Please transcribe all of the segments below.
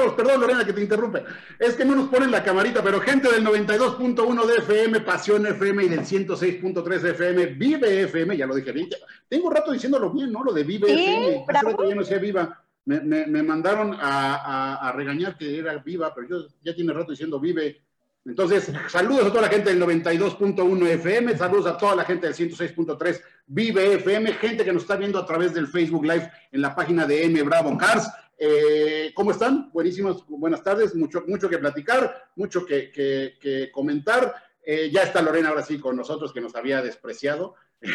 Carlos, perdón Lorena que te interrumpe. Es que no nos ponen la camarita, pero gente del 92.1 de FM, Pasión FM y del 106.3 de FM, Vive FM, ya lo dije bien. Tengo un rato diciéndolo bien, ¿no? Lo de Vive FM. Bravo. ya no decía Viva. Me, me, me mandaron a, a, a, regañar que era Viva, pero yo ya tiene rato diciendo Vive. Entonces, saludos a toda la gente del 92.1 FM, saludos a toda la gente del 106.3 Vive FM, gente que nos está viendo a través del Facebook Live en la página de M Bravo Cars. Eh, ¿Cómo están? Buenísimas, buenas tardes, mucho, mucho que platicar, mucho que, que, que comentar. Eh, ya está Lorena ahora sí con nosotros, que nos había despreciado. ¿Qué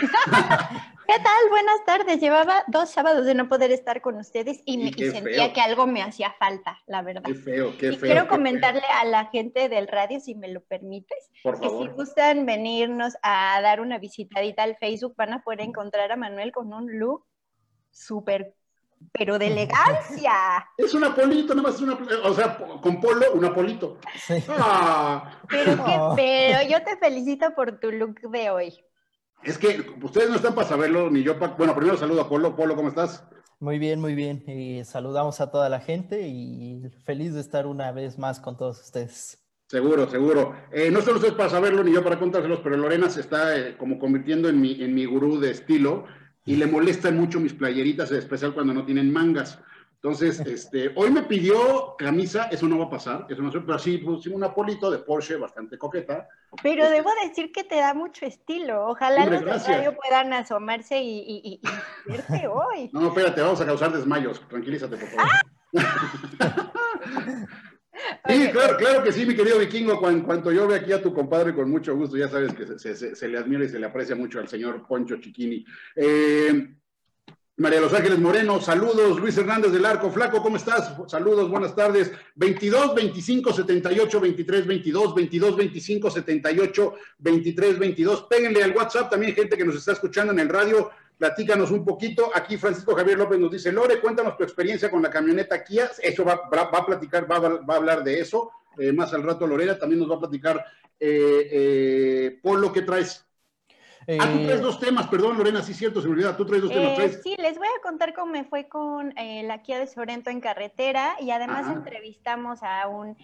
tal? Buenas tardes. Llevaba dos sábados de no poder estar con ustedes y, me, y sentía feo. que algo me hacía falta, la verdad. Qué feo, qué y feo. Quiero comentarle feo. a la gente del radio, si me lo permites, Por que favor. si gustan venirnos a dar una visitadita al Facebook, van a poder encontrar a Manuel con un look súper, pero de elegancia. Es un apolito, nada más es una, o sea, con polo, un apolito. Sí. Ah, Pero, que- Oh. pero yo te felicito por tu look de hoy. es que ustedes no están para saberlo, ni yo. pa- bueno, primero saludo a Polo. Polo, ¿cómo estás? Muy bien, muy bien. Y saludamos a toda la gente y feliz de estar una vez más con todos ustedes. Seguro, seguro. Eh, no son ustedes para saberlo, ni yo para contárselos, pero Lorena se está eh, como convirtiendo en mi, en mi gurú de estilo y le molestan mucho mis playeritas, en especial cuando no tienen mangas. Entonces, este, hoy me pidió camisa, eso no va a pasar, eso no sé, pero sí pusimos un apolito de Porsche bastante coqueta. Pero debo decir que te da mucho estilo. Ojalá Hombre, los gracias. radio puedan asomarse y, y, y- verte hoy. No, espérate, vamos a causar desmayos, tranquilízate, por favor. Sí, Ok. claro, claro que sí, mi querido vikingo. Cuan- cuanto yo ve aquí a tu compadre, con mucho gusto, ya sabes que se, se- se le admira y se le aprecia mucho al señor Poncho Chiquini. Eh, María Los Ángeles Moreno, saludos. Luis Hernández del Arco, Flaco, ¿cómo estás? Saludos, buenas tardes. 22 25 78 23 22, 22 25 78 23 22. Péguenle al WhatsApp también, gente que nos está escuchando en el radio. Platícanos un poquito. Aquí Francisco Javier López nos dice, Lore, cuéntanos tu experiencia con la camioneta Kia. Eso va, va- va a platicar, va, a- va a hablar de eso. Eh, más al rato Lorena también nos va a platicar eh, eh, Polo, ¿qué traes? Ah, tú traes dos temas, perdón Lorena, sí es cierto, se me olvida, tú traes dos temas. Eh, traes- sí, les voy a contar cómo me fue con eh, la Kia de Sorento en carretera y además Ajá. entrevistamos a un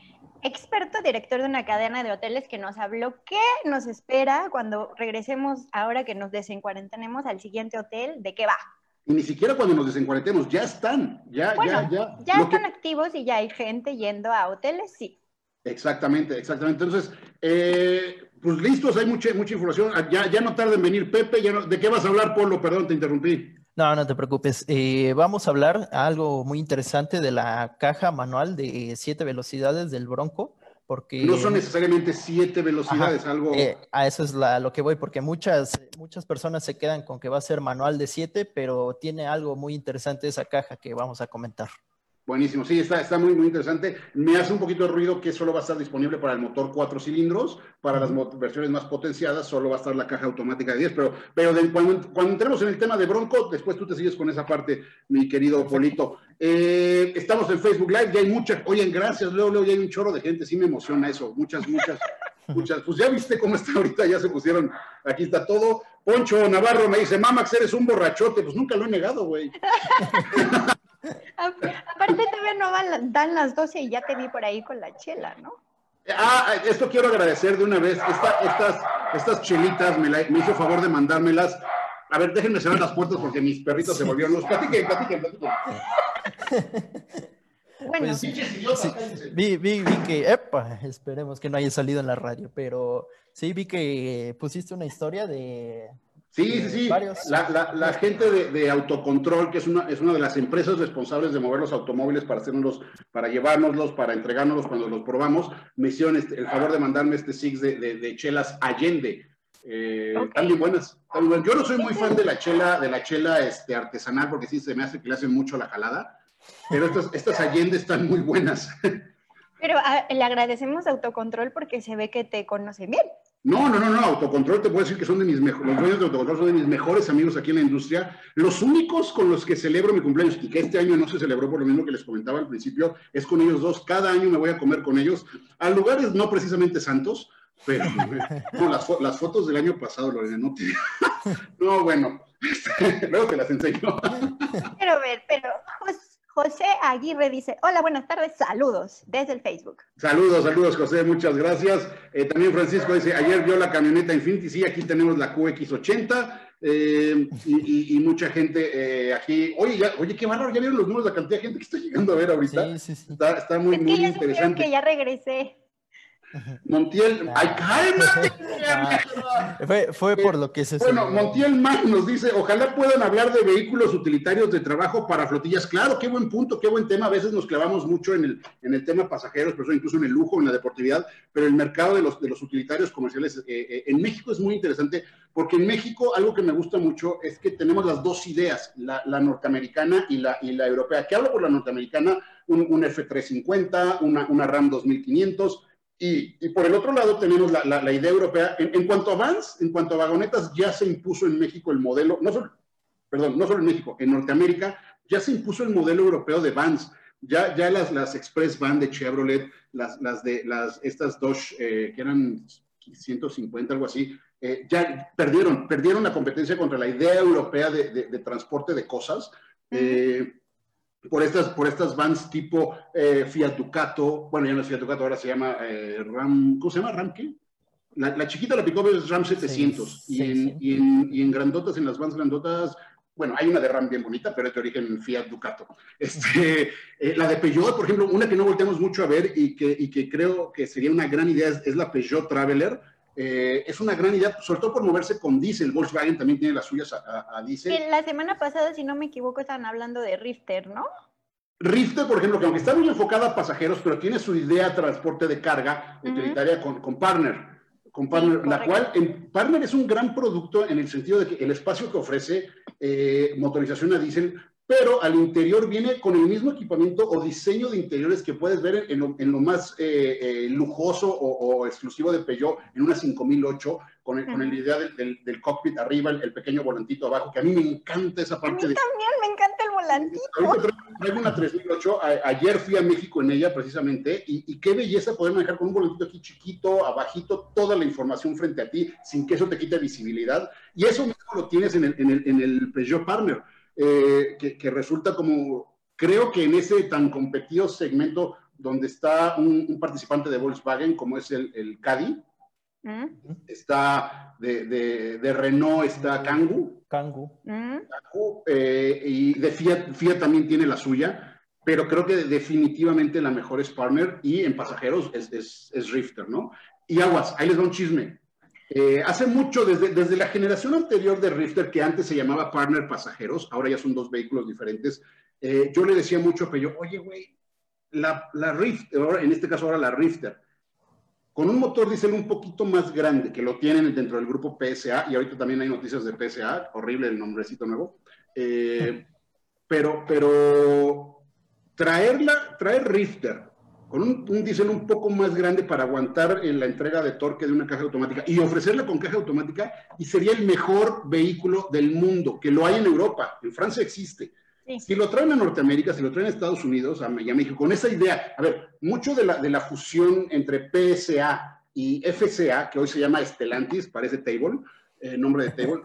experto director de una cadena de hoteles que nos habló qué nos espera cuando regresemos ahora que nos desencuarentenemos al siguiente hotel, de qué va. Y ni siquiera cuando nos desencuarentemos, ya están, ya, Bueno, ya, ya. Ya que- están activos y ya hay gente yendo a hoteles, sí. Exactamente, exactamente. Entonces, eh, pues listos, hay mucha, mucha información. Ah, Ya, ya no tarda en venir Pepe. Ya no- ¿De qué vas a hablar, Polo? Perdón, te interrumpí. No, no te preocupes. Eh, vamos a hablar algo muy interesante de la caja manual de siete velocidades del Bronco, porque No son necesariamente siete velocidades, algo. eh, a eso es la- lo que voy, porque muchas, muchas personas se quedan con que va a ser manual de siete, pero tiene algo muy interesante esa caja que vamos a comentar. Buenísimo, sí, está, está muy, muy interesante. Me hace un poquito de ruido que solo va a estar disponible para el motor cuatro cilindros, para las versiones más potenciadas solo va a estar la caja automática de 10, pero, pero de- cuando, cuando entremos en el tema de Bronco, después tú te sigues con esa parte, mi querido Polito. Eh, estamos en Facebook Live, ya hay muchas, oigan, gracias, luego, luego ya hay un chorro de gente, sí me emociona eso, muchas, muchas, muchas, pues ya viste cómo está ahorita, ya se pusieron, aquí está todo. Poncho Navarro me dice, Mamax, eres un borrachote, pues nunca lo he negado, güey. Aparte todavía no van- dan las 12 y ya te vi por ahí con la chela, ¿no? Ah, esto quiero agradecer de una vez. Esta- estas, estas chelitas me, la- me hizo favor de mandármelas. A ver, déjenme cerrar las puertas porque mis perritos se volvieron los. Platiquen, platiquen, platiquen. Bueno, Pues, Sí, vi, vi, vi que, epa, esperemos que no haya salido en la radio, pero sí vi que pusiste una historia de... Sí, sí, sí. Varios. La, la- la gente de, de autocontrol, que es una, es una de las empresas responsables de mover los automóviles para hacernos, para llevárnoslos, para entregárnoslos cuando los probamos, me hicieron este- el favor de mandarme este six de, de- de chelas Allende. Eh, Ok. Están bien buenas. están buenas. Yo no soy muy fan de la chela, de la chela este, artesanal, porque sí se me hace que le hacen mucho la jalada. Pero estas, estas Allende están muy buenas. pero ah, le agradecemos autocontrol porque se ve que te conoce bien. No, no, no, no, autocontrol te puedo decir que son de mis mejores, amigos aquí en la industria. Los únicos con los que celebro mi cumpleaños y que este año no se celebró por lo mismo que les comentaba al principio, es con ellos dos. Cada año me voy a comer con ellos a lugares no precisamente santos, pero no, las, fo- las fotos del año pasado, Lorena, no te... No, bueno, luego te las enseño. Pero ver, pero pues José Aguirre dice, hola, buenas tardes, saludos desde el Facebook. Saludos, saludos, José, muchas gracias. Eh, también Francisco dice, ayer vio la camioneta Infinity, sí, aquí tenemos la QX80 eh, y, mucha gente eh, aquí. Oye, ya, oye, qué bárbaro, ya vieron los números, la cantidad de gente que está llegando a ver ahorita. Sí, sí, sí. Está, está muy, muy ya interesante. que ya regresé. Montiel, ay, fue, fue por lo que se Bueno, Montiel Man nos dice, ojalá puedan hablar de vehículos utilitarios de trabajo para flotillas. Claro, qué buen punto, qué buen tema. A veces nos clavamos mucho en el, en el tema pasajeros, pero incluso en el lujo, en la deportividad, pero el mercado de los, de los utilitarios comerciales eh, eh, en México es muy interesante, porque en México algo que me gusta mucho es que tenemos las dos ideas, la, norteamericana y la, y la europea. ¿Qué hablo por la norteamericana? Un, un F350, una, una RAM 2500 y, por el otro lado tenemos la, idea europea. En, cuanto a vans, en cuanto a vagonetas, ya se impuso en México el modelo, no solo, perdón, no solo en México, en Norteamérica ya se impuso el modelo europeo de vans. Ya, ya las, las Express Van de Chevrolet, las, las de las, estas Dodge eh, que eran 150, algo así, eh, ya perdieron, perdieron la competencia contra la idea europea de, transporte de cosas por estas, por estas vans tipo eh, Fiat Ducato, bueno, ya no es Fiat Ducato, ahora se llama eh, Ram, ¿cómo se llama? ¿Ram qué? La, chiquita, la pick es Ram 700 y, en, Y, en, y, en, grandotas, en las vans grandotas, bueno, hay una de Ram bien bonita, pero es de origen Fiat Ducato. Este, eh, la de Peugeot, por ejemplo, una que no volteamos mucho a ver y que, y que creo que sería una gran idea es, es la Peugeot Traveler, eh, es una gran idea, sobre todo por moverse con diésel. Volkswagen también tiene las suyas a, diésel. La semana pasada, si no me equivoco, estaban hablando de Rifter, ¿no? Rifter, por ejemplo, que aunque está muy enfocada a pasajeros, pero tiene su idea de transporte de carga utilitaria con, con, Partner. Con Partner, la cual en, Partner es un gran producto en el sentido de que el espacio que ofrece eh, motorización a diésel pero al interior viene con el mismo equipamiento o diseño de interiores que puedes ver en, lo, más eh, eh, lujoso o, exclusivo de Peugeot en una 5008, con, el, con la idea del, cockpit arriba, el, pequeño volantito abajo, que a mí me encanta esa parte. A mí también me encanta el volantito. Ahorita traigo, una 3008, ayer fui a México en ella precisamente, y, qué belleza poder manejar con un volantito aquí chiquito, abajito, toda la información frente a ti, sin que eso te quite visibilidad, y eso mismo lo tienes en el, en el, en el Peugeot Partner. Eh, que, resulta como, creo que en ese tan competido segmento donde está un, participante de Volkswagen, como es el, el Caddy, mm. está de, de, Renault, está Kangoo. Kangoo. Mm. Eh, y de Fiat, Fiat también tiene la suya, pero creo que definitivamente la mejor es Partner y en pasajeros es, es, es Rifter, ¿no? Y aguas, ahí les da un chisme. Eh, hace mucho, desde, desde la generación anterior de Rifter, que antes se llamaba Partner Pasajeros, ahora ya son dos vehículos diferentes, eh, yo le decía mucho a Peyo, oye, güey, la, la Rifter, en este caso ahora la Rifter, con un motor diésel un poquito más grande, que lo tienen dentro del grupo PSA, y ahorita también hay noticias de PSA, horrible el nombrecito nuevo, eh, pero, pero traerla, traer Rifter con un, un, diésel un poco más grande para aguantar en la entrega de torque de una caja automática y ofrecerla con caja automática y sería el mejor vehículo del mundo, que lo hay en Europa, en Francia existe. Si lo traen a Norteamérica, si lo traen a Estados Unidos, a, México, con esa idea, a ver, mucho de la, de la fusión entre PSA y FCA, que hoy se llama Stellantis, parece Table, eh, nombre de Table,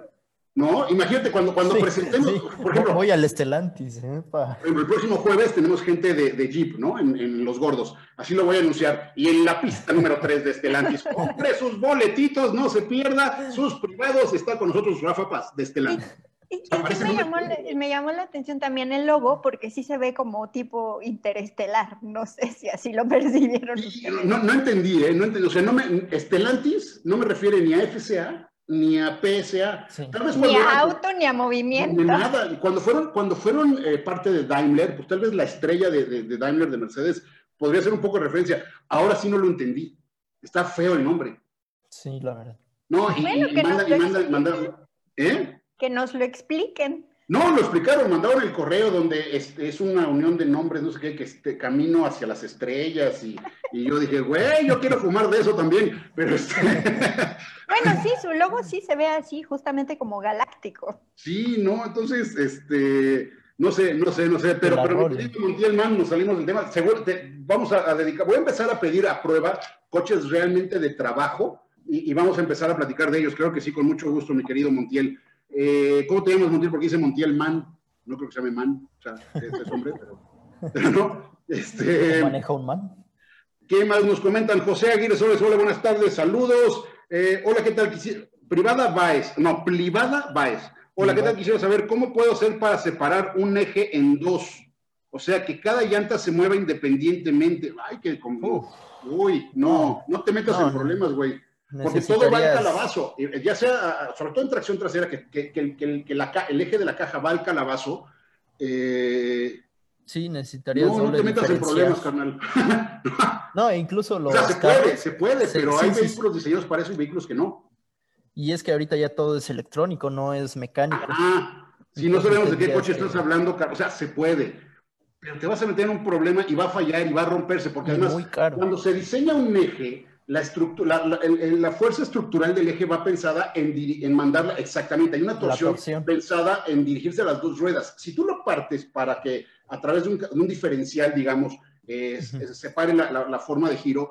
¿No? Imagínate cuando, cuando presentemos, por ejemplo. Voy al Estelantis. ¿eh? El próximo jueves tenemos gente de, de Jeep, ¿no? En, en, Los Gordos. Así lo voy a anunciar. Y en la pista número 3 de Estelantis, compre sus boletitos, no se pierda. Sus privados, está con nosotros Rafa Paz de Estelantis. Y, me, llamó, me, llamó, la atención también el logo porque sí se ve como tipo interestelar. No sé si así lo percibieron. no, no, entendí, ¿eh? No entendí. O sea, no me, Estelantis no me refiere ni a FCA ni a PSA. ni a auto, ni a movimiento. nada. Cuando fueron, cuando fueron eh, parte de Daimler, pues tal vez la estrella de, Daimler de Mercedes podría ser un poco de referencia. Ahora sí no lo entendí. Está feo el nombre. Sí, la verdad. No, y, manda, ¿eh? Que nos lo expliquen. No, lo explicaron, mandaron el correo donde es, es una unión de nombres, no sé qué, que este camino hacia las estrellas y, y yo dije, güey, yo quiero fumar de eso también, pero este... Bueno, sí, su logo sí se ve así, justamente como galáctico. Sí, no, entonces, este, no sé, no sé, no sé, pero, pero Montiel Man, nos salimos del tema, seguro, vamos a, dedicar, voy a empezar a pedir a prueba coches realmente de trabajo y, y vamos a empezar a platicar de ellos, creo que sí, con mucho gusto, mi querido Montiel. Eh, ¿Cómo te llamas, Montiel? Porque dice Montiel Man. No creo que se llame Man, o sea, es, hombre, pero. ¿no? Este, maneja un man. ¿Qué más nos comentan? José Aguirre Soles, hola, buenas tardes, saludos. Eh, hola, ¿qué tal? Privada Baez, no, privada Baez. Hola, ¿qué tal? Quisiera saber cómo puedo hacer para separar un eje en dos. O sea, que cada llanta se mueva independientemente. Ay, que como... Uy, no, no te metas en problemas, güey. Porque todo va al calabazo, ya sea, sobre todo en tracción trasera, que, que, que, que el eje de la caja va al calabazo. Eh, sí, necesitarías. No, no te metas en problemas, carnal. no, incluso los. O sea, se puede, se puede, pero hay vehículos diseñados para eso y vehículos que no. Y es que ahorita ya todo es electrónico, no es mecánico. Ah, si no sabemos de qué coche estás hablando, o sea, se puede. Pero te vas a meter en un problema y va a fallar y va a romperse, porque además, cuando se diseña un eje, la, estructura, la, fuerza estructural del eje va pensada en, en mandarla exactamente. Hay una torsión, pensada en dirigirse a las dos ruedas. Si tú lo partes para que a través de un, diferencial, digamos, se separe la, forma de giro,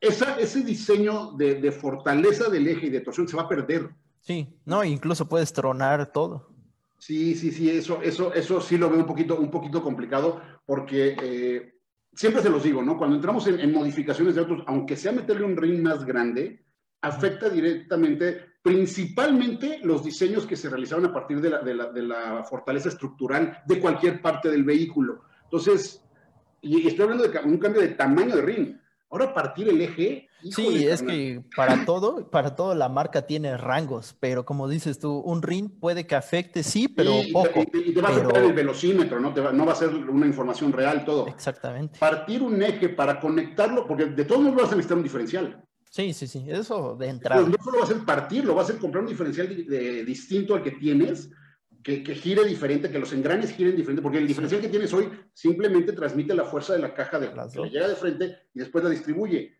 esa, ese diseño de, de, fortaleza del eje y de torsión se va a perder. Sí, no, incluso puedes tronar todo. Sí, sí, sí, eso, eso, eso sí lo veo un poquito, un poquito complicado porque eh, siempre se los digo, ¿no? Cuando entramos en, modificaciones de autos, aunque sea meterle un ring más grande, afecta directamente, principalmente los diseños que se realizaron a partir de la, fortaleza estructural de cualquier parte del vehículo. Entonces, y estoy hablando de un cambio de tamaño de ring. Ahora partir el eje. Sí, es que para todo, para todo la marca tiene rangos, pero como dices tú, un ring puede que afecte, sí, pero poco. Y, te va a afectar el velocímetro, ¿no? no va a ser una información real todo. Exactamente. Partir un eje para conectarlo, porque de todos modos vas a necesitar un diferencial. Sí, sí, sí, eso de entrada. no solo va a ser partirlo, va a ser comprar un diferencial distinto al que tienes que, gire diferente, que los engranes giren diferente, porque el diferencial que tienes hoy simplemente transmite la fuerza de la caja de que le llega de frente y después la distribuye.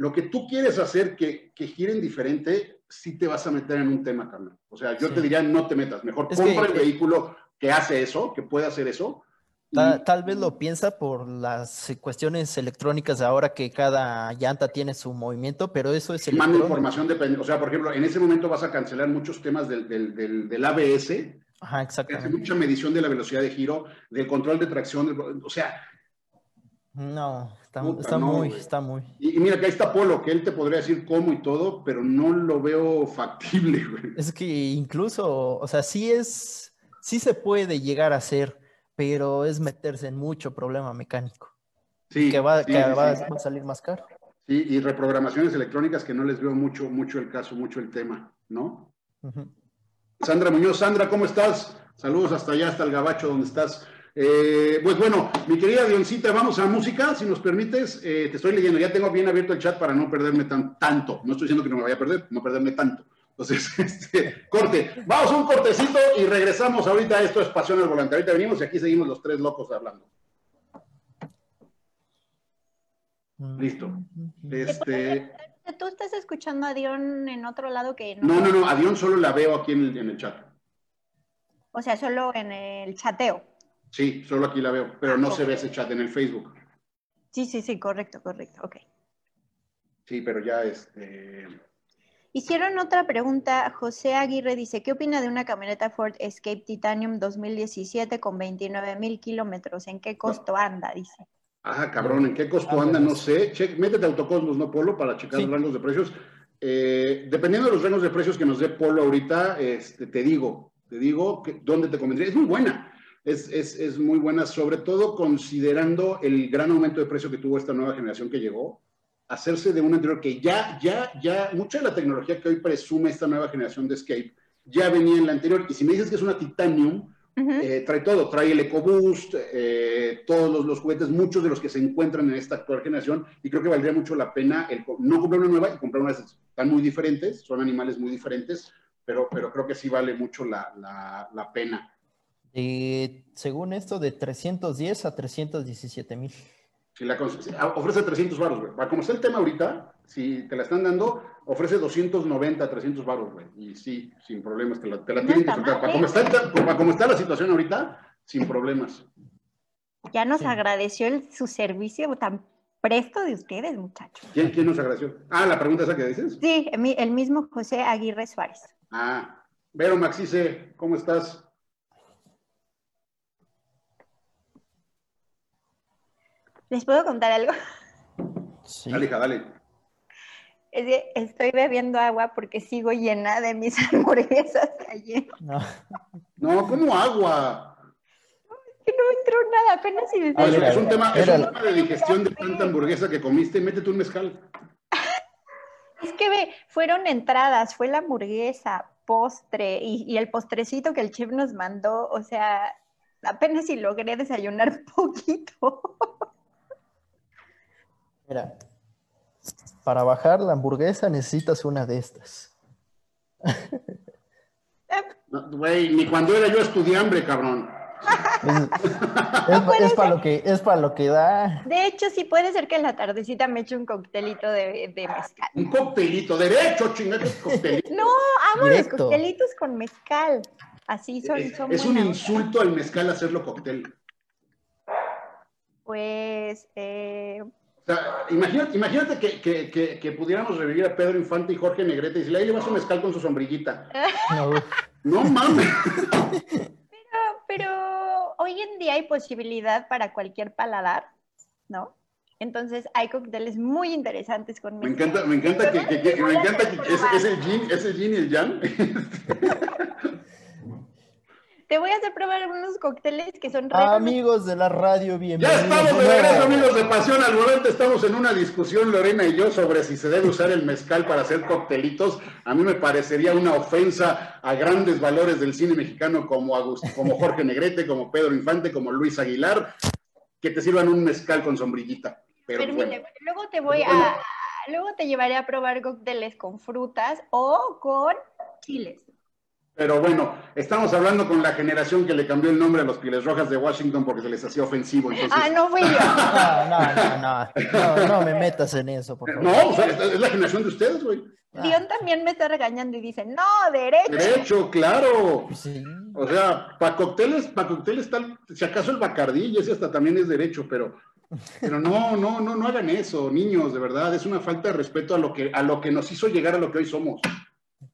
Lo que tú quieres hacer que, que giren diferente, sí te vas a meter en un tema, Carmen. O sea, yo te diría, no te metas. Mejor compra el vehículo que hace eso, que puede hacer eso. Tal, vez lo piensa por las cuestiones electrónicas de ahora que cada llanta tiene su movimiento, pero eso es Manda información depende. O sea, por ejemplo, en ese momento vas a cancelar muchos temas del, del, del ABS, Ajá, exactamente. Hace mucha medición de la velocidad de giro, del control de tracción, o sea. No, está, muy, está muy. Y, mira, que ahí está Polo, que él te podría decir cómo y todo, pero no lo veo factible, güey. Es que incluso, o sea, sí es, sí se puede llegar a hacer, pero es meterse en mucho problema mecánico. Sí. Que va, que va, a salir más caro. Sí, y reprogramaciones electrónicas que no les veo mucho, mucho el caso, mucho el tema, ¿no? Sandra Muñoz, Sandra, ¿cómo estás? Saludos hasta allá, hasta el gabacho donde estás. Eh, pues bueno, mi querida Dioncita, vamos a música, si nos permites. Eh, te estoy leyendo, ya tengo bien abierto el chat para no perderme tan, tanto. No estoy diciendo que no me vaya a perder, no perderme tanto. Entonces, este, corte. Vamos a un cortecito y regresamos ahorita. Esto es Pasión al Volante. Ahorita venimos y aquí seguimos los tres locos hablando. Listo. Este tú estás escuchando a Dion en otro lado que no. No, no, no, a Dion solo la veo aquí en el, chat. O sea, solo en el chateo. Sí, solo aquí la veo, pero no se ve ese chat en el Facebook. Sí, sí, sí, correcto, correcto, ok. Sí, pero ya este. Hicieron otra pregunta. José Aguirre dice: ¿Qué opina de una camioneta Ford Escape Titanium 2017 con 29 mil kilómetros? ¿En qué costo anda? Dice. Ajá, cabrón, ¿en qué costo anda? No sé. Che, métete a Autocosmos, ¿no, Polo? Para checar los rangos de precios. Eh, dependiendo de los rangos de precios que nos dé Polo ahorita, este, te digo, te digo que, dónde te convendría. Es muy buena. Es, es, es, muy buena, sobre todo considerando el gran aumento de precio que tuvo esta nueva generación que llegó. Hacerse de un anterior que ya, ya, ya, mucha de la tecnología que hoy presume esta nueva generación de Escape ya venía en la anterior. Y si me dices que es una Titanium, eh, trae todo, trae el EcoBoost, eh, todos los, juguetes, muchos de los que se encuentran en esta actual generación, y creo que valdría mucho la pena el, no comprar una nueva y comprar unas están muy diferentes, son animales muy diferentes, pero, pero creo que sí vale mucho la, la, pena. Según esto, de 310 a 317 mil. Si la, ofrece 300 baros, güey. Para como está el tema ahorita, si te la están dando, ofrece 290, 300 baros, güey. Y sí, sin problemas, te la, te la tienen que soltar. Para como, está, para como está la situación ahorita, sin problemas. Ya nos agradeció el, su servicio tan presto de ustedes, muchachos. ¿Quién, ¿Quién, nos agradeció? Ah, la pregunta esa que dices. Sí, el mismo José Aguirre Suárez. Ah, Vero Maxice, ¿cómo estás? ¿Les puedo contar algo? Sí. Dale, hija, dale. Es que estoy bebiendo agua porque sigo llena de mis hamburguesas ayer. No. no, ¿cómo agua? que no entró nada, apenas si me es, un tema, es un tema de digestión de tanta hamburguesa que comiste, métete un mezcal. Es que ve, fueron entradas, fue la hamburguesa, postre y, y, el postrecito que el chef nos mandó, o sea, apenas si logré desayunar poquito. Mira, para bajar la hamburguesa necesitas una de estas. Güey, ni cuando era yo estudiante, cabrón. Es, para lo que, es para lo que da. De hecho, sí puede ser que en la tardecita me eche un coctelito de, mezcal. Un coctelito, derecho, chingada, coctelito. No, amo los coctelitos con mezcal. Así son. Es, es un insulto al mezcal hacerlo cóctel. Pues. Eh... O sea, imagínate, imagínate que, que, que, pudiéramos revivir a Pedro Infante y Jorge Negrete y decirle, ahí llevas un mezcal con su sombrillita. No, no mames. pero hoy en día hay posibilidad para cualquier paladar, ¿no? Entonces hay cócteles muy interesantes con Me encanta, me encanta que, me encanta que es, el gin, es el gin y el yang. Te voy a hacer probar algunos cócteles que son Amigos de la radio, bienvenidos. Ya estamos de regreso, amigos de Pasión al Volante. Estamos en una discusión, Lorena y yo, sobre si se debe usar el mezcal para hacer coctelitos. A mí me parecería una ofensa a grandes valores del cine mexicano como, como Jorge Negrete, como Pedro Infante, como Luis Aguilar, que te sirvan un mezcal con sombrillita. Pero luego te voy a... Luego te llevaré a probar cócteles con frutas o con chiles. Pero bueno, estamos hablando con la generación que le cambió el nombre a los Piles Rojas de Washington porque se les hacía ofensivo. Ah, no fui yo. No, no, no, no, me metas en eso, por favor. No, o sea, es la generación de ustedes, güey. Ah. Dion también me está regañando y dice, no, derecho. Derecho, claro. Sí. O sea, para cócteles, para cócteles tal, si acaso el Bacardí, y ese hasta también es derecho, pero, pero no, no, no, no hagan eso, niños, de verdad, es una falta de respeto a lo que, a lo que nos hizo llegar a lo que hoy somos.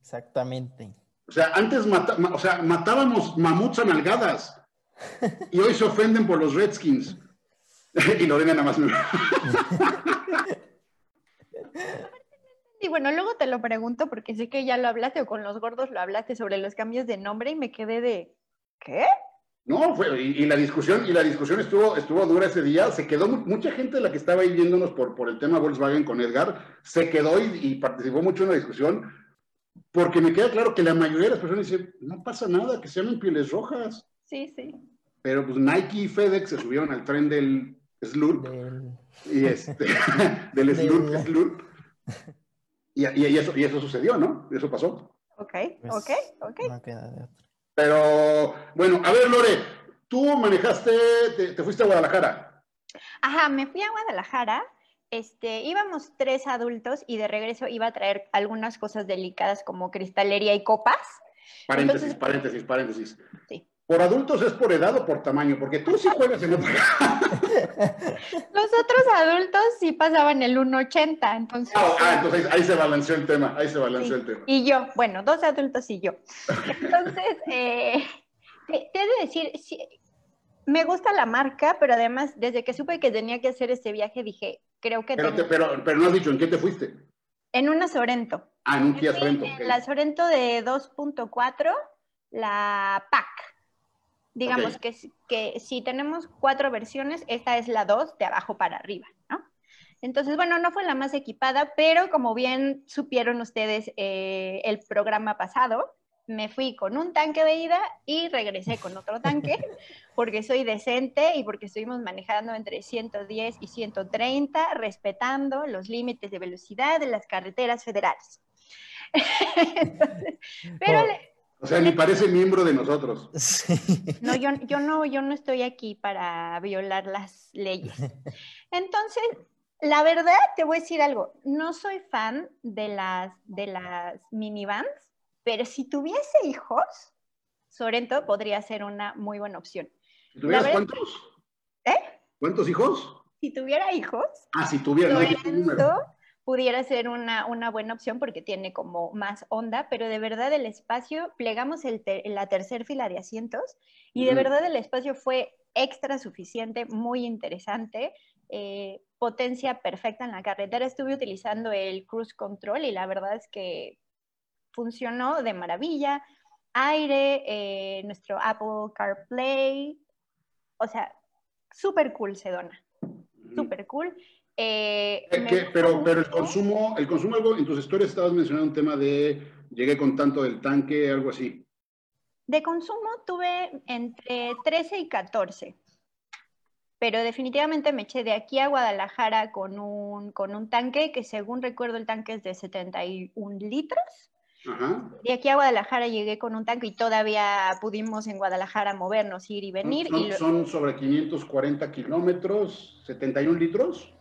Exactamente. O sea, antes o sea, matábamos mamuts a nalgadas y hoy se ofenden por los Redskins. y Lorena nada más. Y bueno, luego te lo pregunto porque sé que ya lo hablaste o con los gordos lo hablaste sobre los cambios de nombre y me quedé de ¿qué? No, fue, y, la discusión, y la discusión estuvo, estuvo dura ese día. Se quedó mucha gente de la que estaba ahí viéndonos por, por el tema Volkswagen con Edgar, se quedó y, y participó mucho en la discusión porque me queda claro que la mayoría de las personas dicen, no pasa nada, que se llamen pieles rojas. Sí, sí. Pero pues Nike y FedEx se subieron al tren del Slurp. Y este, del Slurp, Slurp. Y, y, eso, y eso sucedió, ¿no? Eso pasó. Ok, pues, ok, ok. Pero, bueno, a ver, Lore, tú manejaste, te fuiste a Guadalajara. Ajá, me fui a Guadalajara este, íbamos tres adultos y de regreso iba a traer algunas cosas delicadas como cristalería y copas. Paréntesis, paréntesis, paréntesis. Sí. ¿Por adultos es por edad o por tamaño? Porque tú sí juegas en otro. Los otros adultos sí pasaban el 1.80, entonces... Ah, ah, entonces ahí se balanceó el tema, ahí se balanceó el tema. Y yo, bueno, dos adultos y yo. Entonces, eh, te he de decir, me gusta la marca, pero además, desde que supe que tenía que hacer este viaje, dije, creo que... Pero, pero, no has dicho, ¿en qué te fuiste? En una Sorento. Ah, en un Kia Sorento. La Sorento de 2.4, la PAC. Digamos que, que si tenemos cuatro versiones, esta es la 2 de abajo para arriba, ¿no? Entonces, bueno, no fue la más equipada, pero como bien supieron ustedes eh, el programa pasado, me fui con un tanque de ida y regresé con otro tanque, porque soy decente y porque estuvimos manejando entre 110 y 130, respetando los límites de velocidad de las carreteras federales. pero... o sea, ni parece miembro de nosotros. No, yo, yo, no, yo no estoy aquí para violar las leyes. Entonces, la verdad, te voy a decir algo, no soy fan de las, de las minivans pero si tuviese hijos, Sorento podría ser una muy buena opción. ¿Tuvieras cuántos? ¿Eh? ¿Cuántos hijos? Si tuviera hijos. Ah, si tuviera. Sorento pudiera ser una, una, buena opción porque tiene como más onda, pero de verdad el espacio, plegamos el la tercera fila de asientos y de verdad el espacio fue extra suficiente, muy interesante. eh, potencia perfecta en la carretera. Estuve utilizando el cruise control y la verdad es que funcionó de maravilla. Aire, eh, nuestro Apple CarPlay, o sea, súper cool, Sedona. Súper cool. Eh, pero, pero el consumo, el consumo algo, en tus historias estabas mencionando un tema de llegué con tanto del tanque, algo así. De consumo tuve entre 13 y 14, pero definitivamente me eché de aquí a Guadalajara con un, con un tanque que según recuerdo el tanque es de 71 litros. Ajá. De aquí a Guadalajara llegué con un tanque y todavía pudimos en Guadalajara movernos, ir y venir. Son, son sobre 540 kilómetros, 71 litros.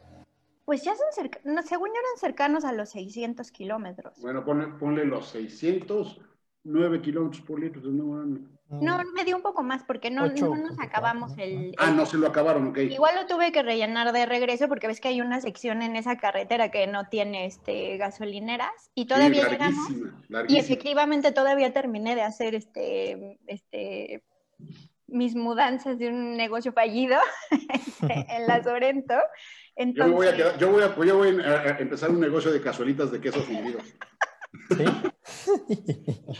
Pues ya son cercanos, según yo eran cercanos a los 600 kilómetros. Bueno, ponle, los 609 kilómetros por litro. No, no, me dio un poco más porque no, nos acabamos el, Ah, no se lo acabaron, ok. Igual lo tuve que rellenar de regreso porque ves que hay una sección en esa carretera que no tiene este, gasolineras y todavía llegamos. Y efectivamente todavía terminé de hacer este, este mis mudanzas de un negocio fallido en la Sorento yo, voy a yo, voy a, yo voy a, empezar un negocio de cazuelitas de quesos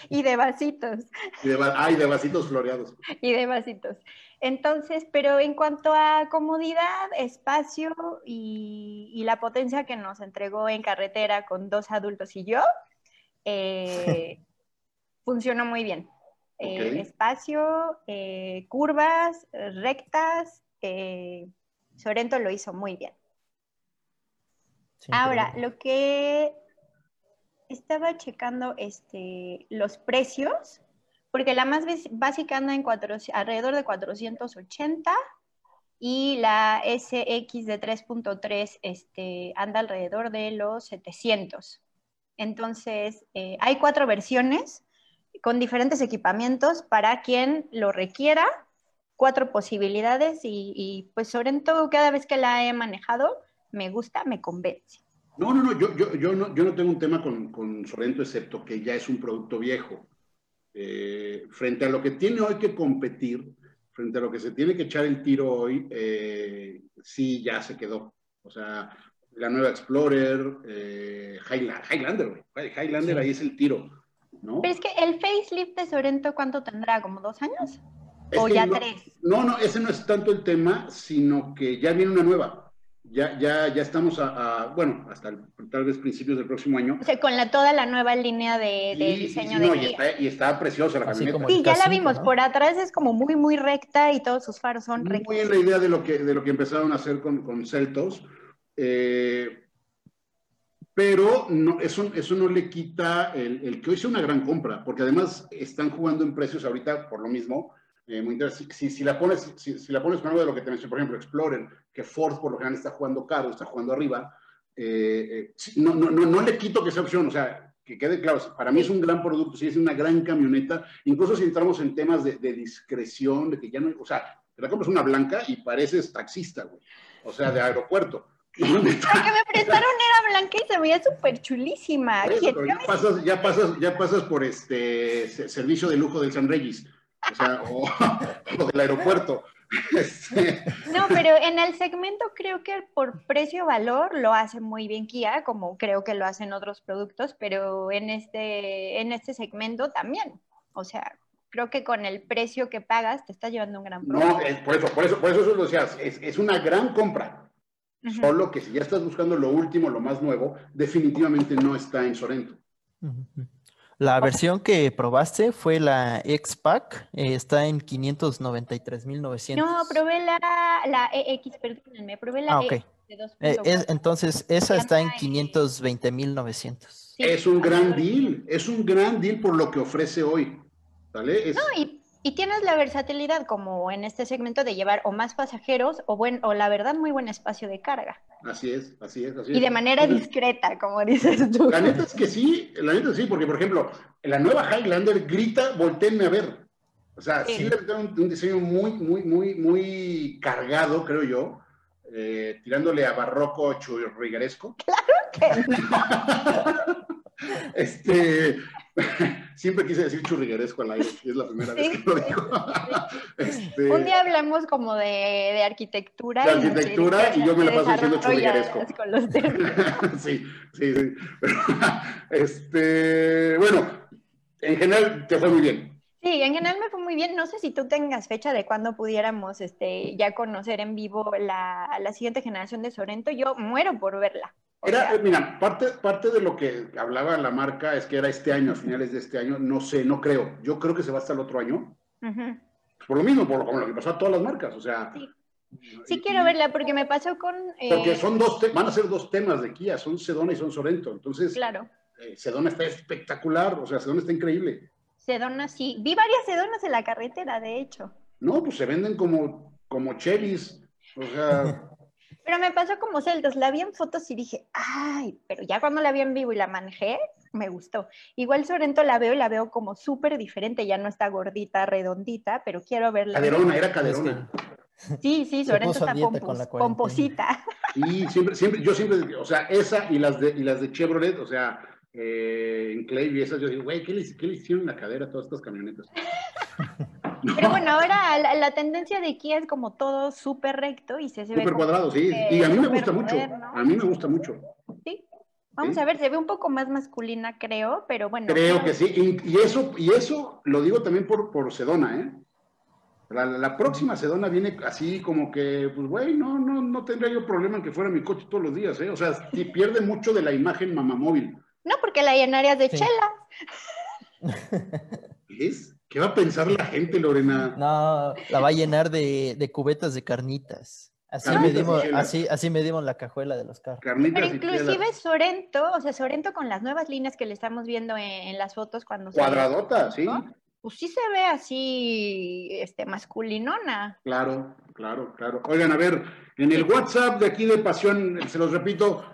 y de vasitos. Y de, ay, de vasitos floreados. Y de vasitos. Entonces, pero en cuanto a comodidad, espacio y, la potencia que nos entregó en carretera con dos adultos y yo, eh, funcionó muy bien. Eh, espacio, eh, curvas, rectas, Sorento lo hizo muy bien. Ahora, lo que estaba checando este, los precios, porque la más básica anda en alrededor de 480 y la SX de 3.3 este, anda alrededor de los 700. Entonces, eh, hay cuatro versiones con diferentes equipamientos para quien lo requiera, cuatro posibilidades y, y pues sobre todo cada vez que la he manejado, me gusta, me convence. No, no, no, yo, yo, yo, no, yo no tengo un tema con, con Sorrento, excepto que ya es un producto viejo. Eh, frente a lo que tiene hoy que competir, frente a lo que se tiene que echar el tiro hoy, eh, sí, ya se quedó. O sea, la nueva Explorer, eh, Highlander, Highlander ahí es el tiro. ¿no? Pero es que el facelift de Sorento, ¿cuánto tendrá? ¿Como dos años? ¿O ya tres? No, no, ese no es tanto el tema, sino que ya viene una nueva ya, ya, ya estamos a, bueno, hasta tal vez principios del próximo año. O sea, con la, toda la nueva línea de, diseño de y está, y está, preciosa la camioneta. Sí, ya la vimos, por atrás es como muy, muy recta y todos sus faros son rectos. Muy bien la idea de lo que, de lo que empezaron a hacer con, con Celtos, eh, pero no, eso, eso no le quita el, el que hoy sea una gran compra, porque además están jugando en precios ahorita por lo mismo, eh, muy interesante. Si, si, la pones, si, si, la pones con algo de lo que te mencioné, por ejemplo, Explorer, que Ford por lo general está jugando caro, está jugando arriba, eh, eh, no, no, no, no, le quito que sea opción, o sea, que quede claro, para mí es un gran producto, sí es una gran camioneta, incluso si entramos en temas de, de discreción, de que ya no, o sea, te la compras una blanca y pareces taxista, güey, o sea, de aeropuerto. La que me prestaron era blanca y se veía súper chulísima. ya, pasas, ya, pasas, ya pasas por este servicio de lujo del San Regis o sea, o, del aeropuerto. Este, no, pero en el segmento creo que por precio-valor lo hace muy bien Kia, como creo que lo hacen otros productos, pero en este, en este segmento también. O sea, creo que con el precio que pagas te está llevando un gran producto. No, es por eso, por eso, por eso lo decías, es, es una gran compra. Solo que si ya estás buscando lo último, lo más nuevo, definitivamente no está en Sorento. La versión que probaste fue la X-Pack, eh, está en 593.900. No, probé la, la EX, perdónenme, probé la ah, EX de 2.4. Eh, entonces, esa está en 520.900. Es un gran deal, es un gran deal por lo que ofrece hoy. ¿vale? No, y y tienes la versatilidad como en este segmento de llevar o más pasajeros o, buen, o la verdad muy buen espacio de carga. Así es, así es, así es. Y de manera discreta, como dices tú. La neta es que sí, la neta sí, porque por ejemplo, la nueva Highlander grita, volteenme a ver. O sea, sí, le un, un, diseño muy, muy, muy, muy cargado, creo yo, eh, tirándole a barroco churrigueresco. Claro que no. este, siempre quise decir churrigueresco al aire, y es la primera vez que lo digo. Este, Un día hablamos como de, de arquitectura. De arquitectura y, yo me la paso diciendo churrigueresco. sí, sí, sí. este, bueno, en general te fue muy bien. Sí, en general me fue muy bien. No sé si tú tengas fecha de cuándo pudiéramos este, ya conocer en vivo la, la siguiente generación de Sorento. Yo muero por verla. Era, mira, parte, parte de lo que hablaba la marca es que era este año, a finales de este año. No sé, no creo. Yo creo que se va hasta el otro año. Por lo mismo, por lo, que pasó a todas las marcas. O sea, Sí. quiero verla porque me pasó con... Porque eh, son dos, van a ser dos temas de Kia, son Sedona y son Sorento. Entonces, claro. Eh, Sedona está espectacular, o sea, Sedona está increíble. Sedona, sí. Vi varias Sedonas en la carretera, de hecho. No, pues se venden como, como Chevys. O sea. Pero me pasó como Celtos, la vi en fotos y dije, ay, pero ya cuando la vi en vivo y la manejé, me gustó. Igual Sorento la veo y la veo como súper diferente, ya no está gordita, redondita, pero quiero verla. Caderona, era caderona. Sí, sí, Sorento está pomposita. Y siempre, siempre, yo siempre, o sea, esa y las de, y las de Chevrolet, o sea, eh, en Clay y esas, yo digo, güey, ¿qué le, hicieron en la cadera a todas estas camionetas? Pero bueno, ahora la, tendencia de Kia es como todo súper recto y se, ve. Súper cuadrado, sí. Y a mí me gusta mucho. A mí me gusta mucho. Sí. Vamos a ver, se ve un poco más masculina, creo, pero bueno. Creo que sí. Y, eso, y eso lo digo también por, por Sedona, ¿eh? La, próxima Sedona viene así como que, pues, güey, no, no, no tendría yo problema en que fuera mi coche todos los días, ¿eh? O sea, pierde mucho de la imagen mamamóvil. No, porque la llenarías de chela. ¿Es? ¿Qué va a pensar la gente, Lorena? No, la va a llenar de, cubetas de carnitas. Así medimos, así, así medimos la cajuela de los carros. Pero inclusive Sorento, o sea, Sorento con las nuevas líneas que le estamos viendo en, las fotos cuando Cuadradota, sí. Pues sí se ve así, este, masculinona. Claro, claro, claro. Oigan, a ver, en el WhatsApp de aquí de Pasión, se los repito,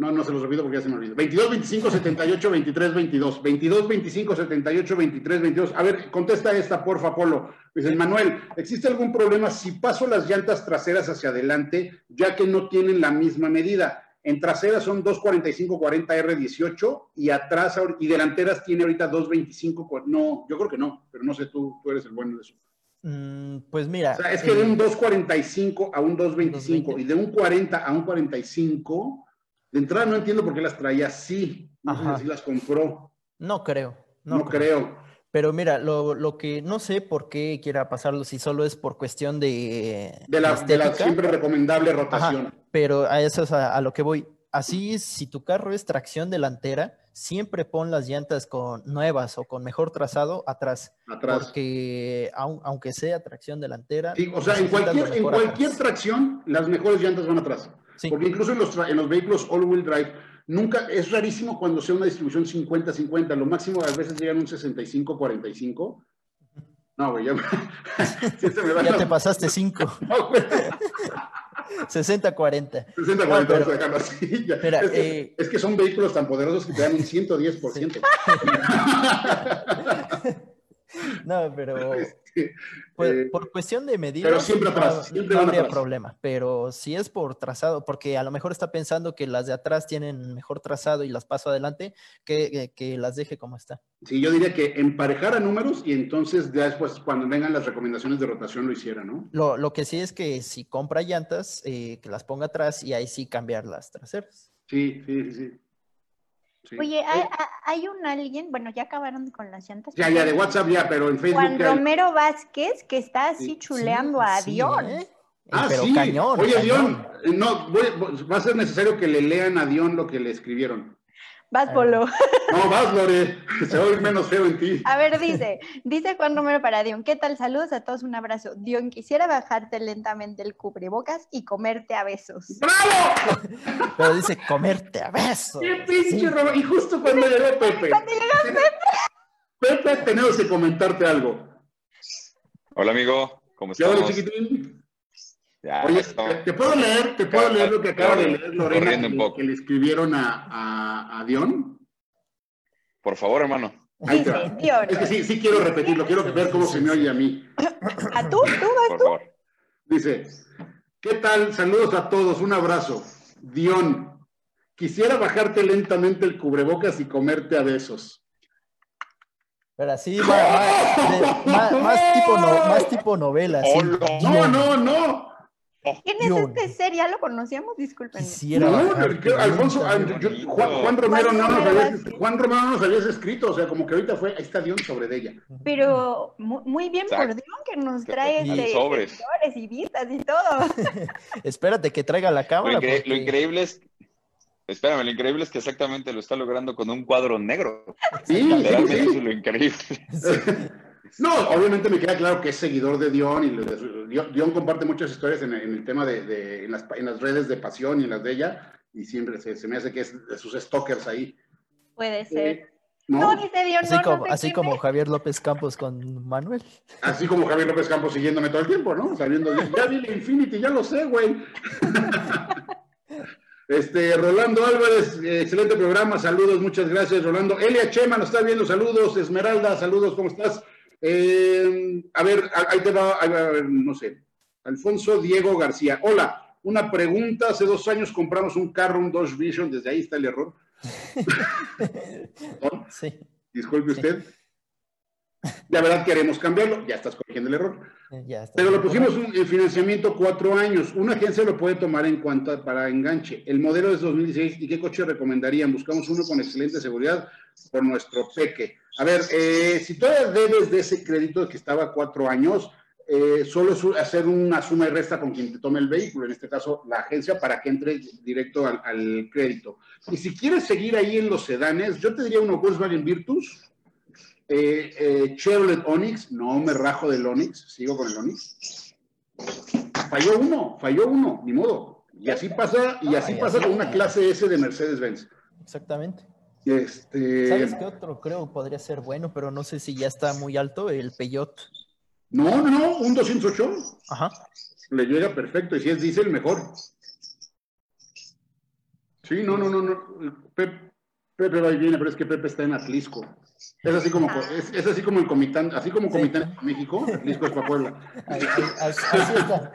no, no se los repito porque ya se me olvidó. 22, 25, 78, 23, 22. 22, 25, 78, 23, 22. A ver, contesta esta, porfa, Polo. Dice, Manuel, ¿existe algún problema si paso las llantas traseras hacia adelante, ya que no tienen la misma medida? En traseras son 245 40 R18 y atrás y delanteras tiene ahorita 225. No, yo creo que no, pero no sé, tú, tú eres el bueno de eso. Mm, pues mira. O sea, es que de un 245 a un 225 y de un 40 a un 45 de entrada no entiendo por qué las traía así. No sé si las compró. No creo. No, creo. Pero mira, lo, que no sé por qué quiera pasarlo, si solo es por cuestión de. De la, siempre recomendable rotación. pero a eso es a, lo que voy. Así, si tu carro es tracción delantera, siempre pon las llantas con nuevas o con mejor trazado atrás. Atrás. Porque aunque sea tracción delantera. Sí, o sea, en cualquier, en cualquier tracción, las mejores llantas van atrás. Porque incluso en los, en los vehículos all-wheel drive, nunca, es rarísimo cuando sea una distribución 50-50, lo máximo a veces llegan un 65-45. No, güey, ya, ya te pasaste 5. 60-40. 60-40, así. es, que, son vehículos tan poderosos que te dan un 110%. no, pero pues, eh, por cuestión de medidas, pero siempre no, habría problema. Pero si es por trazado, porque a lo mejor está pensando que las de atrás tienen mejor trazado y las paso adelante, que, que las deje como está. Sí, yo diría que emparejar a números y entonces ya después cuando vengan las recomendaciones de rotación lo hiciera, ¿no? Lo, lo que sí es que si compra llantas, eh, que las ponga atrás y ahí sí cambiar las traseras. Sí, sí, sí. Oye, hay, hay, un alguien, bueno, ya acabaron con las llantas. Ya, ya, de WhatsApp ya, pero en Facebook. Juan Romero Vázquez, que está así chuleando a Dion. ¿eh? Ah, pero sí. Cañón, Oye, Dion, no, va a ser necesario que le lean a Dion lo que le escribieron. Vas. Polo. No, vas, Lore. Se va a oír menos feo en ti. A ver, dice, dice Juan Romero para Dion. ¿Qué tal? Saludos a todos, un abrazo. Dion, quisiera bajarte lentamente el cubrebocas y comerte a besos. ¡Bravo! Pero dice comerte a besos. ¡Qué pinche Y justo cuando llegó Pepe. Cuando llegó Pepe. Pepe, tenemos que comentarte algo. Hola, amigo. ¿Cómo estás? Hola, chiquitín. Oye, ¿te, puedo leer, te puedo leer lo que acaba de leer Lorena, que, le escribieron a, a, a, Dion? Por favor, hermano. Es que sí, sí quiero repetirlo, quiero ver cómo se me oye a mí. ¿A tú? ¿Tú? ¿Vas tú? Favor. Dice, ¿qué tal? Saludos a todos, un abrazo. Dion, quisiera bajarte lentamente el cubrebocas y comerte a besos. Pero así, más, más, tipo, no, más tipo novela. No, no, no. ¿Quién es este ser? ¿Ya lo conocíamos? Disculpen. No, Alfonso, Juan, Romero no nos habías, Juan Romero no nos habías escrito, o sea, como que ahorita fue, ahí está Dion sobre de ella. Pero muy, bien por Dion que nos trae este, sobres y vistas y todo. Espérate que traiga la cámara. Lo, increíble es Espérame, lo increíble es que exactamente lo está logrando con un cuadro negro. Sí, Literalmente sí, es lo increíble. No, obviamente me queda claro que es seguidor de Dion y Dion, comparte muchas historias en, el tema de, en, las, redes de pasión y en las de ella y siempre se, me hace que es de sus stalkers ahí. Puede ser. Eh, ¿no? dice Dion, así, como, así como Javier López Campos con Manuel. Así como Javier López Campos siguiéndome todo el tiempo, ¿no? Sabiendo, ya vi la Infinity, ya lo sé, güey. Este, Rolando Álvarez, excelente programa, saludos, muchas gracias, Rolando. Elia Chema nos está viendo, saludos. Esmeralda, saludos, ¿cómo estás? Eh, a ver, ahí te va, no sé. Alfonso Diego García. Hola, una pregunta. Hace dos años compramos un carro, un Dodge Vision, desde ahí está el error. Sí. Disculpe usted. La verdad queremos cambiarlo, ya estás corrigiendo el error. Pero lo pusimos en financiamiento cuatro años. Una agencia lo puede tomar en cuenta para enganche. El modelo es 2016 y qué coche recomendarían. Buscamos uno con excelente seguridad por nuestro peque. A ver, eh, si todavía debes de ese crédito que estaba cuatro años, eh, solo es hacer una suma y resta con quien te tome el vehículo, en este caso la agencia, para que entre directo al, crédito. Y si quieres seguir ahí en los sedanes, yo te diría uno Volkswagen Virtus, eh, Chevrolet Onix, no me rajo del Onix, sigo con el Onix. Falló uno, falló uno, ni modo. Y así pasa, y así pasa con una clase S de Mercedes-Benz. Exactamente. Este... ¿Sabes qué otro creo podría ser bueno, pero no sé si ya está muy alto? El Peyot. No, no, un 208. Ajá. Le llega perfecto, y si es diésel, mejor. Sí, no, no, no, no. Pepe, Pepe va y viene, pero es que Pepe está en Atlisco. Es así como, es, es así como el Comitán, así como Comitán en México, Atlisco es para Puebla. así está.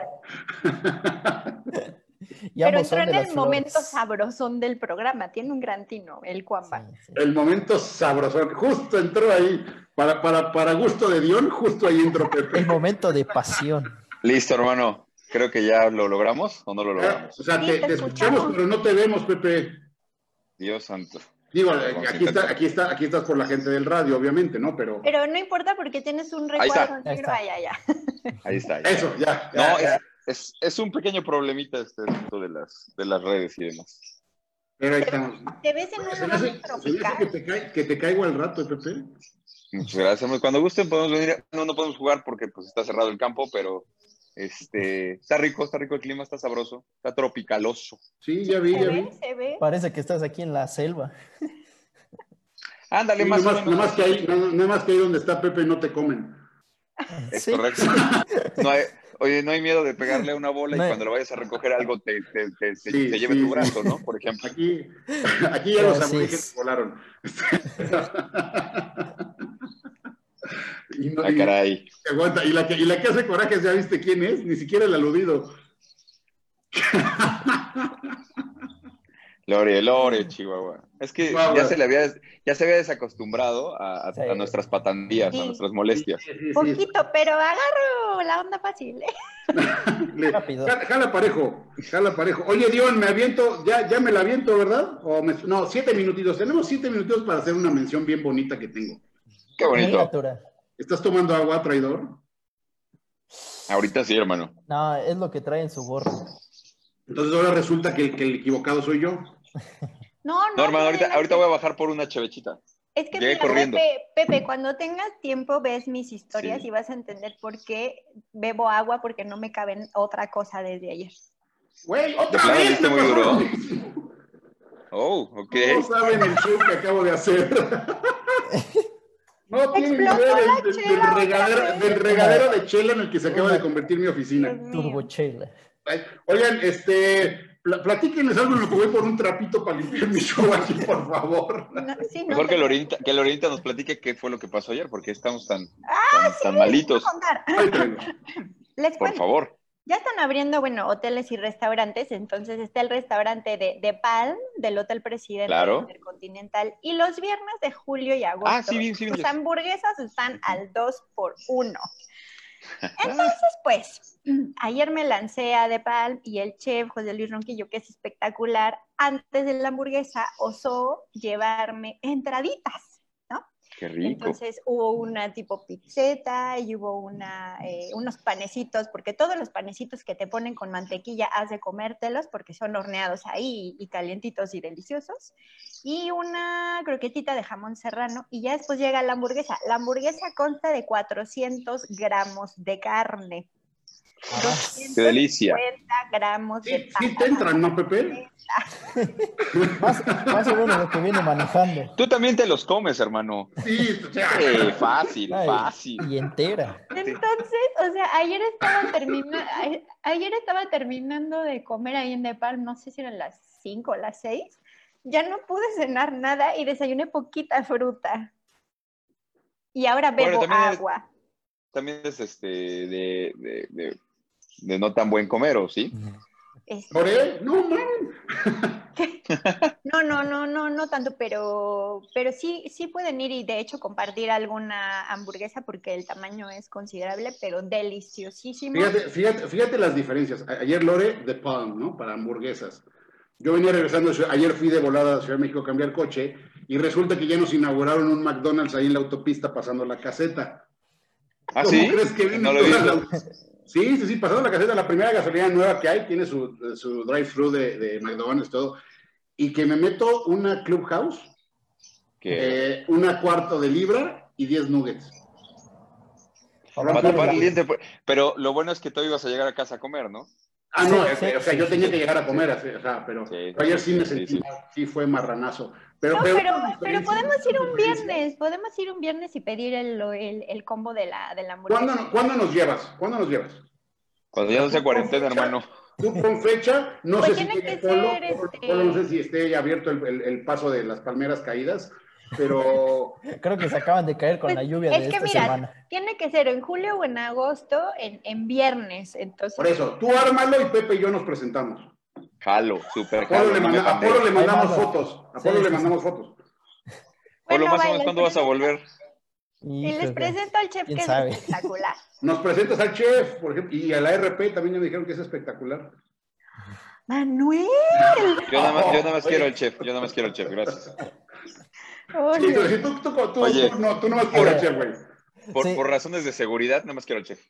Pero entró en el momento sabrosón del programa, tiene un gran tino, el Cuamba. El momento sabrosón, justo entró ahí, para, para, para gusto de Dion, justo ahí entró Pepe. El momento de pasión. Listo, hermano. Creo que ya lo logramos o no lo logramos. o sea, te, escuchamos, pero no te vemos, Pepe. Dios santo. Digo, aquí, está, aquí, está, aquí estás por la gente del radio, obviamente, ¿no? Pero, pero no importa porque tienes un recuadro negro allá, Ahí está. Eso, ya. no, es, es, un pequeño problemita este asunto de las, de las redes y demás. Pero ahí estamos. ¿Te ves en un lugar tropical? Que te, que te caigo al rato, Pepe. Muchas gracias. Cuando gusten podemos venir. No, no podemos jugar porque pues está cerrado el campo, pero este, está rico, está rico el clima, está sabroso, está tropicaloso. Sí, ya vi, ya vi. Parece que estás aquí en la selva. Ándale, más, más, más que ahí, no, más que ahí donde está Pepe no te comen. Es correcto. No hay, Oye, no hay miedo de pegarle a una bola y cuando lo vayas a recoger algo te, te, te, lleve tu brazo, ¿no? Por ejemplo. Aquí, aquí ya los aborígenes volaron. y no, ah, caray. aguanta. Y la, que, y la que hace corajes, ¿ya viste quién es? Ni siquiera el aludido. Lore, Lore, Chihuahua. Es que ya se le había, ya se había desacostumbrado a, nuestras patandías, a nuestras molestias. Poquito, pero agarro la onda fácil. ¿eh? Rápido. Jala, parejo, jala parejo. Oye, Dion, me aviento, ya, ya me la aviento, ¿verdad? O no, siete minutitos. Tenemos siete minutitos para hacer una mención bien bonita que tengo. Qué bonito. ¿Estás tomando agua, traidor? Ahorita sí, hermano. No, es lo que trae en su gorro. Entonces ahora resulta que el equivocado soy yo. No, no. hermano, ahorita, ahorita voy a bajar por una chevechita. Es que Pepe, Pepe, cuando tengas tiempo ves mis historias y vas a entender por qué bebo agua porque no me caben otra cosa desde ayer. Güey, otra vez. muy duro. Oh, ok. No saben el show que acabo de hacer. No tienen idea del, del, regadero, del, regadero, de chela en el que se acaba de convertir mi oficina. Turbo chela. Oigan, este, platíquenles algo en lo que voy por un trapito para limpiar mi show aquí, por favor. Mejor que Lorinita, que Lorinita nos platique qué fue lo que pasó ayer, porque estamos tan, ah, tan, malitos. Les por favor. ya están abriendo, bueno, hoteles y restaurantes, entonces está el restaurante de, de Palm, del Hotel Presidente Intercontinental, y los viernes de julio y agosto, ah, sí, sí, las hamburguesas están al 2 por 1. Entonces, pues, ayer me lancé a De Palm y el chef José Luis Ronquillo, que es espectacular, antes de la hamburguesa osó llevarme entraditas. Qué rico. Entonces hubo una tipo pizzeta y hubo una, eh, unos panecitos, porque todos los panecitos que te ponen con mantequilla has de comértelos porque son horneados ahí y calientitos y deliciosos. Y una croquetita de jamón serrano y ya después llega la hamburguesa. La hamburguesa consta de 400 gramos de carne. ¡Qué delicia! gramos de. Sí te entran, ¿no, Pepe? más, o menos lo que viene manejando. Tú también te los comes, hermano. Sí, fácil, fácil. Y entera. Entonces, o sea, ayer estaba, terminando, ayer estaba terminando de comer ahí en Nepal, no sé si eran las 5 o las 6. Ya no pude cenar nada y desayuné poquita fruta. Y ahora bebo agua. también es este de de no tan buen comer, ¿o sí? ¿Por él? No, no, no, no, no, no tanto, pero, pero sí, sí pueden ir y de hecho compartir alguna hamburguesa porque el tamaño es considerable, pero deliciosísimo. Fíjate, fíjate, fíjate las diferencias. Ayer Lore de Palm, ¿no? Para hamburguesas. Yo venía regresando, ayer fui de volada a Ciudad de México a cambiar coche y resulta que ya nos inauguraron un McDonald's ahí en la autopista pasando la caseta. ¿Ah, sí? crees que no lo Sí, sí, sí, pasando la caseta, la primera gasolina nueva que hay, tiene su, su drive-thru de, de, McDonald's, todo, y que me meto una Clubhouse, eh, una cuarto de libra y 10 nuggets. Pues, pero lo bueno es que tú ibas a llegar a casa a comer, ¿no? Ah, no, o sea, yo tenía que llegar a comer, o sea, pero ayer sí me sentí, sí, fue marranazo. Pero, pero, pero, podemos ir un viernes, podemos ir un viernes y pedir el, el, el combo de la, de la hamburguesa. ¿Cuándo, ¿Cuándo, nos llevas? ¿Cuándo nos llevas? Cuando ya no sea cuarentena, hermano. Tú con fecha, no pues sé si tiene polo, este... no sé si esté abierto el, el, paso de las palmeras caídas, pero... Creo que se acaban de caer con pues, la lluvia de esta semana. Tiene que ser en julio o en agosto, en, en viernes, entonces... Por eso, tú ármalo y Pepe y yo nos presentamos. Jalo, súper jalo. a Polo le mandamos fotos. A Polo le mandamos fotos. Polo, más o menos, ¿cuándo vas a volver? Y les presento al chef que es espectacular. Nos presentas al chef, por ejemplo, y a la RP también me dijeron que es espectacular. Manuel. Yo nada más, yo nada más quiero el chef, yo nada más quiero el chef, gracias. Sí, tú, tú, tú, Oye, no, tú no más quieres el chef, güey. Por, por, razones de seguridad, nada más quiero el chef.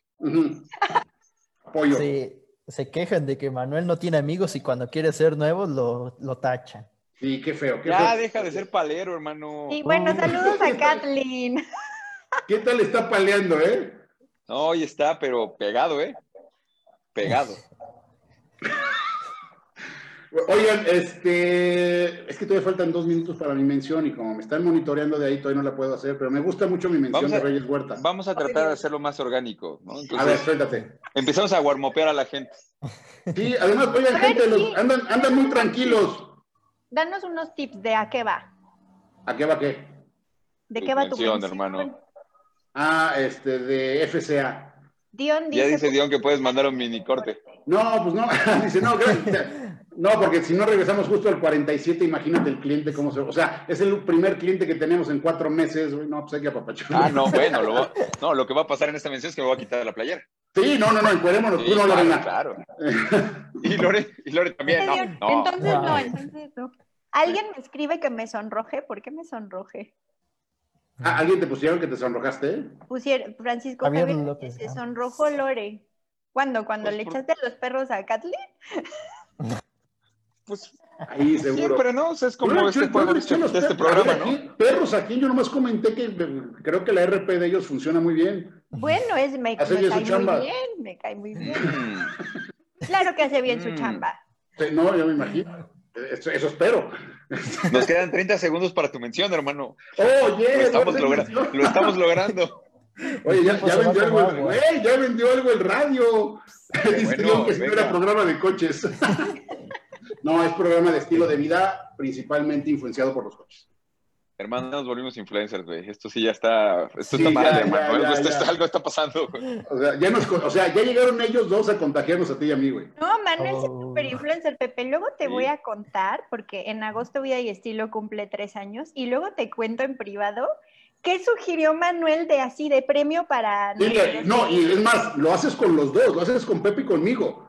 Apoyo. Sí, se quejan de que Manuel no tiene amigos y cuando quiere ser nuevo lo, lo tachan. Sí, qué feo. Qué ya, feo. deja de ser palero, hermano. Sí, bueno, saludos a Kathleen. ¿Qué tal está paleando, eh? No, hoy está, pero pegado, ¿eh? Pegado. Oigan, este, es que todavía faltan dos minutos para mi mención y como me están monitoreando de ahí, todavía no la puedo hacer, pero me gusta mucho mi mención de Reyes Huerta. Vamos a tratar de hacerlo más orgánico, ¿no? a ver, suéltate. Empezamos a guarmopear a la gente. Sí, además, oigan, gente, los, andan, andan muy tranquilos. Danos unos tips de a qué va. ¿A qué va qué? ¿De qué va tu mención, hermano? Ah, este, de FCA. Dion dice, ya dice Dion que puedes mandar un mini corte. No, pues no, dice, no, gracias. No, porque si no regresamos justo al 47, imagínate el cliente cómo se... O sea, es el primer cliente que tenemos en cuatro meses, no, pues hay que apapachar. Ah, no, bueno, lo, no, lo que va a pasar en esta mención es que me voy a quitar la playera. Sí, no, no, no, encuadrémonos, sí, tú no, claro, Lorena. Claro. Y Lore, y Lore también, no, no. Entonces no, entonces no. Alguien me escribe que me sonroje, ¿por qué me sonroje? Ah, ¿Alguien te pusieron que te sonrojaste? Pusieron, Francisco Javier, López, se sonrojó Lore. ¿Cuándo? ¿Cuando pues le echaste a los perros a Kathleen? Pues ahí seguro. Siempre, ¿no? O sea, es como bueno, este, juego, de este programa, ¿no? Perros aquí, yo nomás comenté que creo que la RP de ellos funciona muy bien. Bueno, es, me, me cae muy bien, me cae muy bien. claro que hace bien su mm. chamba. no, yo me imagino. Eso, eso, espero. Nos quedan 30 segundos para tu mención, hermano. Oh, yeah, lo, estamos lo estamos logrando. Oye, ya, ya vendió algo, el, güey, ya vendió algo el radio. Bueno, que no era programa de coches. no, es programa de estilo de vida, principalmente influenciado por los coches. Hermano, nos volvimos influencers, güey. Esto sí ya está. Esto está mal, hermano. esto, Está, algo está pasando, O sea, ya nos, o sea, ya llegaron ellos dos a contagiarnos a ti y a mí, güey. No, Manuel es oh. super influencer, Pepe. Luego te voy a contar, porque en agosto Vida y Estilo cumple tres años, y luego te cuento en privado ¿Qué sugirió Manuel de así, de premio para... no, y es más, lo haces con los dos, lo haces con Pepe y conmigo.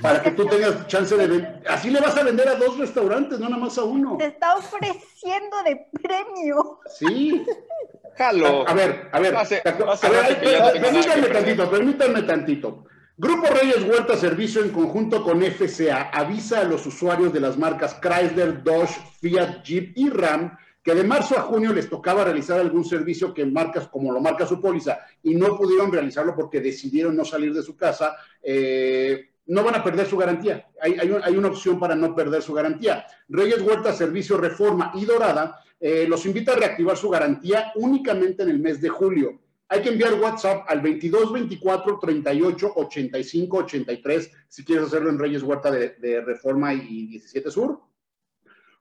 Para que tú tengas chance de vender. Así le vas a vender a dos restaurantes, no nada más a uno. Te está ofreciendo de premio. Sí. Jalo. A, ver, a ver. a ver, permítanme tantito, permítanme tantito. Grupo Reyes Huerta Servicio en conjunto con FCA avisa a los usuarios de las marcas Chrysler, Dodge, Fiat, Jeep y Ram que de marzo a junio les tocaba realizar algún servicio que marcas, como lo marca su póliza, y no pudieron realizarlo porque decidieron no salir de su casa, eh, no van a perder su garantía. Hay, una opción para no perder su garantía. Reyes Huerta Servicio Reforma y Dorada eh, los invita a reactivar su garantía únicamente en el mes de julio. Hay que enviar WhatsApp al 22 24 38 85 83 si quieres hacerlo en Reyes Huerta de, de Reforma y 17 Sur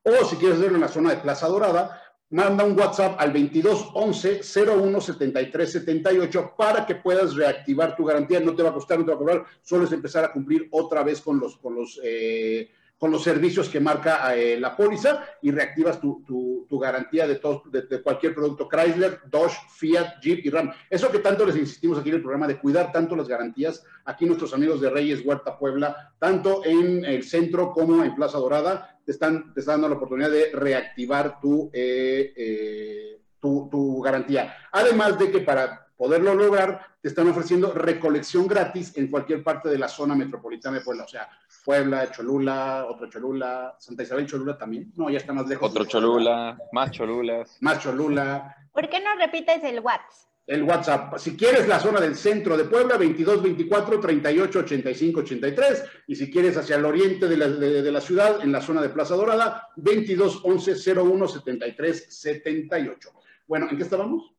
o si quieres hacerlo en la zona de Plaza Dorada, manda un WhatsApp al 2211 01 73 78 para que puedas reactivar tu garantía. No te va a costar, no te va a cobrar, solo es empezar a cumplir otra vez con los, con los, eh, con los servicios que marca eh, la póliza y reactivas tu, tu, garantía de, todo, de, cualquier producto Chrysler, Dodge, Fiat, Jeep y Ram. Eso que tanto les insistimos aquí en el programa de cuidar tanto las garantías, aquí nuestros amigos de Reyes Huerta Puebla, tanto en el centro como en Plaza Dorada, te están, te dando la oportunidad de reactivar tu, eh, eh, tu, tu, garantía. Además de que para poderlo lograr, te están ofreciendo recolección gratis en cualquier parte de la zona metropolitana de Puebla. O sea, Puebla, Cholula, otro Cholula, Santa Isabel Cholula también. No, ya está más lejos. Otro Cholula, más Cholulas. Más Cholula. ¿Por qué no repites el WhatsApp? el WhatsApp. Si quieres la zona del centro de Puebla, 22 24 38 85 83. Y si quieres hacia el oriente de la, de, la ciudad, en la zona de Plaza Dorada, 22 11 01 73 78. Bueno, ¿en qué estábamos?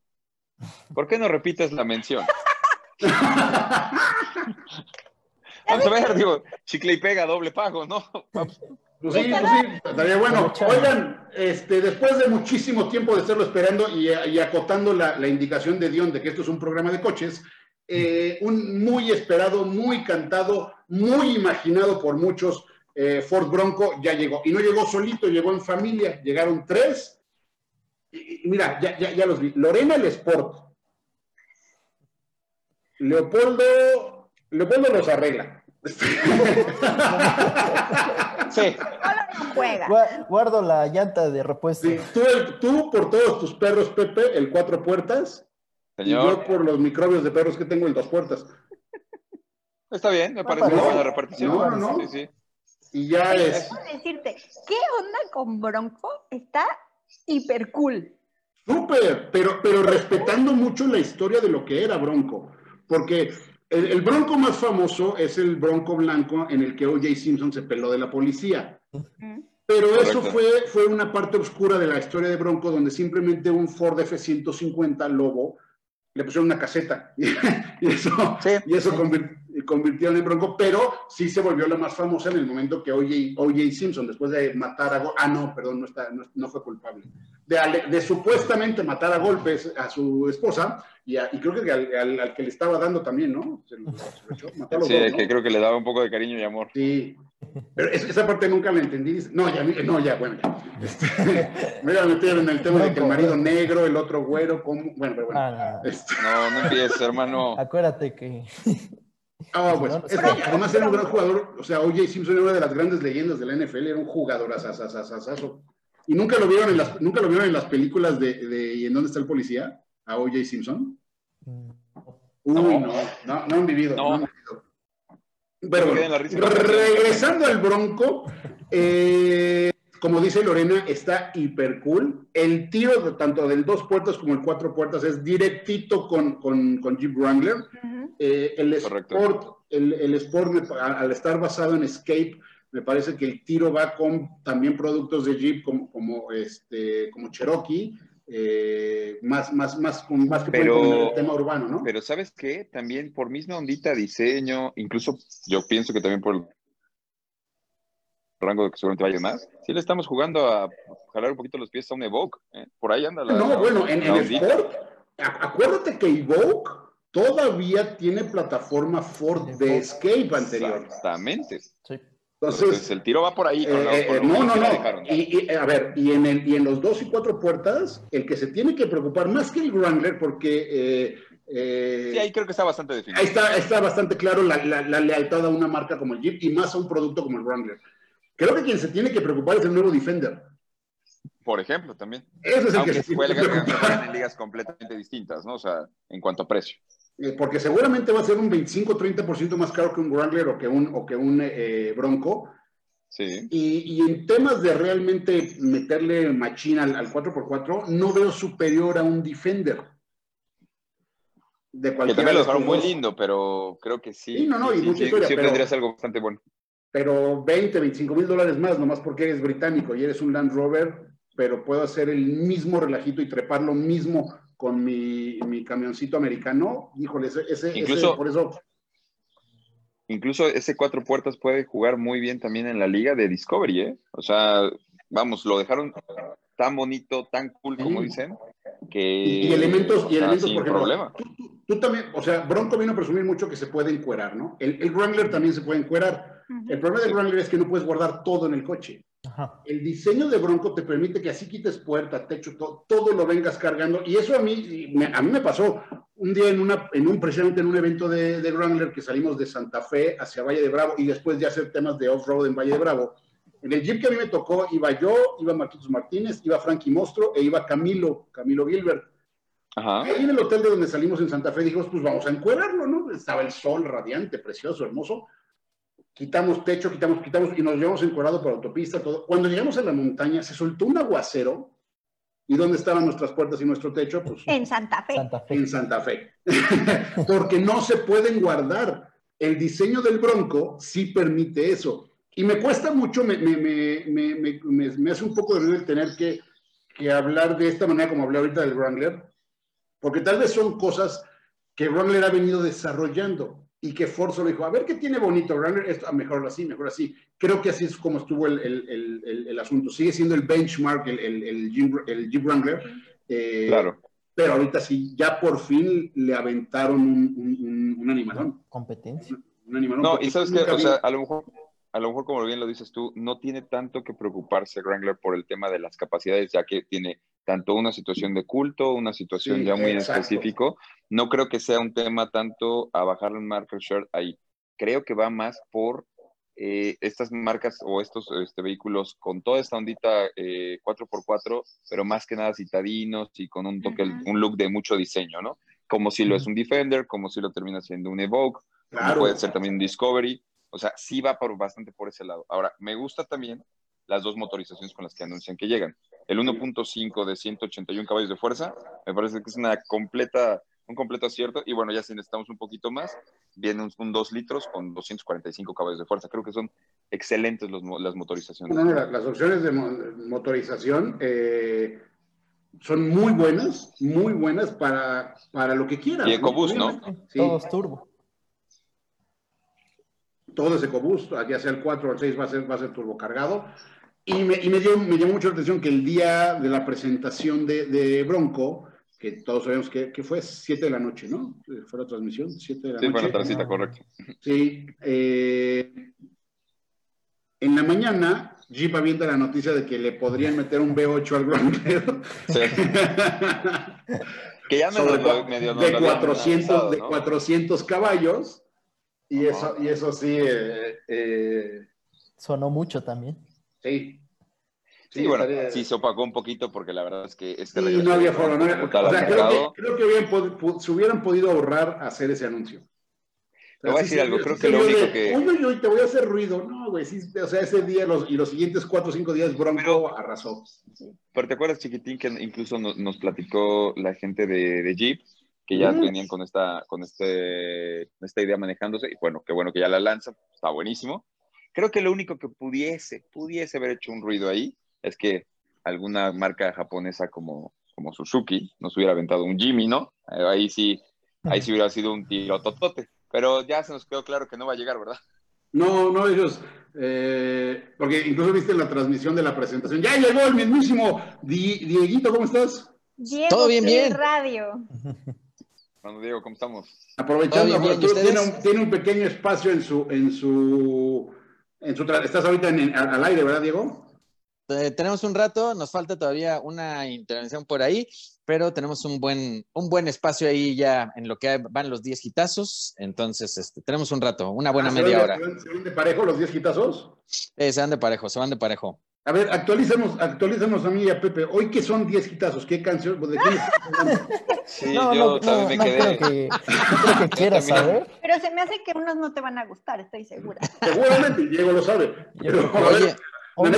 ¿Por qué no repites la mención? Vamos a ver, digo, chicle y pega, doble pago, ¿no? Pues sí, pues sí, estaría bueno. Oigan, este, después de muchísimo tiempo de estarlo esperando y, acotando la, indicación de Dion de que esto es un programa de coches, eh, un muy esperado, muy cantado, muy imaginado por muchos, eh, Ford Bronco ya llegó. Y no llegó solito, llegó en familia. Llegaron tres. Mira, ya, ya, ya, los vi. Lorena el Sport. Leopoldo, Leopoldo los arregla. Sí. Guardo la llanta de repuesto. Tú, por todos tus perros, Pepe, el cuatro puertas. Y yo por los microbios de perros que tengo el dos puertas. Está bien, me parece una buena repartición. No, no, Sí, sí. Y ya es. decirte, ¿qué onda con Bronco? Está hiper cool. Súper, pero, pero respetando mucho la historia de lo que era Bronco. Porque el, bronco más famoso es el bronco blanco en el que O.J. Simpson se peló de la policía. Pero eso fue, fue una parte oscura de la historia de Bronco, donde simplemente un Ford F-150 Lobo le pusieron una caseta y eso, y eso convirtieron en Bronco, pero sí se volvió la más famosa en el momento que O.J. Simpson, después de matar a... Ah, no, perdón, no, está, no, fue culpable. De, supuestamente matar a golpes a su esposa y, creo que al, que le estaba dando también, ¿no? Se lo, sí, que creo que le daba un poco de cariño y amor. Sí, pero esa parte nunca la entendí. No, ya, no, ya, bueno, ya. Este, me voy a meter en el tema de que el marido negro, el otro güero, como... bueno, pero bueno. Ah, este, no, no empieces, hermano. Acuérdate que... Ah, pues, es que además era un gran jugador, o sea, O.J. Simpson era una de las grandes leyendas de la NFL, era un jugador asasasasaso. ¿Y nunca lo vieron en las, nunca lo vieron en las películas de, de ¿Y en dónde está el policía? A O.J. Simpson. Mm. Uy, no, no, no, han vivido. No. han vivido. Pero regresando al Bronco, eh, como dice Lorena, está hiper cool. El tiro tanto del dos puertas como el cuatro puertas es directito con, con, Jeep Wrangler. Eh, el, Sport, el, Sport, al estar basado en Escape, me parece que el tiro va con también productos de Jeep como, como, este, como Cherokee. Eh, más, más, más, más que pero, el tema urbano, ¿no? Pero ¿sabes qué? También por misma ondita diseño, incluso yo pienso que también por rango de que seguramente vaya más. Sí le estamos jugando a jalar un poquito los pies a un Evoque. ¿eh? Por ahí anda la. No, bueno, en, el Sport, acuérdate que Evoque todavía tiene plataforma Ford de Escape anterior. Exactamente. Sí. Entonces, el tiro va por ahí. Con eh, eh, no, no, no. Y, a ver, y en, el, y en los dos y cuatro puertas, el que se tiene que preocupar más que el Wrangler, porque eh, sí, ahí creo que está bastante definido. Ahí está, está bastante claro la, lealtad a una marca como el Jeep y más a un producto como el Wrangler. Creo que quien se tiene que preocupar es el nuevo Defender. Por ejemplo, también. Ese es el que se preocupar. en ligas completamente distintas, ¿no? O sea, en cuanto a precio. Eh, porque seguramente va a ser un 25-30% más caro que un Wrangler o que un, o que un eh, Bronco. Sí. Y, y, en temas de realmente meterle machina al, al 4x4, no veo superior a un Defender de Que también lo dejaron muy lindo, pero creo que sí. Sí, no, no, y mucha historia. Sí, tendrías algo bastante bueno. Pero 20, 25 mil dólares más, nomás porque eres británico y eres un Land Rover, pero puedo hacer el mismo relajito y trepar lo mismo con mi, mi camioncito americano. Híjole, ese, ese, incluso, por eso. Incluso ese cuatro puertas puede jugar muy bien también en la liga de Discovery, ¿eh? O sea, vamos, lo dejaron tan bonito, tan cool, como dicen, que... Y, elementos, y elementos por ejemplo, problema. Tú, también, o sea, Bronco vino a presumir mucho que se puede encuerar, ¿no? El, el Wrangler también se puede encuerar. El problema del Wrangler es que no puedes guardar todo en el coche. El diseño de Bronco te permite que así quites puerta, techo, todo, todo lo vengas cargando. Y eso a mí, a mí me pasó un día en, una, en un, precisamente en un evento de, de Wrangler que salimos de Santa Fe hacia Valle de Bravo y después de hacer temas de off-road en Valle de Bravo en el jeep que a mí me tocó iba yo, iba Marquitos Martínez, iba Frankie Mostro e iba Camilo, Camilo Gilbert. Ajá. Ahí en el hotel de donde salimos en Santa Fe dijimos, pues vamos a encuadrarlo, ¿no? Estaba el sol radiante, precioso, hermoso. Quitamos techo, quitamos, quitamos y nos llevamos encuadrado por autopista, todo. Cuando llegamos a la montaña se soltó un aguacero. ¿Y dónde estaban nuestras puertas y nuestro techo? Pues en Santa Fe. Santa Fe. En Santa Fe. Porque no se pueden guardar. El diseño del Bronco sí permite eso y me cuesta mucho, me, me, me, me hace un poco de ruido el tener que, que, hablar de esta manera como hablé ahorita del Wrangler, porque tal vez son cosas que Wrangler ha venido desarrollando y que Ford solo dijo, a ver qué tiene bonito Wrangler, esto, ah, mejor así, mejor así. Creo que así es como estuvo el, el, el, el asunto. Sigue siendo el benchmark, el, Jeep, Wrangler. Eh, claro. Pero ahorita sí, ya por fin le aventaron un, un, un animalón. Competencia. Un, animalón. No, y sabes que, o sea, a lo mejor a lo mejor, como bien lo dices tú, no tiene tanto que preocuparse Wrangler por el tema de las capacidades, ya que tiene tanto una situación de culto, una situación ya muy específico. No creo que sea un tema tanto a bajarle un market share ahí. Creo que va más por eh, estas marcas o estos este, vehículos con toda esta ondita 4x4, eh, pero más que nada citadinos y con un toque, un look de mucho diseño, ¿no? Como si lo es un Defender, como si lo termina siendo un Evoque, puede ser también un Discovery o sea, sí va por, bastante por ese lado. Ahora, me gusta también las dos motorizaciones con las que anuncian que llegan. El 1.5 de 181 caballos de fuerza, me parece que es una completa, un completo acierto. Y bueno, ya si necesitamos un poquito más, viene un, 2 litros con 245 caballos de fuerza. Creo que son excelentes los, las motorizaciones. No, no, las opciones de motorización eh, son muy buenas, muy buenas para, para lo que quieran. Y EcoBoost, ¿no? Sí. Todos turbo todo ese EcoBoost, ya sea el 4 o el 6 va a ser, va a ser turbocargado. Y, me, y me, dio, me llamó mucho la atención que el día de la presentación de, de Bronco, que todos sabemos que, que, fue 7 de la noche, ¿no? Fue la transmisión, 7 de la sí, noche. Sí, fue la transita, correcto. Sí. Eh, en la mañana, Jeep avienta la noticia de que le podrían meter un V8 al Wrangler. Sí. que ya me medio de, 400, de 400 caballos y eso, y eso sí. Eh, eh, Sonó mucho también. Sí. Sí, bueno, sí se opacó un poquito porque la verdad es que este sí, no había forma. No o sea, creo que, creo que se hubieran podido ahorrar hacer ese anuncio. te voy a decir algo, creo que lo único que. Uy, uy, uy, te voy a hacer ruido. No, güey, sí, o sea, ese día los, y los siguientes cuatro o cinco días Bronco arrasó. Pero te acuerdas, chiquitín, que incluso nos, nos platicó la gente de, de Jeep que ya venían con esta, con este, esta idea manejándose, y bueno, qué bueno que ya la lanzan, está buenísimo. Creo que lo único que pudiese, pudiese haber hecho un ruido ahí, es que alguna marca japonesa como, como Suzuki nos hubiera aventado un Jimmy, ¿no? Eh, ahí sí, ahí sí hubiera sido un tiro totote, pero ya se nos quedó claro que no va a llegar, ¿verdad? No, no, ellos, Eh, porque incluso viste la transmisión de la presentación. Ya llegó el mismísimo Dieguito, ¿cómo estás? Diego, Todo bien, bien. Radio. Bueno, Diego, ¿cómo estamos? Aprovechando, tiene, un, tiene, un, pequeño espacio en su, en su, en estás ahorita al aire, ¿verdad, Diego? Eh, tenemos un rato, nos falta todavía una intervención por ahí, pero tenemos un buen, un buen espacio ahí ya en lo que van los 10 quitazos. Entonces, este, tenemos un rato, una buena ah, media hora. ¿Se van de parejo los 10 quitazos? Eh, se van de parejo, se van de parejo. A ver, actualicemos, actualízanos a mí y a Pepe. Hoy que son 10 quitazos, ¿qué canción? ¿De quién Sí, no, yo no, también me quedé. Creo que, creo que quieras saber. Pero se me hace que unos no te van a gustar, estoy segura. Seguramente, Diego lo sabe. Pero, Oye, bueno,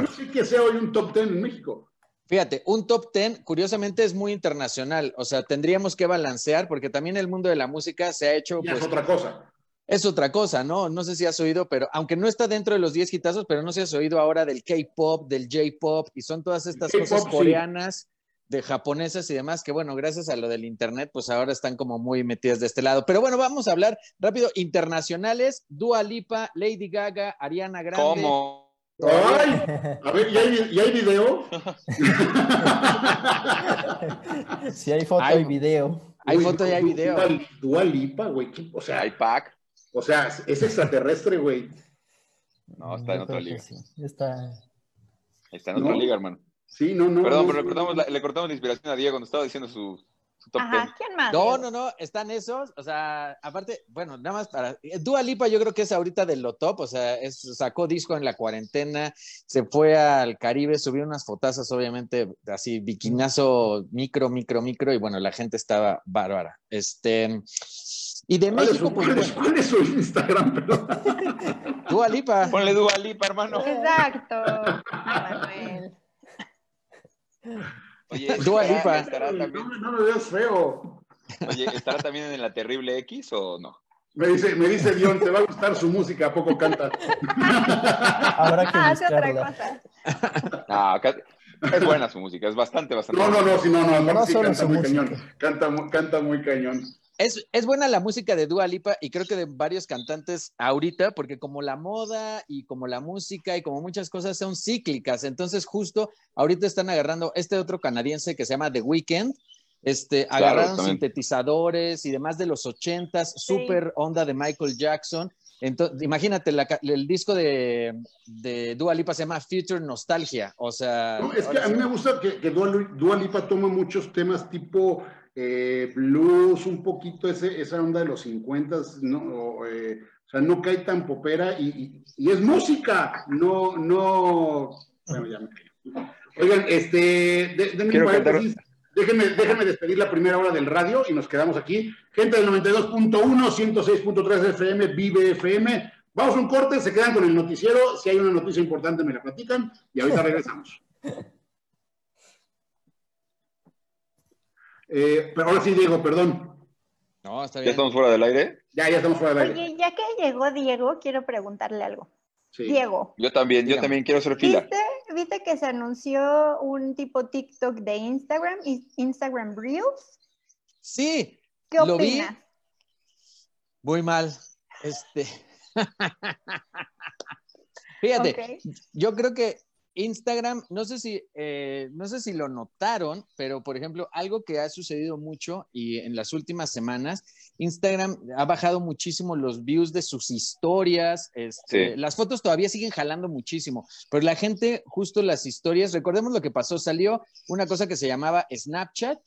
no sé que sea hoy un top 10 en México. Fíjate, un top 10 curiosamente es muy internacional, o sea, tendríamos que balancear porque también el mundo de la música se ha hecho... es pues, otra cosa. Es otra cosa, ¿no? No sé si has oído, pero aunque no está dentro de los 10 hitazos, pero no sé si has oído ahora del K-pop, del J-pop, y son todas estas cosas coreanas, de japonesas y demás, que bueno, gracias a lo del internet, pues ahora están como muy metidas de este lado. Pero bueno, vamos a hablar rápido, internacionales, Dua Lipa, Lady Gaga, Ariana Grande. ¿Cómo? Ay, a ver, ¿y hay, hay video? Si hay foto y video. Hay foto y hay video. Dua, Lipa, güey. O sea, hay pack. O sea, es extraterrestre, güey. No, está en otra liga. Está... está en otra liga, hermano. Sí, no, no. Perdón, pero le cortamos, la, le cortamos la inspiración a Diego cuando estaba diciendo su, Ajá, ¿quién más? No, no, no, están esos, o sea, aparte, bueno, nada más para, Dua Lipa yo creo que es ahorita de lo top, o sea, sacó disco en la cuarentena, se fue al Caribe, subió unas fotazas, obviamente, así, bikinazo, micro, micro, micro, y bueno, la gente estaba bárbara. Este, y de México, pues, ¿cuál, es, su Instagram? Dua Lipa. Ponle Dua Lipa, hermano. Exacto, Manuel. Oye, Dua Lipa. No, me veas feo. Oye, ¿estará también en la terrible X o no? Me dice, me dice Dion, te va a gustar su música, ¿a poco canta? Habrá que Hace otra cosa. Ah, es buena su música, es bastante, bastante. No, no, no, sí, no, no, no, sí, canta muy cañón. Canta, canta muy cañón. Es, es, buena la música de Dua Lipa y creo que de varios cantantes ahorita, porque como la moda y como la música y como muchas cosas son cíclicas, entonces justo ahorita están agarrando este otro canadiense que se llama The Weeknd, este, agarraron sintetizadores y demás de los ochentas, super onda de Michael Jackson. Entonces, imagínate, el disco de, de Dua Lipa se llama Future Nostalgia, o sea... es que a mí me gusta que, que Dua Lipa toma muchos temas tipo eh, blues, un poquito ese, esa onda de los 50, ¿no? Eh, o sea, no cae tan popera y, es música, no, no, bueno, ya me Oigan, este, déjenme, déjenme despedir la primera hora del radio y nos quedamos aquí. Gente del 92.1, 106.3 FM, Vive FM. Vamos a un corte, se quedan con el noticiero. Si hay una noticia importante, me la platican y ahorita regresamos. Eh, pero ahora sí, Diego, perdón. No, está bien. ¿Ya estamos fuera del aire? Ya, ya estamos fuera del aire. Oye, ya que llegó Diego, quiero preguntarle algo. Diego. Yo también, yo también quiero hacer fila. ¿Viste, ¿Viste, que se anunció un tipo TikTok de Instagram, Instagram Reels? Sí. ¿Qué opinas? Muy mal. Este. Fíjate, yo creo que Instagram, no sé si, eh, no sé si lo notaron, pero por ejemplo, algo que ha sucedido mucho y en las últimas semanas, Instagram ha bajado muchísimo los views de sus historias. Este, las fotos todavía siguen jalando muchísimo, pero la gente, justo las historias, recordemos lo que pasó, salió una cosa que se llamaba Snapchat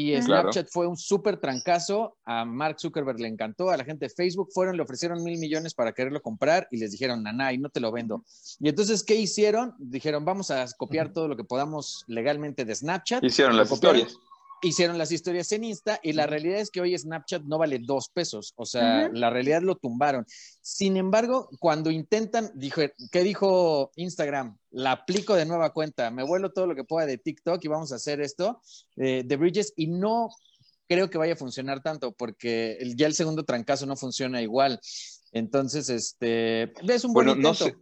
y Snapchat fue un súper trancazo. A Mark Zuckerberg le encantó. A la gente de Facebook fueron, le ofrecieron mil millones para quererlo comprar y les dijeron, naná, y no te lo vendo. Y entonces, ¿qué hicieron? Dijeron, vamos a copiar todo lo que podamos legalmente de Snapchat. Hicieron las historias hicieron las historias en Insta y la realidad es que hoy Snapchat no vale dos pesos, o sea, la realidad lo tumbaron. Sin embargo, cuando intentan, dijo, ¿qué dijo Instagram? La aplico de nueva cuenta, me vuelo todo lo que pueda de TikTok y vamos a hacer esto eh, de Bridges y no creo que vaya a funcionar tanto porque ya el segundo trancazo no funciona igual. Entonces, este, es un buen bueno, No sé,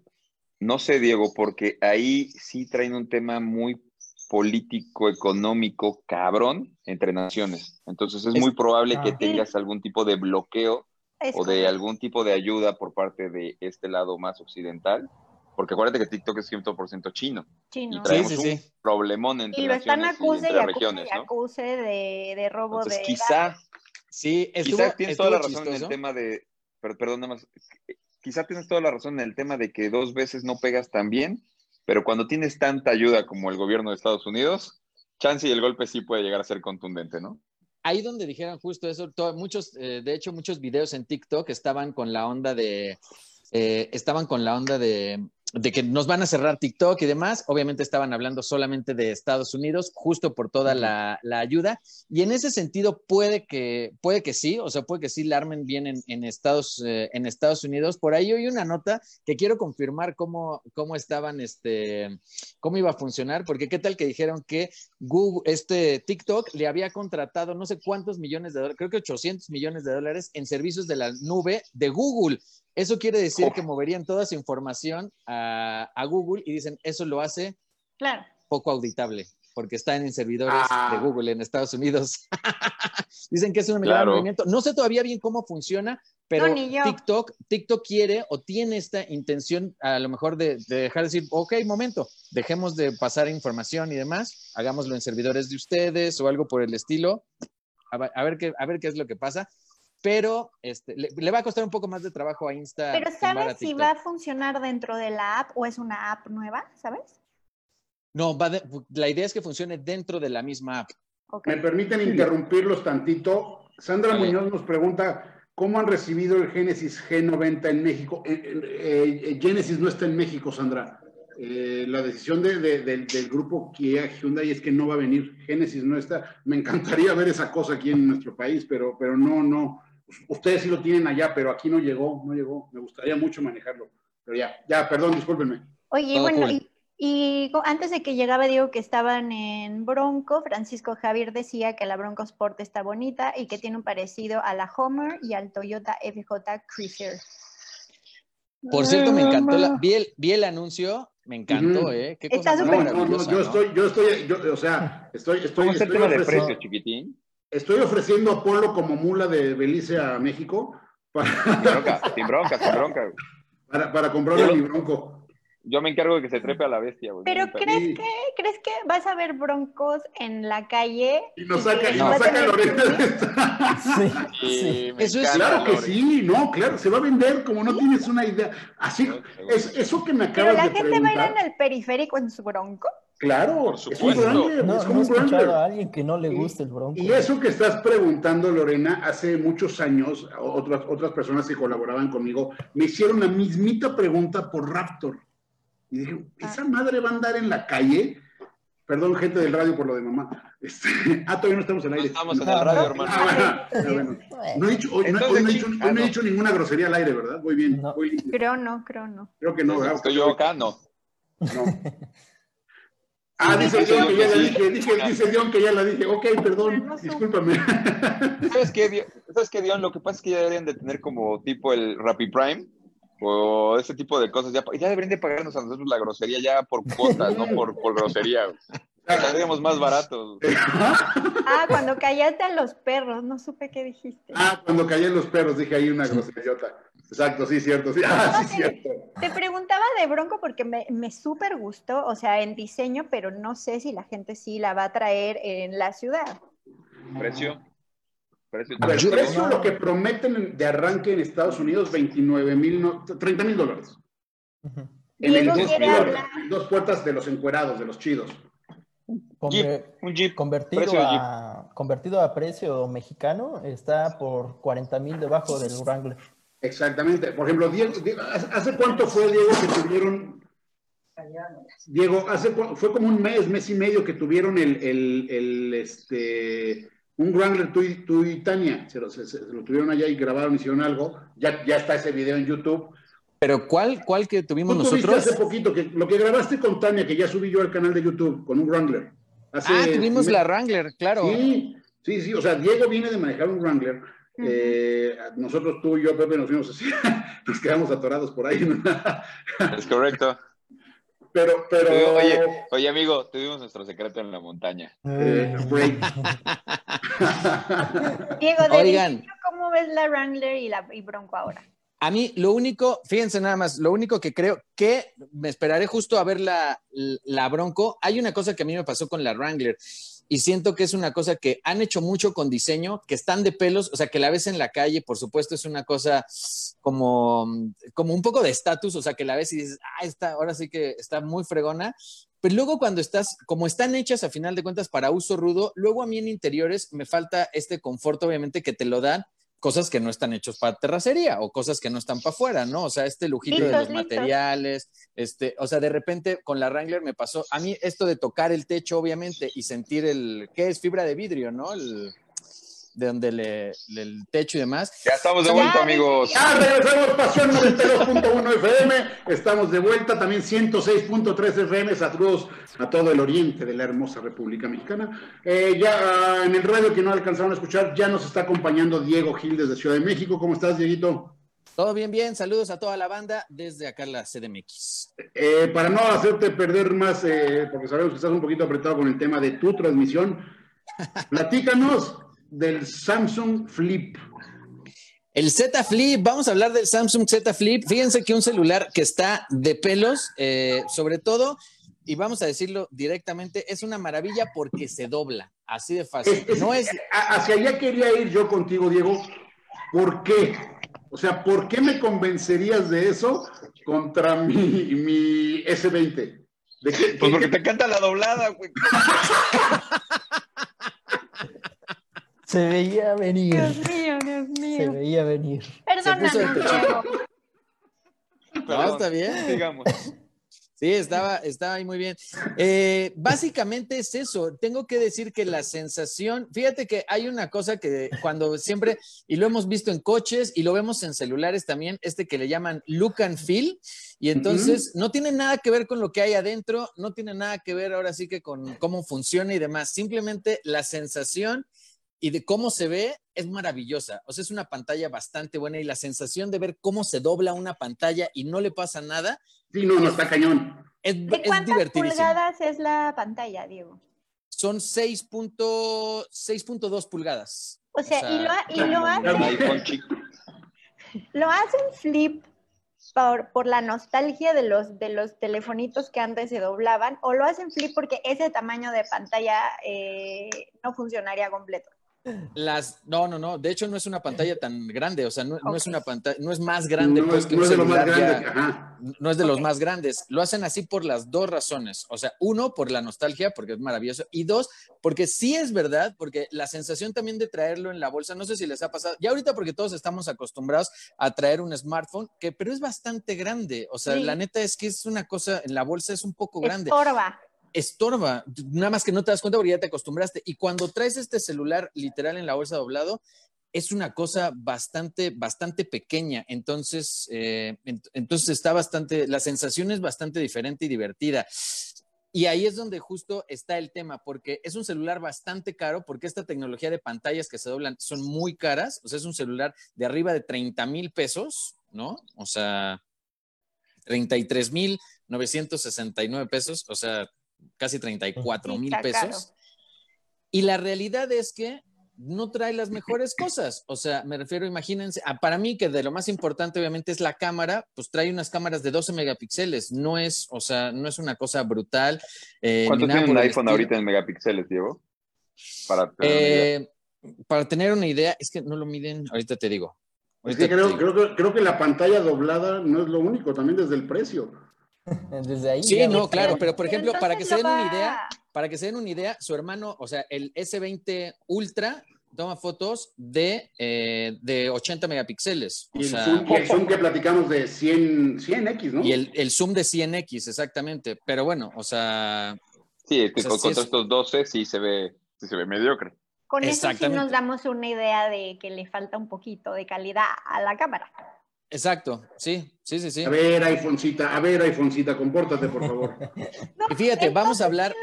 no sé, Diego, porque ahí sí traen un tema muy político, económico, cabrón entre naciones. Entonces es, muy probable que tengas algún tipo de bloqueo o de algún tipo de ayuda por parte de este lado más occidental, porque acuérdate que TikTok es 100% chino. Chino. Y traemos un problemón entre y lo están acuse y, regiones, ¿no? acuse de, de robo Entonces, de quizá, sí, quizá tienes toda la razón en el tema de, perdón, nada más, quizá tienes toda la razón en el tema de que dos veces no pegas tan bien, pero cuando tienes tanta ayuda como el gobierno de Estados Unidos, chance y el golpe sí puede llegar a ser contundente, ¿no? Ahí donde dijeron justo eso, muchos, eh, de hecho, muchos videos en TikTok estaban con la onda de, eh, estaban con la onda de, de que nos van a cerrar TikTok y demás. Obviamente estaban hablando solamente de Estados Unidos, justo por toda la, ayuda. Y en ese sentido puede que, puede que sí, o sea, puede que sí la armen bien en, Estados, eh, en Estados Unidos. Por ahí hay una nota que quiero confirmar cómo, cómo estaban, este, cómo iba a funcionar, porque qué tal que dijeron que Google, este TikTok le había contratado no sé cuántos millones de dólares, creo que 800 millones de dólares en servicios de la nube de Google. Eso quiere decir que moverían toda su información a, Google y dicen, eso lo hace poco auditable, porque están en servidores de ah. Google en Estados Unidos. dicen que es un gran movimiento. No sé todavía bien cómo funciona, pero TikTok, TikTok quiere o tiene esta intención a lo mejor de, dejar de decir, ok, momento, dejemos de pasar información y demás, hagámoslo en servidores de ustedes o algo por el estilo. A, ver, qué, a ver qué es lo que pasa pero este, le, va a costar un poco más de trabajo a Insta. Pero ¿sabes si va a funcionar dentro de la app o es una app nueva? ¿Sabes? No, va la idea es que funcione dentro de la misma app. ¿Me permiten interrumpirlos tantito? Sandra Muñoz nos pregunta, ¿cómo han recibido el Genesis G90 en México? Eh, eh, eh, Genesis no está en México, Sandra. la decisión del grupo Kia Hyundai es que no va a venir. Genesis no está. Me encantaría ver esa cosa aquí en nuestro país, pero, pero no, no, ustedes sí lo tienen allá, pero aquí no llegó, no llegó. Me gustaría mucho manejarlo. Pero ya, ya, perdón, discúlpenme. Oye, bueno, y, antes de que llegaba, digo que estaban en Bronco, Francisco Javier decía que la Bronco Sport está bonita y que tiene un parecido a la Homer y al Toyota FJ Cruiser. Por cierto, me encantó, la, vi, el, anuncio, me encantó, ¿eh? Qué está súper no, no, no, yo estoy, yo estoy, yo, o sea, estoy, estoy. ¿Cómo es el tema de precio, chiquitín? Estoy ofreciendo a Polo como mula de Belice a México. Para... Sin bronca, sin bronca, sin bronca. Para, para comprarle mi bronco. Yo me encargo de que se trepe a la bestia, güey. Pero ¿crees que, ¿crees que vas a ver broncos en la calle? Y nos saca, y nos saca Lorena Sí, sí. Eso es claro que sí, no, claro, se va a vender como no tienes una idea. Así, es, eso que me acabas de preguntar. ¿Pero la gente va a ir en el periférico en su bronco? Claro, es un Wrangler, no, es como un Wrangler. a alguien que no le guste el bronco. Y eso que estás preguntando, Lorena, hace muchos años, otras, otras personas que colaboraban conmigo, me hicieron la mismita pregunta por Raptor. Y dije, ah. ¿esa madre va a andar en la calle? Perdón, gente del radio por lo de mamá. Este, ah, todavía no estamos en el aire. estamos en el radio, hermano. Ah, no he dicho, hoy, no, he dicho, no he dicho ninguna grosería al aire, ¿verdad? Muy bien. creo no, creo no. Creo que no, ¿verdad? Estoy yo acá, no. No. Ah, dice Dion que ya la dije, dice Dion que ya la dije. Ok, perdón, discúlpame. ¿Sabes qué, ¿Sabes qué, Dion? Lo que pasa es que ya deberían de tener como tipo el Rappi Prime, o ese tipo de cosas. Ya, ya deberían de pagarnos a nosotros la grosería ya por cuotas, no por, por grosería. Saldríamos más baratos. Ah, cuando callaste a los perros, no supe qué dijiste. Ah, cuando callé a los perros, dije ahí una groseriota. Exacto, sí, cierto, sí. Ah, sí, cierto. Te preguntaba de Bronco porque me, me súper gustó, o sea, en diseño, pero no sé si la gente sí la va a traer en la ciudad. ¿Precio? Precio, a ver, precio lo que prometen de arranque en Estados Unidos, 29 mil, 30 mil dólares. En el dos, dos puertas de los encuerados, de los chidos. un Jeep. Convertido, a, convertido a precio mexicano, está por 40 mil debajo del Wrangler. Exactamente. Por ejemplo, Diego, ¿hace cuánto fue, Diego, que tuvieron... Diego, hace, fue como un mes, mes y medio que tuvieron el, el, el este, un Wrangler tú y, tú y Tania, se lo, tuvieron allá y grabaron, hicieron algo, ya, ya está ese video en YouTube. Pero ¿cuál, cuál que tuvimos nosotros? hace poquito, que, lo que grabaste con Tania, que ya subí yo al canal de YouTube, con un Wrangler. ah, tuvimos la Wrangler, claro. Sí, sí, sí, o sea, Diego viene de manejar un Wrangler. Eh, nosotros, tú y yo, Pepe, nos fuimos así, nos quedamos atorados por ahí. es correcto. pero, pero. Oye, oye, amigo, tuvimos nuestro secreto en la montaña. Eh, Diego, Oigan. ¿cómo ves la Wrangler y la y Bronco ahora? A mí, lo único, fíjense nada más, lo único que creo que me esperaré justo a ver la, la Bronco. Hay una cosa que a mí me pasó con la Wrangler y siento que es una cosa que han hecho mucho con diseño, que están de pelos, o sea, que la ves en la calle, por supuesto, es una cosa como, como un poco de estatus, o sea, que la ves y dices, ah, está, ahora sí que está muy fregona, pero luego cuando estás, como están hechas a final de cuentas para uso rudo, luego a mí en interiores me falta este confort, obviamente, que te lo dan cosas que no están hechos para terracería o cosas que no están para afuera, ¿no? O sea, este lujito de los materiales, este, o sea, de repente con la Wrangler me pasó, a mí esto de tocar el techo, obviamente, y sentir el, ¿qué es? Fibra de vidrio, ¿no? El, de donde le, el techo y demás. Ya estamos de vuelta, amigos. Ya regresamos, Pasión 92.1 FM. Estamos de vuelta, también 106.3 FM. Saludos a todo el oriente de la hermosa República Mexicana. Eh, ya ah, en el radio que no alcanzaron a escuchar, ya nos está acompañando Diego Gil desde Ciudad de México. ¿Cómo estás, Dieguito? Todo bien, bien. Saludos a toda la banda desde acá la CDMX. Eh, para no hacerte perder más, eh, porque sabemos que estás un poquito apretado con el tema de tu transmisión, platícanos del Samsung Flip. El Z Flip, vamos a hablar del Samsung Z Flip. Fíjense que un celular que está de pelos, eh, sobre todo, y vamos a decirlo directamente, es una maravilla porque se dobla, así de fácil. no es... Hacia allá quería ir yo contigo, Diego. ¿Por qué? O sea, ¿por qué me convencerías de eso contra mi, mi S20? pues porque te encanta la doblada, güey. Se veía venir. Dios mío, Dios mío. Se veía venir. Perdóname, No, está bien. Digamos. Sí, estaba, estaba ahí muy bien. Eh, básicamente es eso. Tengo que decir que la sensación, fíjate que hay una cosa que cuando siempre, y lo hemos visto en coches y lo vemos en celulares también, este que le llaman look and feel, y entonces no tiene nada que ver con lo que hay adentro, no tiene nada que ver ahora sí que con cómo funciona y demás. Simplemente la sensación y de cómo se ve es maravillosa. O sea, es una pantalla bastante buena y la sensación de ver cómo se dobla una pantalla y no le pasa nada. Sí, no, no está cañón. Es, ¿De cuántas pulgadas es la pantalla, Diego? Son 6.2 pulgadas. O sea, y lo, y lo hacen. lo hacen flip por, por, la nostalgia de los, de los telefonitos que antes se doblaban, o lo hacen flip porque ese tamaño de pantalla eh, no funcionaría completo. Las, no, no, no. De hecho, no es una pantalla tan grande. O sea, no, es una pantalla, no es más grande pues, que un celular. no es de los más grandes. Lo hacen así por las dos razones. O sea, uno, por la nostalgia, porque es maravilloso. Y dos, porque sí es verdad, porque la sensación también de traerlo en la bolsa, no sé si les ha pasado. Ya ahorita, porque todos estamos acostumbrados a traer un smartphone, que pero es bastante grande. O sea, la neta es que es una cosa, en la bolsa es un poco grande. Estorba estorba, nada más que no te das cuenta porque ya te acostumbraste. Y cuando traes este celular literal en la bolsa doblado, es una cosa bastante, bastante pequeña. Entonces, eh, entonces está bastante, la sensación es bastante diferente y divertida. Y ahí es donde justo está el tema, porque es un celular bastante caro, porque esta tecnología de pantallas que se doblan son muy caras. O sea, es un celular de arriba de 30 mil pesos, ¿no? O sea, 33 mil 969 pesos. O sea, casi 34 mil pesos. Y la realidad es que no trae las mejores cosas. O sea, me refiero, imagínense, para mí que de lo más importante obviamente es la cámara, pues trae unas cámaras de 12 megapíxeles. No es, o sea, no es una cosa brutal. Eh, ¿Cuánto tiene un iPhone ahorita en megapíxeles, Diego? Para tener, eh, para tener una idea, es que no lo miden, ahorita te digo. creo, creo, creo que la pantalla doblada no es lo único, también desde el precio. Desde ahí. Sí, no, claro, pero por ejemplo, para que se den una idea, para que se den una idea, su hermano, o sea, el S20 Ultra toma fotos de, eh, de 80 megapíxeles. Y, el, zoom, que platicamos de 100, 100X, ¿no? Y el, zoom de 100X, exactamente. Pero bueno, o sea... Sí, contra estos 12 sí se ve, sí se ve mediocre. Con eso sí nos damos una idea de que le falta un poquito de calidad a la cámara. Exacto, sí, sí, sí, sí. A ver, iPhonecita, a ver, iPhonecita, compórtate, por favor. y fíjate, vamos a hablar.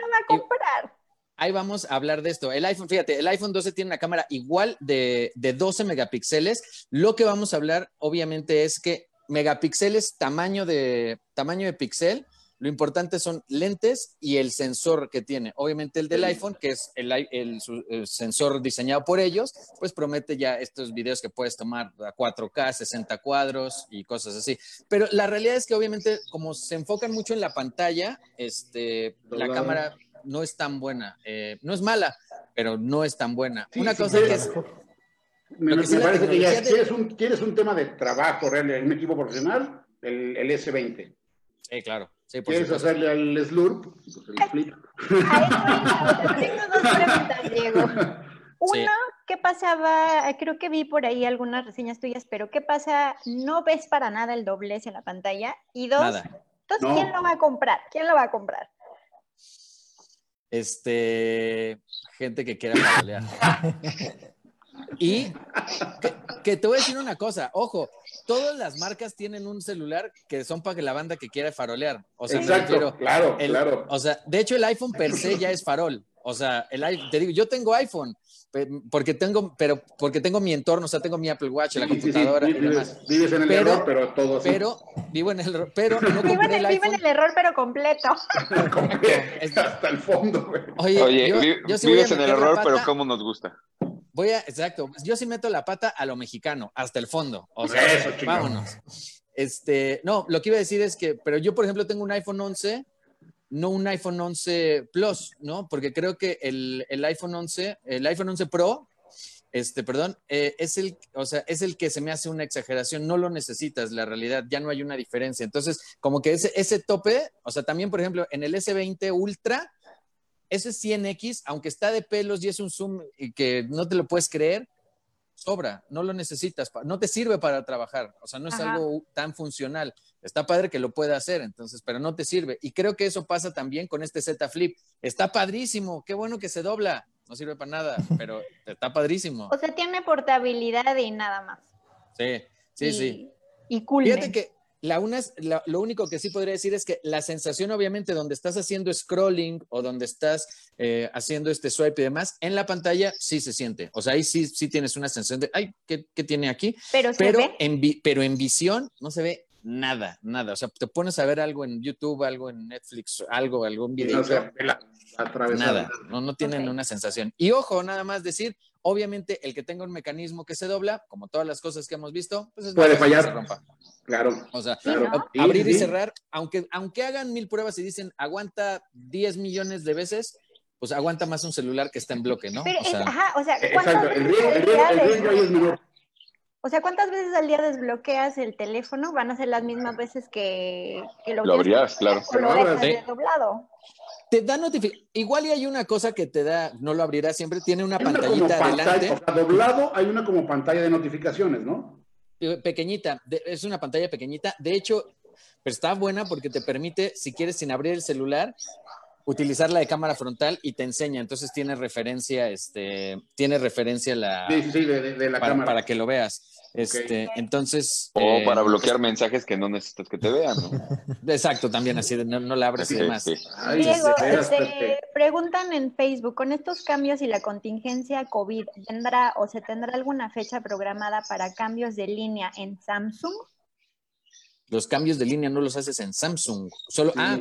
Ahí vamos a hablar de esto. El iPhone, fíjate, el iPhone 12 tiene una cámara igual de, de 12 megapíxeles. Lo que vamos a hablar, obviamente, es que megapíxeles, tamaño de, tamaño de píxel, Lo importante son lentes y el sensor que tiene. Obviamente el del iPhone, que es el, el, sensor diseñado por ellos, pues promete ya estos videos que puedes tomar a 4K, 60 cuadros y cosas así. Pero la realidad es que obviamente como se enfocan mucho en la pantalla, este, la cámara no es tan buena. Eh, no es mala, pero no es tan buena. Una cosa que es... Me, parece que ya quieres, un, quieres un tema de trabajo real en un equipo profesional, el, el S20. Sí, claro. ¿Quieres hacerle al slurp? Pues el flip. tengo dos preguntas, Diego. Uno, ¿qué pasaba? Creo que vi por ahí algunas reseñas tuyas, pero ¿qué pasa? ¿No ves para nada el doblez en la pantalla? Y dos, entonces, ¿quién lo va a comprar? ¿Quién lo va a comprar? Este, gente que quiera pelear. Y que, te voy a decir una cosa, ojo, todas las marcas tienen un celular que son para que la banda que quiera farolear. O sea, Exacto, claro, claro. O sea, de hecho el iPhone per se ya es farol. O sea, el, te digo, yo tengo iPhone, porque tengo, pero porque tengo mi entorno, o sea, tengo mi Apple Watch, la computadora y demás. Vives en el error, pero todo Pero vivo en el error, pero no vivo, en el, vivo en el error, pero completo. Hasta el fondo, güey. Oye, yo, vives en el error, pero cómo nos gusta. Voy a, exacto, yo sí meto la pata a lo mexicano, hasta el fondo. O sea, vámonos. Este, no, lo que iba a decir es que, pero yo, por ejemplo, tengo un iPhone 11 no un iPhone 11 Plus, ¿no? Porque creo que el, iPhone 11, el iPhone 11 Pro, este, perdón, eh, es el, o sea, es el que se me hace una exageración, no lo necesitas, la realidad, ya no hay una diferencia. Entonces, como que ese, ese tope, o sea, también, por ejemplo, en el S20 Ultra, ese 100X, aunque está de pelos y es un zoom y que no te lo puedes creer, sobra, no lo necesitas, no te sirve para trabajar, o sea, no es algo tan funcional. Está padre que lo pueda hacer, entonces, pero no te sirve. Y creo que eso pasa también con este Z Flip. Está padrísimo, qué bueno que se dobla, no sirve para nada, pero está padrísimo. O sea, tiene portabilidad y nada más. Sí, sí, sí. Y cool. Fíjate que la una, lo único que sí podría decir es que la sensación, obviamente, donde estás haciendo scrolling o donde estás eh, haciendo este swipe y demás, en la pantalla sí se siente. O sea, ahí sí, sí tienes una sensación de, ay, ¿qué, tiene aquí? Pero, En, pero en visión no se ve nada, nada. O sea, te pones a ver algo en YouTube, algo en Netflix, algo, algún video. nada, no, no tienen una sensación. Y ojo, nada más decir, obviamente, el que tenga un mecanismo que se dobla, como todas las cosas que hemos visto, pues es puede fallar. Claro. O sea, abrir y cerrar, aunque, aunque hagan mil pruebas y dicen aguanta 10 millones de veces, pues aguanta más un celular que está en bloque, ¿no? o sea, ajá, o sea, Exacto, el riesgo, es menor. O sea, ¿cuántas veces al día desbloqueas el teléfono? Van a ser las mismas veces que, lo, lo abrías, claro. lo doblado. Te da notificación. Igual y hay una cosa que te da, no lo abrirás siempre, tiene una pantallita adelante. O sea, doblado hay una como pantalla de notificaciones, ¿no? Eh, pequeñita, es una pantalla pequeñita. De hecho, pero está buena porque te permite, si quieres sin abrir el celular, utilizar la de cámara frontal y te enseña. Entonces tiene referencia, este, tiene referencia la, sí, sí, de, la para, cámara. para que lo veas. Este, entonces. O eh, para bloquear mensajes que no necesitas que te vean, ¿no? Exacto, también así no, no la abres y demás. Diego, te preguntan en Facebook, con estos cambios y la contingencia COVID, ¿tendrá o se tendrá alguna fecha programada para cambios de línea en Samsung? Los cambios de línea no los haces en Samsung. Solo, ah,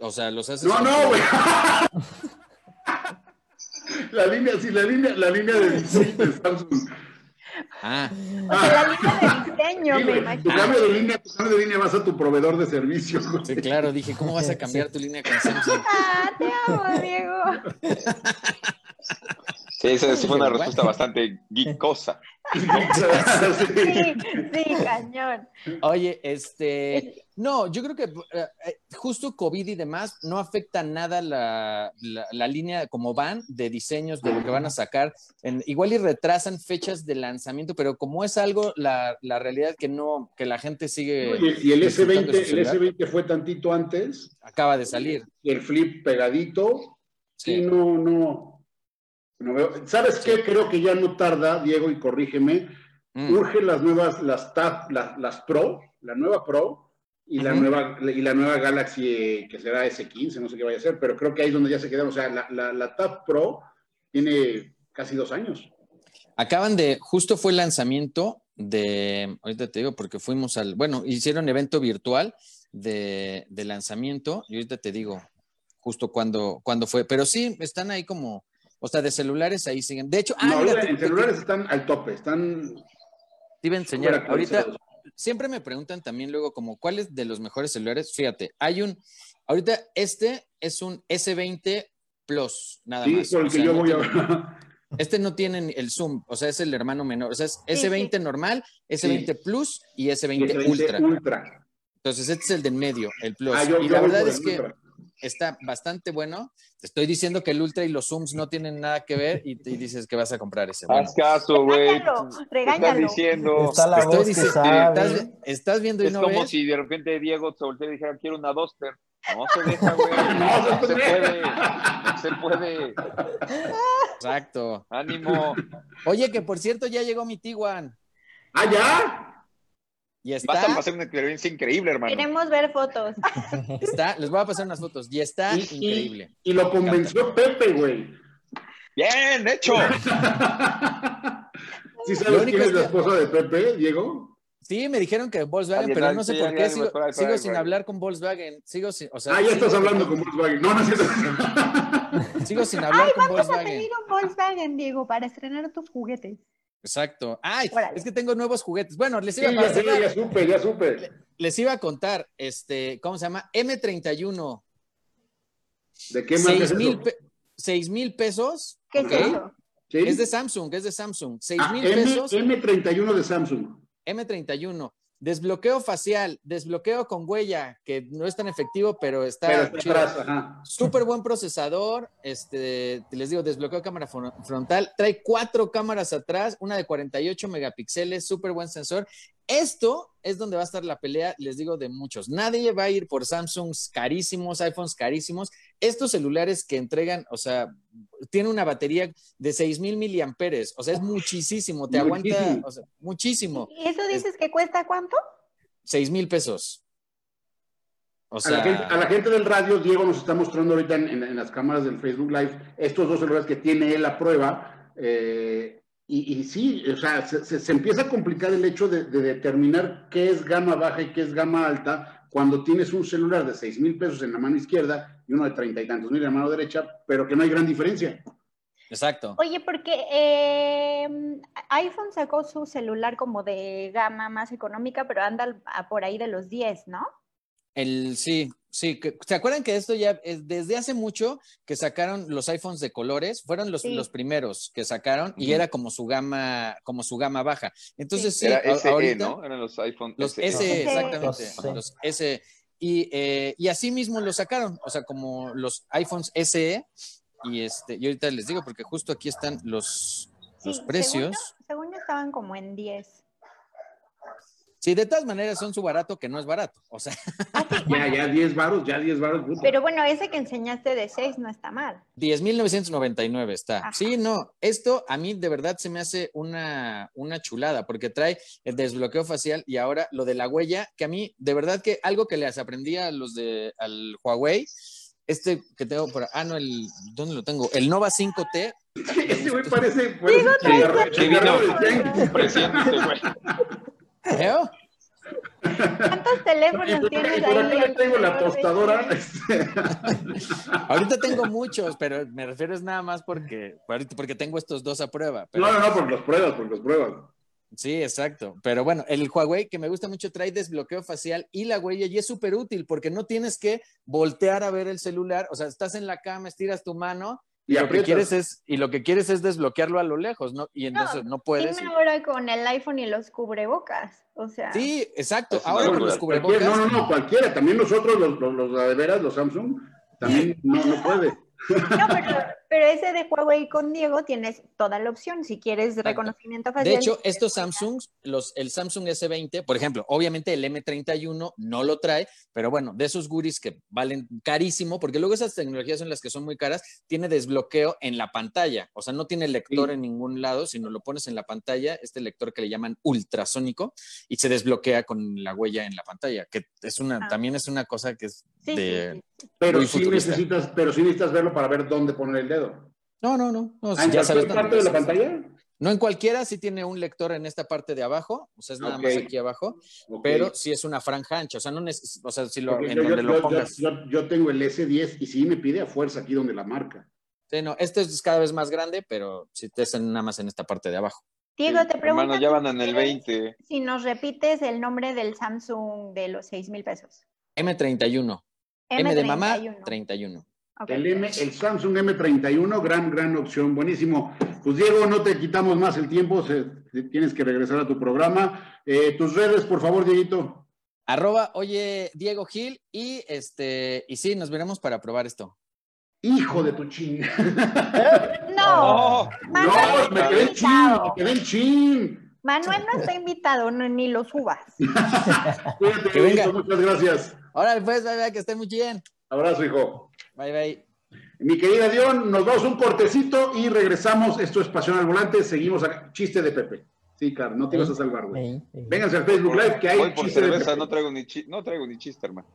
o sea, los haces. No, no, güey. la línea, sí, la línea, la línea de diseño de Samsung. Ah. O sea, la línea de diseño, me imagino. Tu cambio de línea, tu cambio de línea vas a tu proveedor de servicio. Sí, claro, dije, ¿cómo vas a cambiar tu línea con Samsung? Ah, te amo, Diego. Sí, esa fue una respuesta bastante geekosa. sí, sí, cañón. Oye, este, no, yo creo que eh, justo COVID y demás no afecta nada la, la, línea como van de diseños de lo que van a sacar. En, igual y retrasan fechas de lanzamiento, pero como es algo, la, la realidad que no, que la gente sigue. y, el S20, el S20 fue tantito antes. Acaba de salir. Y el flip pegadito. Sí, no, no ¿Sabes qué? Creo que ya no tarda, Diego, y corrígeme. Mm. Urge las nuevas, las Tab, las, Pro, la nueva Pro y, la nueva, y la nueva Galaxy que será S15, no sé qué vaya a ser, pero creo que ahí es donde ya se quedaron. O sea, la, la, Tab Pro tiene casi dos años. Acaban de, justo fue el lanzamiento de, ahorita te digo, porque fuimos al, bueno, hicieron evento virtual de, lanzamiento. Y ahorita te digo justo cuándo, cuándo fue. Pero sí, están ahí como, o sea, de celulares ahí siguen. De hecho, ah, en celulares están al tope, están... Te iba a enseñar. Ahorita, siempre me preguntan también luego como, ¿cuál es de los mejores celulares? Fíjate, hay un, ahorita este es un S20 Plus, nada sí, más. Con el que yo voy a... Este no tiene el zoom, o sea, es el hermano menor. O sea, es S20 normal, S20 Plus y S20, Ultra. Entonces, este es el de en medio, el Plus. Ah, y la verdad es que está bastante bueno. Te estoy diciendo que el Ultra y los Zooms no tienen nada que ver y, te dices que vas a comprar ese. Haz caso, güey. Estás diciendo. Está la voz estás, estás, viendo y es como si de repente Diego se voltea y dijera, quiero una Duster. No se deja, güey. No, se puede. No se puede. Exacto. Ánimo. Oye, que por cierto ya llegó mi Tiguan. ¿Ah, ya? Y está. Vas a pasar una experiencia increíble, hermano. Queremos ver fotos. Está, les voy a pasar unas fotos. Y está increíble. Y, lo convenció Pepe, güey. Bien, hecho. ¿Sí sabes quién es la esposa de Pepe, Diego? Sí, me dijeron que Volkswagen, pero no sé por qué sigo, sigo sin hablar con Volkswagen. Sigo sin, o sea, ah, ya estás hablando con Volkswagen. No, no es cierto. sigo sin hablar Ay, con Volkswagen. Ay, vamos a pedir un Volkswagen, Diego, para estrenar tus juguetes. Exacto. Ay, es que tengo nuevos juguetes. Bueno, les iba a contar. Ya, ya supe, ya supe. Les iba a contar, este, ¿cómo se llama? M31. ¿De qué marca es mil, Seis mil pesos. ¿Qué es eso? Es de Samsung, es de Samsung. Seis ah, mil pesos. M31 de Samsung. M31. Desbloqueo facial, desbloqueo con huella, que no es tan efectivo, pero está, Súper buen procesador. Este, les digo, desbloqueo cámara frontal. Trae cuatro cámaras atrás, una de 48 megapíxeles, súper buen sensor. Esto es donde va a estar la pelea, les digo, de muchos. Nadie va a ir por Samsungs carísimos, iPhones carísimos. Estos celulares que entregan, o sea, tiene una batería de 6000 miliamperes, o sea, es muchísimo, te aguanta, o sea, muchísimo. ¿Y eso dices que cuesta cuánto? 6 mil pesos. O sea, a, la gente, del radio, Diego nos está mostrando ahorita en, las cámaras del Facebook Live estos dos celulares que tiene él a prueba. Eh, y, sí, o sea, se, empieza a complicar el hecho de, determinar qué es gama baja y qué es gama alta cuando tienes un celular de 6 mil pesos en la mano izquierda y uno de treinta y tantos mil en la mano derecha, pero que no hay gran diferencia. Exacto. Oye, porque eh, iPhone sacó su celular como de gama más económica, pero anda por ahí de los 10, ¿no? El, sí, sí. ¿Se acuerdan que esto ya es desde hace mucho que sacaron los iPhones de colores? Fueron los, los primeros que sacaron y era como su gama, como su gama baja. Entonces sí, era SE, ¿no? Eran los iPhones los SE, exactamente. Los SE. Y, eh, y así mismo lo sacaron, o sea, como los iPhones SE. Y este, y ahorita les digo, porque justo aquí están los, los precios. Según, según estaban como en 10. Sí, de todas maneras son su barato que no es barato, o sea. Ah, ya, ya 10 baros, ya 10 baros. Pero bueno, ese que enseñaste de 6 no está mal. 10.999 está. Sí, no, esto a mí de verdad se me hace una, una chulada, porque trae el desbloqueo facial y ahora lo de la huella, que a mí de verdad que algo que les aprendí a los de al Huawei, este que tengo por, ah, no, el, ¿dónde lo tengo? El Nova 5T. Ese güey parece, parece presidente, ¿Cuántos teléfonos tienes ahí? Por tengo la tostadora. Ahorita tengo muchos, pero me refiero es nada más porque, porque tengo estos dos a prueba. No, no, no, por las pruebas, por las pruebas. Sí, exacto. Pero bueno, el Huawei que me gusta mucho trae desbloqueo facial y la huella y es súper útil porque no tienes que voltear a ver el celular. O sea, estás en la cama, estiras tu mano y, lo que quieres es y lo que quieres es desbloquearlo a lo lejos, ¿no? Y entonces no, puedes. Dime ahora con el iPhone y los cubrebocas, o sea. Sí, exacto. Ahora con los cubrebocas. No, no, no, cualquiera. También nosotros los, los, los de veras, los Samsung, también no, no puede. No, pero, pero, ese de Huawei con Diego tienes toda la opción si quieres reconocimiento facial. De hecho, estos Samsung, los, el Samsung S20, por ejemplo, obviamente el M31 no lo trae, pero bueno, de esos goodies que valen carísimo, porque luego esas tecnologías son las que son muy caras, tiene desbloqueo en la pantalla, o sea, no tiene lector en ningún lado, sino lo pones en la pantalla, este lector que le llaman ultrasónico, y se desbloquea con la huella en la pantalla, que es una, ah. también es una cosa que es de... pero sí necesitas, pero sí necesitas verlo para ver dónde poner el dedo. No, no, no. ¿Ya sabes parte de la pantalla? No en cualquiera, sí tiene un lector en esta parte de abajo, o sea, es nada más aquí abajo, pero sí es una franja ancha, o sea, no o sea, si lo, en yo, donde lo pongas. Yo, tengo el S10 y sí me pide a fuerza aquí donde la marca. Sí, no, este es cada vez más grande, pero si te nada más en esta parte de abajo. Diego, te pregunto. Hermano, ya van en el 20. Si nos repites el nombre del Samsung de los 6 mil pesos. M31. M, de mamá, 31. El, M, el Samsung M31, gran, gran opción, buenísimo. Pues Diego, no te quitamos más el tiempo, tienes que regresar a tu programa. Eh, tus redes, por favor, Dieguito. Arroba, oye, Diego Gil, y este, y sí, nos veremos para probar esto. Hijo de tu ching. No, no, me quedé chin, me quedé chin. Manuel no está invitado, ni lo subas. Cuídate, que venga. muchas gracias. Ahora pues, que esté muy bien. Abrazo, hijo. Bye, bye. Mi querida Dion, nos damos un cortecito y regresamos. Esto es Pasión al Volante. Seguimos acá. Chiste de Pepe. Sí, Car, no te vas a salvar, güey. Vénganse al Facebook Live que hay por chiste cerveza, no traigo ni no traigo ni chiste, hermano.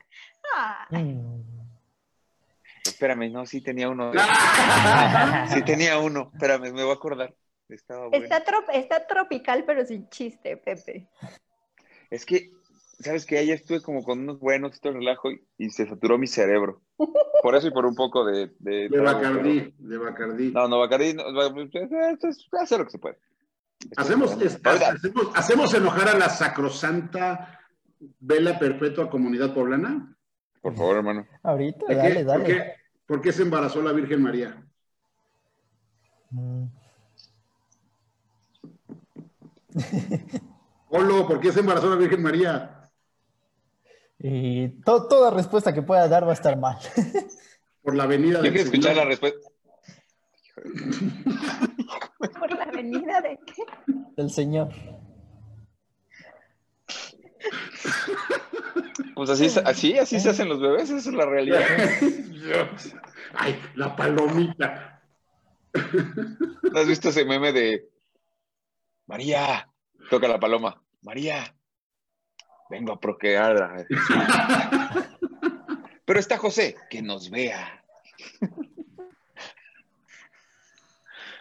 Espérame, no, sí tenía uno. sí tenía uno. Espérame, me voy a acordar. Estaba está, está tropical, pero sin chiste, Pepe. Es que sabes que ayer estuve como con unos buenos, todo el relajo y, se saturó mi cerebro. Por eso y por un poco de... De, de Bacardí, de Bacardí. No, no, Bacardí, no, hacer lo que se puede. Hacemos, hacemos, hacemos enojar a la sacrosanta vela perpetua comunidad poblana. Por favor, hermano. Ahorita, dale, dale. ¿por qué, ¿por qué, se embarazó la Virgen María? Mm. Polo, ¿por qué se embarazó la Virgen María? Y toda respuesta que pueda dar va a estar mal. Por la avenida de. quiero escuchar la respuesta. ¿Por la avenida de qué? Del Señor. Pues así, así, así se hacen los bebés, esa es la realidad. Ay, la palomita. ¿No has visto ese meme de María? Toca la paloma. María, vengo a procrear. Pero está José, que nos vea.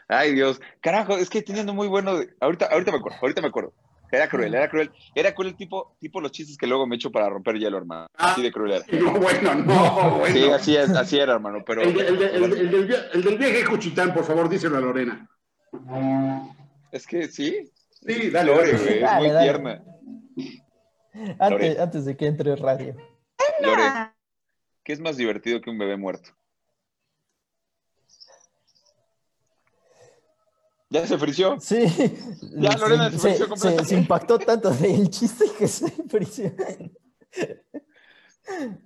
Ay, Dios. Carajo, es que teniendo muy bueno. Ahorita, ahorita me acuerdo, ahorita me acuerdo. Era cruel, era cruel. Era cruel el tipo, tipo los chistes que luego me echo para romper hielo, hermano. Así de cruel era. No, bueno, no, bueno. Sí, así, así era, hermano. Pero, el, del, viaje Cuchitán, por favor, díselo a Lorena. Es que sí. Sí, dale, Lore, güey. Es muy tierna. Antes, de que entre radio. Lore, ¿qué es más divertido que un bebé muerto? ¿Ya se frició? Sí. Ya Lorena se, frició completamente. Se, impactó tanto del chiste que se frició.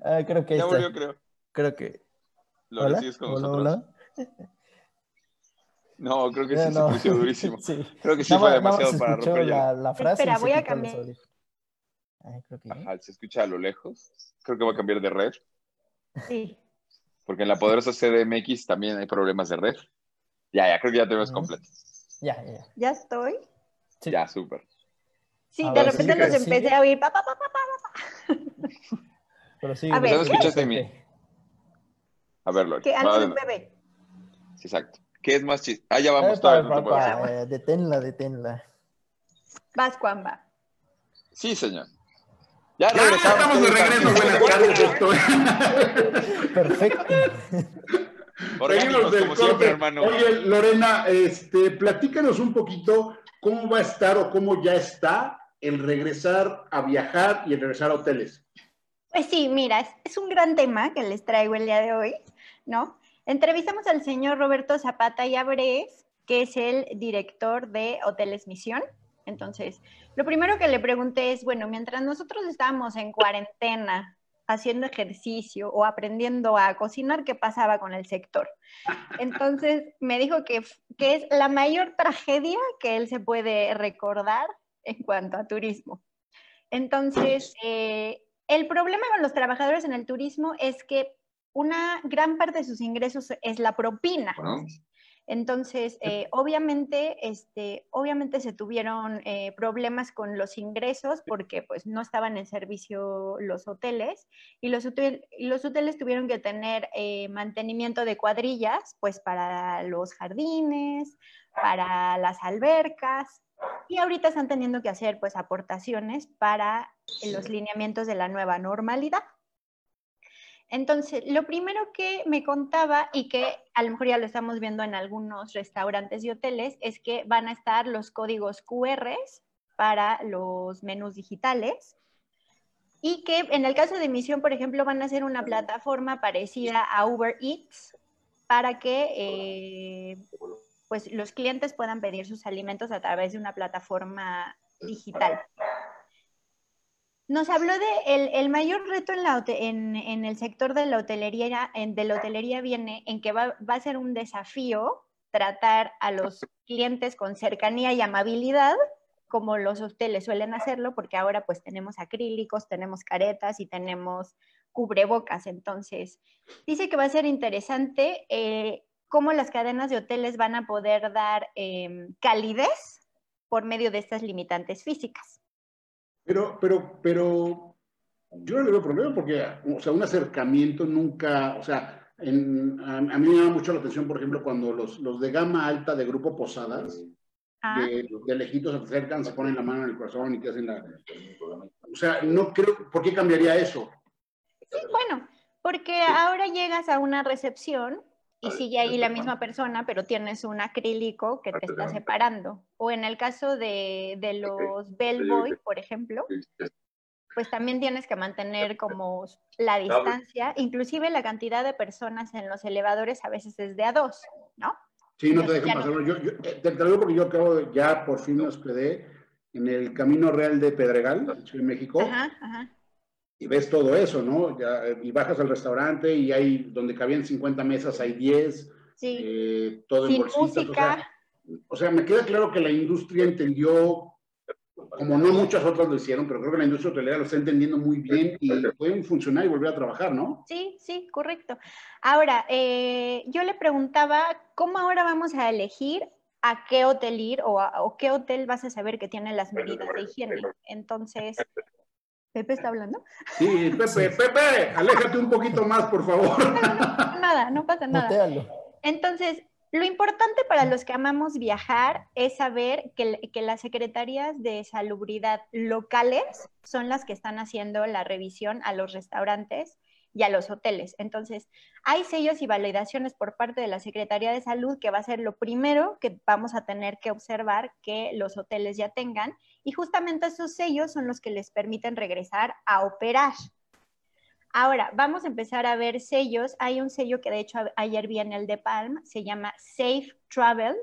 Ah, creo que Ya volvió, creo. Creo que. Lore, ¿sigues con nosotros? No, creo que sí se frició durísimo. Creo que sí fue demasiado para romper la, la frase. Espera, voy a cambiar. Ajá, se escucha a lo lejos. Creo que va a cambiar de red. Sí. Porque en la poderosa CDMX también hay problemas de red. Ya, ya, creo que ya te ves completo. Ya, ya. ¿Ya estoy? Ya, súper. Sí, de repente nos empecé a oír. Pa, pa, pa, Pero sí, a ver, escuchaste a mí? A verlo. Que antes un bebé. Sí, exacto. ¿Qué es más chiste? Ah, ya vamos. Eh, eh, deténla, deténla. Vas, Juanba. Sí, señor. Ya regresamos. de regreso. Buenas tardes, Perfecto. Seguimos del corte. hermano. Oye, Lorena, este, platícanos un poquito cómo va a estar o cómo ya está el regresar a viajar y el regresar a hoteles. Pues sí, mira, es, es un gran tema que les traigo el día de hoy, ¿no? Entrevistamos al señor Roberto Zapata y Abrés, que es el director de Hoteles Misión. Entonces, lo primero que le pregunté es, bueno, mientras nosotros estábamos en cuarentena haciendo ejercicio o aprendiendo a cocinar, ¿qué pasaba con el sector? Entonces, me dijo que, que es la mayor tragedia que él se puede recordar en cuanto a turismo. Entonces, eh, el problema con los trabajadores en el turismo es que una gran parte de sus ingresos es la propina. Entonces, eh, obviamente, este, obviamente se tuvieron eh, problemas con los ingresos porque pues no estaban en servicio los hoteles y los, los hoteles tuvieron que tener eh, mantenimiento de cuadrillas pues para los jardines, para las albercas y ahorita están teniendo que hacer pues aportaciones para los lineamientos de la nueva normalidad. Entonces, lo primero que me contaba y que a lo mejor ya lo estamos viendo en algunos restaurantes y hoteles es que van a estar los códigos QR para los menús digitales y que en el caso de emisión, por ejemplo, van a ser una plataforma parecida a Uber Eats para que eh, pues los clientes puedan pedir sus alimentos a través de una plataforma digital. Nos habló de el, mayor reto en, la, en, el sector de la hotelería, en, la hotelería viene en que va, va, a ser un desafío tratar a los clientes con cercanía y amabilidad, como los hoteles suelen hacerlo, porque ahora pues tenemos acrílicos, tenemos caretas y tenemos cubrebocas. Entonces, dice que va a ser interesante eh, cómo las cadenas de hoteles van a poder dar em, calidez por medio de estas limitantes físicas. Pero, pero, pero yo no le veo problema porque, o sea, un acercamiento nunca, o sea, en, a, mí me llama mucho la atención, por ejemplo, cuando los, los de gama alta de Grupo Posadas, ah. de, de, lejitos se acercan, se ponen la mano en el corazón y te hacen la... O sea, no creo, ¿por qué cambiaría eso? Sí, bueno, porque ahora llegas a una recepción y sigue ahí la misma persona, pero tienes un acrílico que te está separando. O en el caso de, de los Bellboy, por ejemplo, pues también tienes que mantener como la distancia, inclusive la cantidad de personas en los elevadores a veces es de a dos, ¿no? Sí, no te dejan pasar. Yo, yo, eh, te, lo digo porque yo acabo ya por fin me hospedé en el Camino Real de Pedregal, en México. Ajá, ajá y ves todo eso, ¿no? Ya, y bajas al restaurante y hay donde cabían 50 mesas, hay 10, sí. eh, todo en bolsitas. Música. O sea, me queda claro que la industria entendió, como no muchas otras lo hicieron, pero creo que la industria hotelera lo está entendiendo muy bien y pueden funcionar y volver a trabajar, ¿no? Sí, sí, correcto. Ahora, eh, yo le preguntaba, ¿cómo ahora vamos a elegir a qué hotel ir o, o qué hotel vas a saber que tiene las medidas de higiene? Entonces, Pepe está hablando. Sí, Pepe, Pepe, aléjate un poquito más, por favor. No, nada, no pasa nada. Entonces, lo importante para los que amamos viajar es saber que, que, las secretarías de salubridad locales son las que están haciendo la revisión a los restaurantes y a los hoteles. Entonces, hay sellos y validaciones por parte de la Secretaría de Salud que va a ser lo primero que vamos a tener que observar que los hoteles ya tengan y justamente esos sellos son los que les permiten regresar a operar. Ahora, vamos a empezar a ver sellos. Hay un sello que de hecho ayer vi en el de Palm, se llama Safe Travel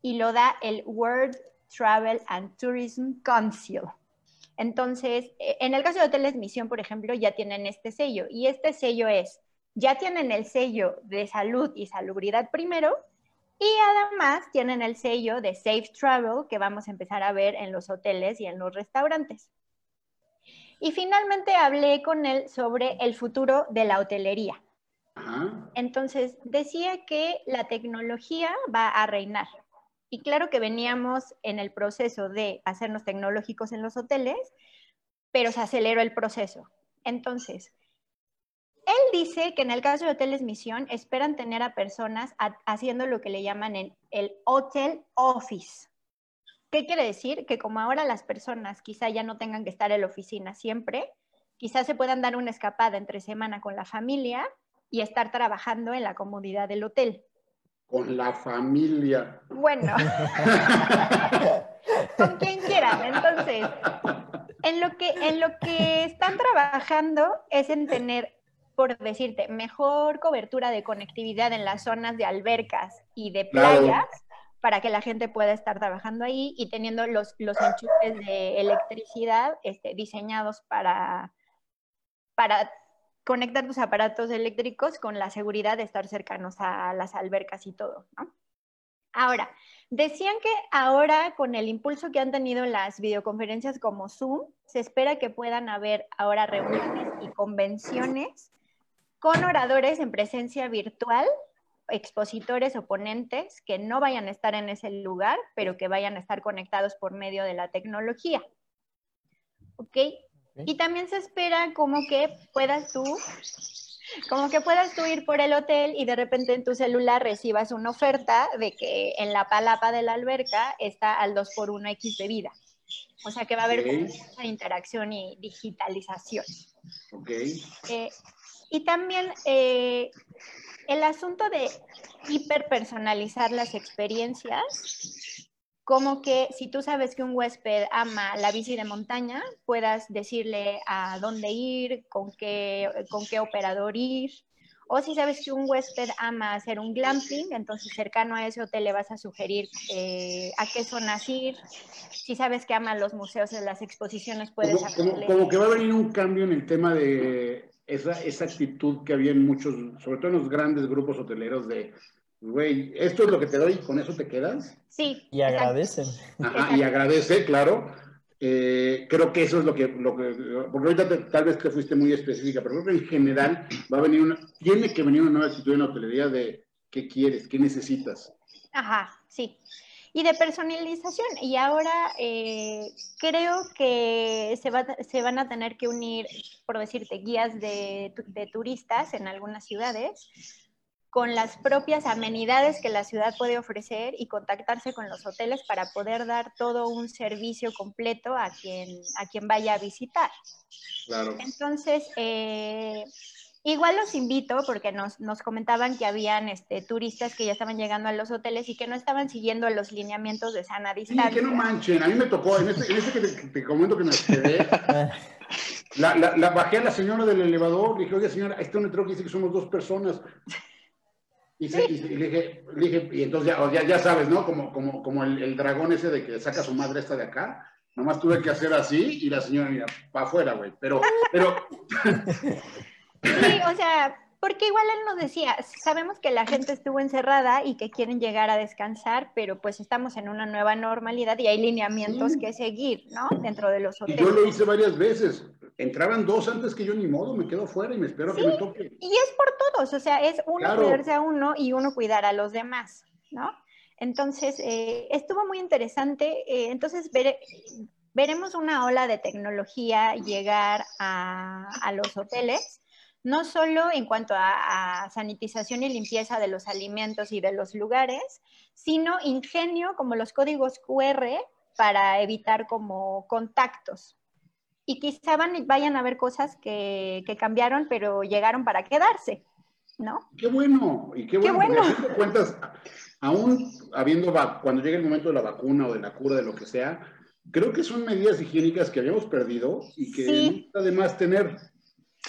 y lo da el World Travel and Tourism Council. Entonces, e, en el caso de Hoteles Misión, por ejemplo, ya tienen este sello y este sello es, ya tienen el sello de salud y salubridad primero y además tienen el sello de Safe Travel que vamos a empezar a ver en los hoteles y en los restaurantes. Y finalmente hablé con él sobre el futuro de la hotelería. Entonces, decía que la tecnología va a reinar. Y claro que veníamos en el proceso de hacernos tecnológicos en los hoteles, pero se aceleró el proceso. Entonces, él dice que en el caso de Hoteles Misión esperan tener a personas haciendo lo que le llaman el hotel office. ¿Qué quiere decir? Que como ahora las personas quizá ya no tengan que estar en la oficina siempre, quizás se puedan dar una escapada entre semana con la familia y estar trabajando en la comodidad del hotel con la familia. Bueno, con quien quieran. Entonces, en lo, que, en lo que están trabajando es en tener, por decirte, mejor cobertura de conectividad en las zonas de albercas y de playas. para que la gente pueda estar trabajando ahí y teniendo los, los enchufes de electricidad este, diseñados para, para conectar tus aparatos eléctricos con la seguridad de estar cercanos a las albercas y todo, ¿no? Ahora, decían que ahora con el impulso que han tenido las videoconferencias como Zoom, se espera que puedan haber ahora reuniones y convenciones con oradores en presencia virtual expositores o ponentes que no vayan a estar en ese lugar, pero que vayan a estar conectados por medio de la tecnología. ¿Ok? Y también se espera como que puedas tú, como que puedas tú ir por el hotel y de repente en tu celular recibas una oferta de que en la palapa de la alberca está al 2 por 1 X de vida. O sea que va a haber mucha interacción y digitalización. Ok. Eh, y también eh, el asunto de hiperpersonalizar las experiencias, como que si tú sabes que un huésped ama la bici de montaña, puedas decirle a dónde ir, con qué, con qué operador ir. O si sabes que un huésped ama hacer un glamping, entonces cercano a ese hotel le vas a sugerir eh, a qué zonas ir. Si sabes que ama los museos y las exposiciones, puedes como, como, que va a venir un cambio en el tema de esa, esa actitud que había en muchos, sobre todo en los grandes grupos hoteleros de, güey, esto es lo que te doy, con eso te quedas. Sí. Y agradecen. Ajá, y agradece, claro. Eh, creo que eso es lo que, lo que porque ahorita tal vez te fuiste muy específica, pero creo que en general va a venir una, tiene que venir una nueva actitud en la hotelería de qué quieres, qué necesitas. Ajá, sí y de personalización. Y ahora eh, creo que se, va, se, van a tener que unir, por decirte, guías de, de, turistas en algunas ciudades con las propias amenidades que la ciudad puede ofrecer y contactarse con los hoteles para poder dar todo un servicio completo a quien, a quien vaya a visitar. Claro. Entonces, eh, Igual los invito porque nos, nos comentaban que habían este, turistas que ya estaban llegando a los hoteles y que no estaban siguiendo los lineamientos de sana distancia. Sí, que no manchen. A mí me tocó, en este, en este que te, comento que me quedé, la, la, bajé a la señora del elevador, le dije, oye señora, este un letrero que dice que somos dos personas. Y, le, dije, le, dije, y entonces ya, ya, sabes, ¿no? Como, como, como el, el, dragón ese de que saca a su madre esta de acá. Nomás tuve que hacer así y la señora, mira, para afuera, güey. Pero, pero... Sí, o sea, porque igual él nos decía, sabemos que la gente estuvo encerrada y que quieren llegar a descansar, pero pues estamos en una nueva normalidad y hay lineamientos que seguir, ¿no? Dentro de los hoteles. Y yo lo hice varias veces. Entraban dos antes que yo ni modo, me quedo fuera y me espero que me toque. Y es por todos, o sea, es uno cuidarse a uno y uno cuidar a los demás, ¿no? Entonces, eh, estuvo muy interesante. Eh, entonces, veremos una ola de tecnología llegar a, a los hoteles no solo en cuanto a, sanitización y limpieza de los alimentos y de los lugares, sino ingenio como los códigos QR para evitar como contactos. Y quizá vayan a ver cosas que, cambiaron, pero llegaron para quedarse, ¿no? Qué bueno, y qué bueno. Qué bueno. cuentas, aún habiendo, cuando llegue el momento de la vacuna o de la cura, de lo que sea, creo que son medidas higiénicas que habíamos perdido y que además tener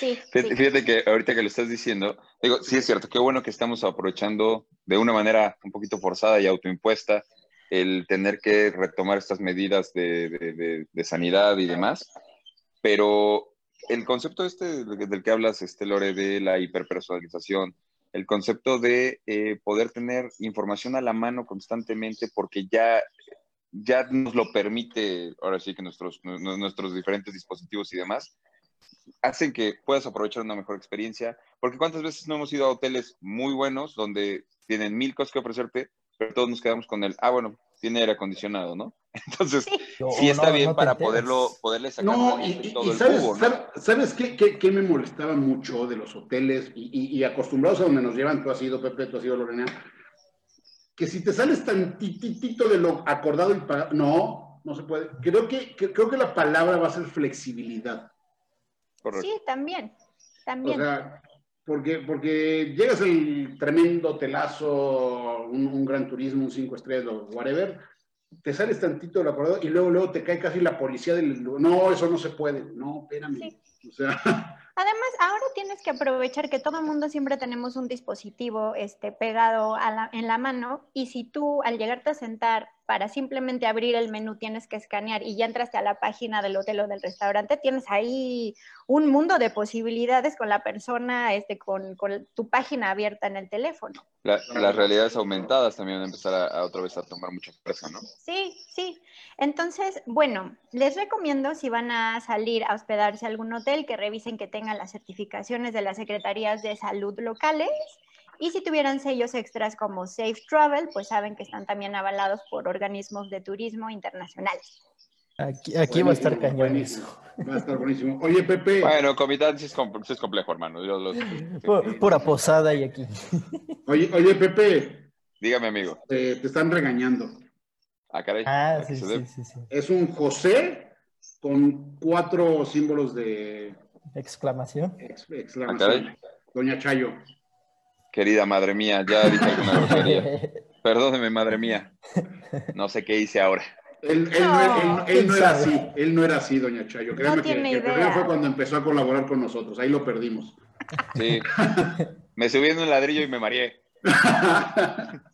fíjate, que ahorita que lo estás diciendo, digo, sí es cierto, qué bueno que estamos aprovechando de una manera un poquito forzada y autoimpuesta el tener que retomar estas medidas de, sanidad y demás, pero el concepto este del que hablas, este Lore, de la hiperpersonalización, el concepto de eh, poder tener información a la mano constantemente porque ya, ya nos lo permite, ahora sí que nuestros, nuestros diferentes dispositivos y demás, hacen que puedas aprovechar una mejor experiencia, porque cuántas veces no hemos ido a hoteles muy buenos donde tienen mil cosas que ofrecerte, pero todos nos quedamos con el, ah, bueno, tiene aire acondicionado, ¿no? Entonces, sí, está bien para poderlo, poderle sacar no, y, todo el sabes, ¿no? ¿Sabes qué, qué, qué, me molestaba mucho de los hoteles y, y, acostumbrados a donde nos llevan, tú has ido, Pepe, tú has ido, Lorena, que si te sales tantitito de lo acordado y pagado, no, no se puede. Creo que, creo que la palabra va a ser flexibilidad. Sí, también, también. O sea, porque, porque llegas el tremendo telazo, un, gran turismo, un cinco estrellas o whatever, te sales tantito del acordado y luego, luego te cae casi la policía del... No, eso no se puede. No, espérame. O sea... Además, ahora tienes que aprovechar que todo el mundo siempre tenemos un dispositivo este, pegado en la mano y si tú al llegarte a sentar para simplemente abrir el menú tienes que escanear y ya entraste a la página del hotel o del restaurante, tienes ahí un mundo de posibilidades con la persona, este, con, tu página abierta en el teléfono. las realidades aumentadas también van a empezar a, otra vez a tomar mucha fuerza, ¿no? Sí, sí. Entonces, bueno, les recomiendo si van a salir a hospedarse a algún hotel que revisen que tengan las certificaciones de las secretarías de salud locales Y si tuvieran sellos extras como Safe Travel, pues saben que están también avalados por organismos de turismo internacionales. Aquí, va a estar cañón. Va a estar buenísimo. Oye, Pepe. Bueno, Comitán es, complejo, hermano. Pura posada y aquí. Oye, oye, Pepe. Dígame, amigo. te están regañando. Ah, caray. Ah, sí, sí, sí, Es un José con cuatro símbolos de exclamación. exclamación. Ah, Doña Chayo. Querida madre mía, ya dije alguna grosería. Perdóneme, madre mía. No sé qué hice ahora. Él, no, era así, él no era así, doña Chayo. Créame que, el problema fue cuando empezó a colaborar con nosotros, ahí lo perdimos. Sí, me subí en un ladrillo y me mareé.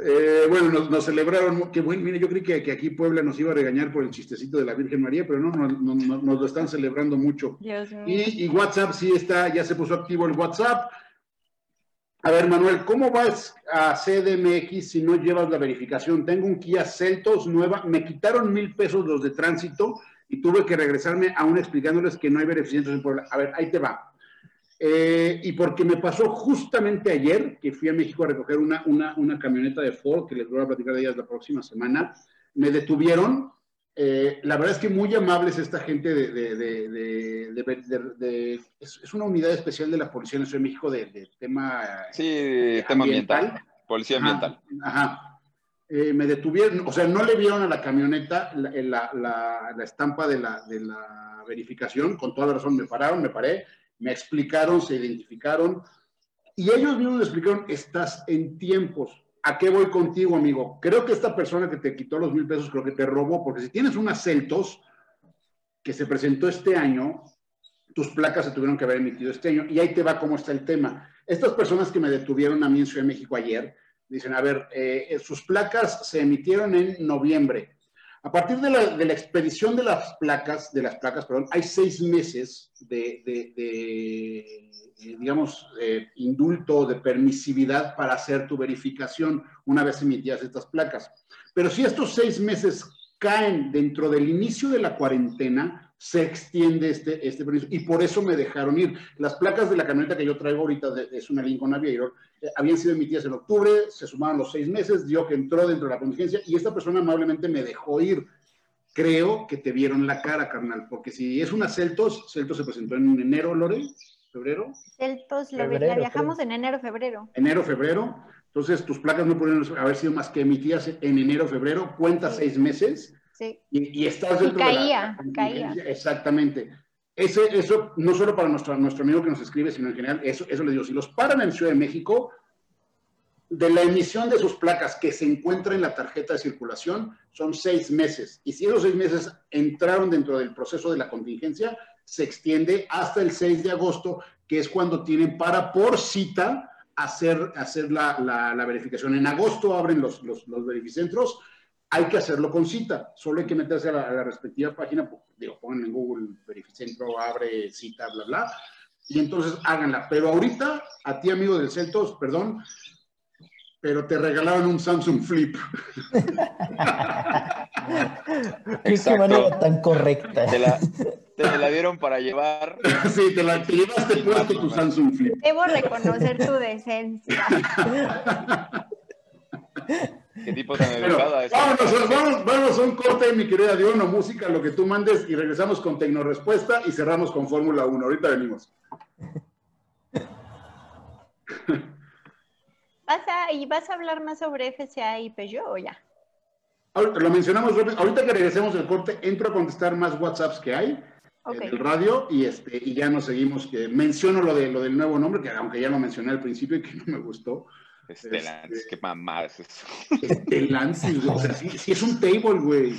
Eh, bueno, nos, celebraron, que bueno, mire, yo creí que, aquí Puebla nos iba a regañar por el chistecito de la Virgen María, pero no, nos lo están celebrando mucho. Y, y, WhatsApp sí está, ya se puso activo el WhatsApp. A ver, Manuel, ¿cómo vas a CDMX si no llevas la verificación? Tengo un Kia Celtos nueva, me quitaron mil pesos los de tránsito y tuve que regresarme aún explicándoles que no hay beneficiarios en Puebla. A ver, ahí te va. Eh, y porque me pasó justamente ayer que fui a México a recoger una, una, camioneta de Ford, que les voy a platicar de ellas la próxima semana, me detuvieron. Eh, la verdad es que muy amables esta gente de... de, es, una unidad especial de la Policía Nacional de México de, tema... Sí, tema ambiental. Policía ambiental. Ajá. Eh, me detuvieron, o sea, no le vieron a la camioneta la, la, la estampa de la, de la verificación, con toda la razón me pararon, me paré, me explicaron, se identificaron y ellos mismos me explicaron, estás en tiempos. ¿A qué voy contigo, amigo? Creo que esta persona que te quitó los mil pesos, creo que te robó, porque si tienes un Celtos que se presentó este año, tus placas se tuvieron que haber emitido este año, y ahí te va cómo está el tema. Estas personas que me detuvieron a mí en Ciudad de México ayer, dicen, a ver, eh, sus placas se emitieron en noviembre. A partir de la, expedición de las placas, de las placas, perdón, hay seis meses de, de, digamos, indulto, de permisividad para hacer tu verificación una vez emitidas estas placas. Pero si estos seis meses caen dentro del inicio de la cuarentena, se extiende este, este permiso y por eso me dejaron ir. Las placas de la camioneta que yo traigo ahorita es una Lincoln Aviator, eh, habían sido emitidas en octubre, se sumaron los seis meses, dio que entró dentro de la contingencia y esta persona amablemente me dejó ir. Creo que te vieron la cara, carnal, porque si es una Celtos, Celtos se presentó en enero, Lore, febrero. Celtos, la, viajamos en enero, febrero. Enero, febrero. Entonces, tus placas no pueden haber sido más que emitidas en enero, febrero, cuenta seis meses y, estás dentro caía, caía. Exactamente. Ese, eso, no solo para nuestro, nuestro amigo que nos escribe, sino en general, eso, eso le digo, si los paran en Ciudad de México, de la emisión de sus placas que se encuentra en la tarjeta de circulación, son seis meses. Y si esos seis meses entraron dentro del proceso de la contingencia, se extiende hasta el 6 de agosto, que es cuando tienen para por cita hacer, hacer la, la, verificación. En agosto abren los, los, los verificentros hay que hacerlo con cita, solo hay que meterse a la, respectiva página, digo, pongan en Google Verificentro, abre cita, bla, bla, y entonces háganla. Pero ahorita, a ti, amigo del Celtos, perdón, pero te regalaron un Samsung Flip. Qué manera tan correcta. Te la, te la, dieron para llevar. Sí, te la te llevaste puesto tu Samsung Flip. Debo reconocer tu decencia. ¿Qué tipo tan educada? Vámonos, vamos, a un corte, mi querida Diono, música, lo que tú mandes, y regresamos con Tecnorespuesta y cerramos con Fórmula 1. Ahorita venimos. ¿Vas a, ¿Y vas a hablar más sobre FCA y Peugeot o ya? lo mencionamos, ahorita que regresemos del corte, entro a contestar más WhatsApps que hay en el radio y, este, y ya nos seguimos. que Menciono lo, de, lo del nuevo nombre, que aunque ya lo mencioné al principio y que no me gustó, Stellantis, este, qué mamada es eso. Stellantis, o sea, sí, es un table, güey.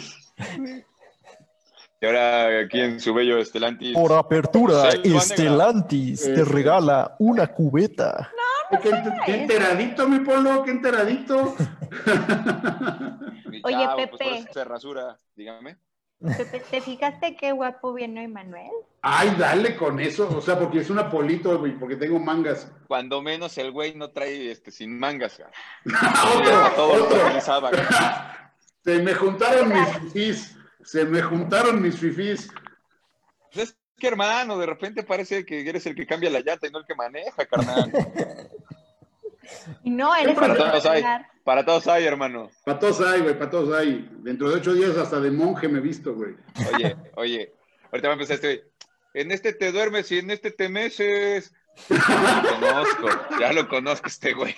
Y ahora aquí en su bello Estelantis. Por apertura, Estelantis te regala una cubeta. No, ¿Qué, qué enteradito, mi polo, qué enteradito. Oye, pues, Pepe. se rasura, dígame. ¿Te, fijaste qué guapo viene Manuel? Ay, dale con eso, o sea, porque es un apolito, güey, porque tengo mangas. Cuando menos el güey no trae este sin mangas. otro, otro. Se me juntaron mis fifís, se me juntaron mis fifís. Pues es que hermano, de repente parece que eres el que cambia la llanta y no el que maneja, carnal. no, eres para todos hay, para todos hay, hermano. Para todos hay, güey, para todos hay. Dentro de ocho días hasta de monje me he visto, güey. Oye, oye, ahorita me empezaste, en este te duermes y en este te meses. Ya lo conozco, ya lo conozco este güey.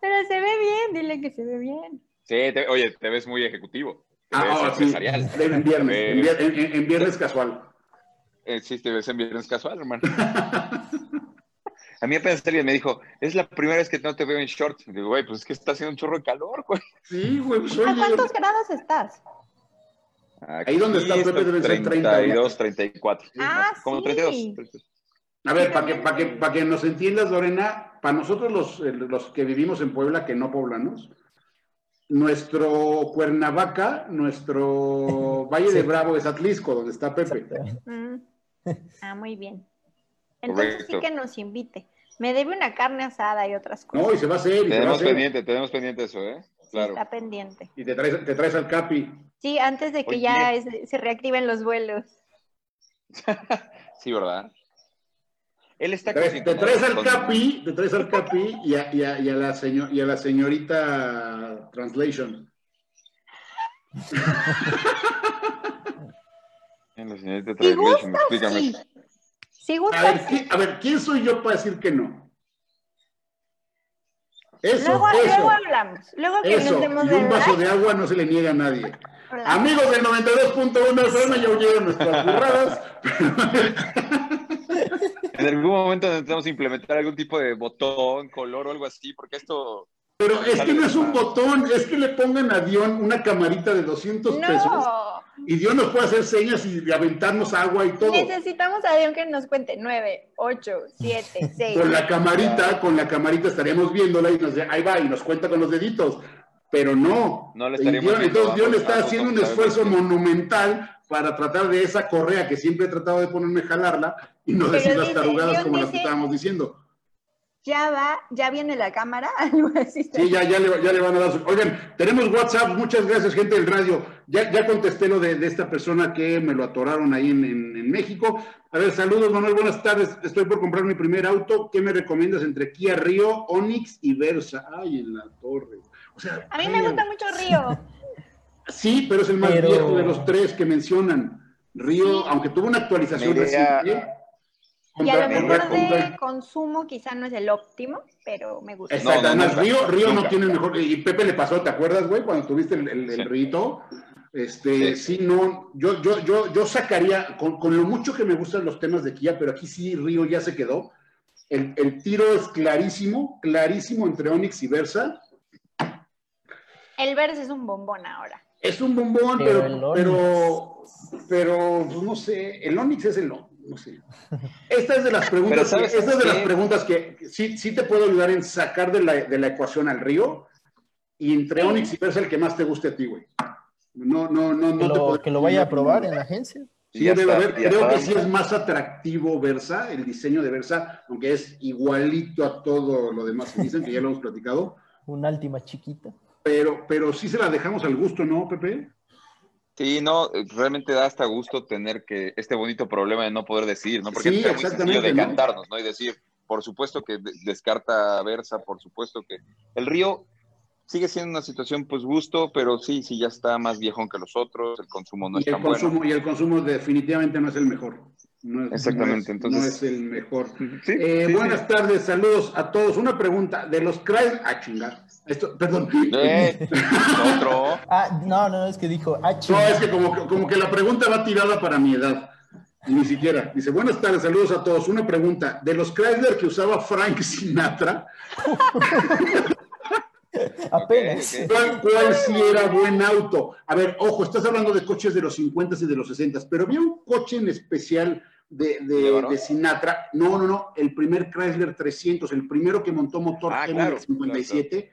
Pero se ve bien, dile que se ve bien. Sí, oye, te ves muy ejecutivo. ah, sí. En viernes, en, viernes casual. Eh, sí, te ves en viernes casual, hermano. A mí apenas alguien me dijo, es la primera vez que no te veo en shorts. Digo, güey, pues es que está haciendo un chorro de calor, güey. Sí, güey. Pues, ¿A cuántos grados estás? Ahí donde está Pepe debe ser 32, 34. Ah, como 32. A ver, para que, para, que, para que nos entiendas, Lorena, para nosotros los, los que vivimos en Puebla, que no poblanos, nuestro Cuernavaca, nuestro Valle de Bravo es Atlisco, donde está Pepe. Mm. Ah, muy bien. Entonces sí que nos invite. Me debe una carne asada y otras cosas. No, y se va a hacer. tenemos pendiente, tenemos pendiente eso, ¿eh? Claro. está pendiente. Y te traes, te traes al Capi. Sí, antes de que ya se reactiven los vuelos. sí, ¿verdad? Él está te, te traes al Capi, te traes al Capi y a, y a, y a la, señor, y a la señorita Translation. En la señorita Translation, explícame. Sí. Gusta, a, ver, a ver, ¿quién soy yo para decir que no? Eso, luego, eso. luego hablamos. Luego que eso. y un vaso de agua no se le niega a nadie. Amigos del 92.1 FM, ya oyeron nuestras burradas. en algún momento necesitamos implementar algún tipo de botón, color o algo así, porque esto... Pero es que no es un botón, es que le pongan a Dion una camarita de 200 pesos y Dion nos puede hacer señas y aventarnos agua y todo. Necesitamos a Dion que nos cuente 9, 8, 7, 6. Con la camarita, con la camarita estaríamos viéndola y nos ahí va y nos cuenta con los deditos. Pero no. no le Dion, entonces Dion está haciendo un esfuerzo monumental para tratar de esa correa que siempre he tratado de ponerme a jalarla y no decir las tarugadas como las que estábamos diciendo. Ya va, ya viene la cámara, algo así. Sí, ya, ya, le, ya le van a dar su... Oigan, tenemos WhatsApp, muchas gracias, gente del radio. Ya, ya contesté lo de, de esta persona que me lo atoraron ahí en, en, en, México. A ver, saludos, Manuel, buenas tardes. Estoy por comprar mi primer auto. ¿Qué me recomiendas entre Kia Río, Onix y Versa? Ay, en la torre. O sea, a mí me gusta mucho Río. Sí, pero es el más viejo de los tres que mencionan. Río, aunque tuvo una actualización reciente. Y a lo mejor de consumo quizá no es el óptimo, pero me gusta. Exacto, además Río, Río no tiene el mejor. Y Pepe le pasó, ¿te acuerdas, güey? Cuando tuviste el, el, rito. Este, sí. no, yo, yo, yo, yo sacaría, con, con, lo mucho que me gustan los temas de Kia, pero aquí sí Río ya se quedó. El, el tiro es clarísimo, clarísimo entre Onix y Versa. El Versa es un bombón ahora. Es un bombón, pero, pero, pero, pues, no sé, el Onix es el no sé. Esta es de las preguntas, que, esta es de las preguntas que sí, sí te puedo ayudar en sacar de la, de la ecuación al río y entre Onix y Versa el que más te guste a ti, güey. No, no, no, no que, te lo, que lo vaya a probar en la agencia. Sí, debe haber. Creo que sí es más atractivo Versa, el diseño de Versa, aunque es igualito a todo lo demás que dicen, que ya lo hemos platicado. Un Altima chiquita. Pero, pero sí se la dejamos al gusto, ¿no, Pepe? Sí, no, realmente da hasta gusto tener que este bonito problema de no poder decir, ¿no? Porque sí, es muy sencillo de ¿no? cantarnos, ¿no? Y decir, por supuesto que descarta Versa, por supuesto que el río sigue siendo una situación, pues gusto, pero sí, sí, ya está más viejón que los otros, el consumo no y es el tan consumo, bueno. Y el consumo definitivamente no es el mejor. No es, Exactamente, no es, entonces. No es el mejor. Sí, eh, sí, buenas sí. tardes, saludos a todos. Una pregunta, de los Chrysler... Ah, chingar. Esto, perdón. Eh, otro. Ah, no, no, es que dijo, ah, No, es que como, que como que la pregunta va tirada para mi edad. Ni siquiera. Dice, buenas tardes, saludos a todos. Una pregunta, de los Chrysler que usaba Frank Sinatra, Apenas. ¿cuál, cuál sí era buen auto? A ver, ojo, estás hablando de coches de los 50 y de los 60, pero había un coche en especial de, de, Sinatra. No, no, no, el primer Chrysler 300, el primero que montó motor Ah, claro, del 57.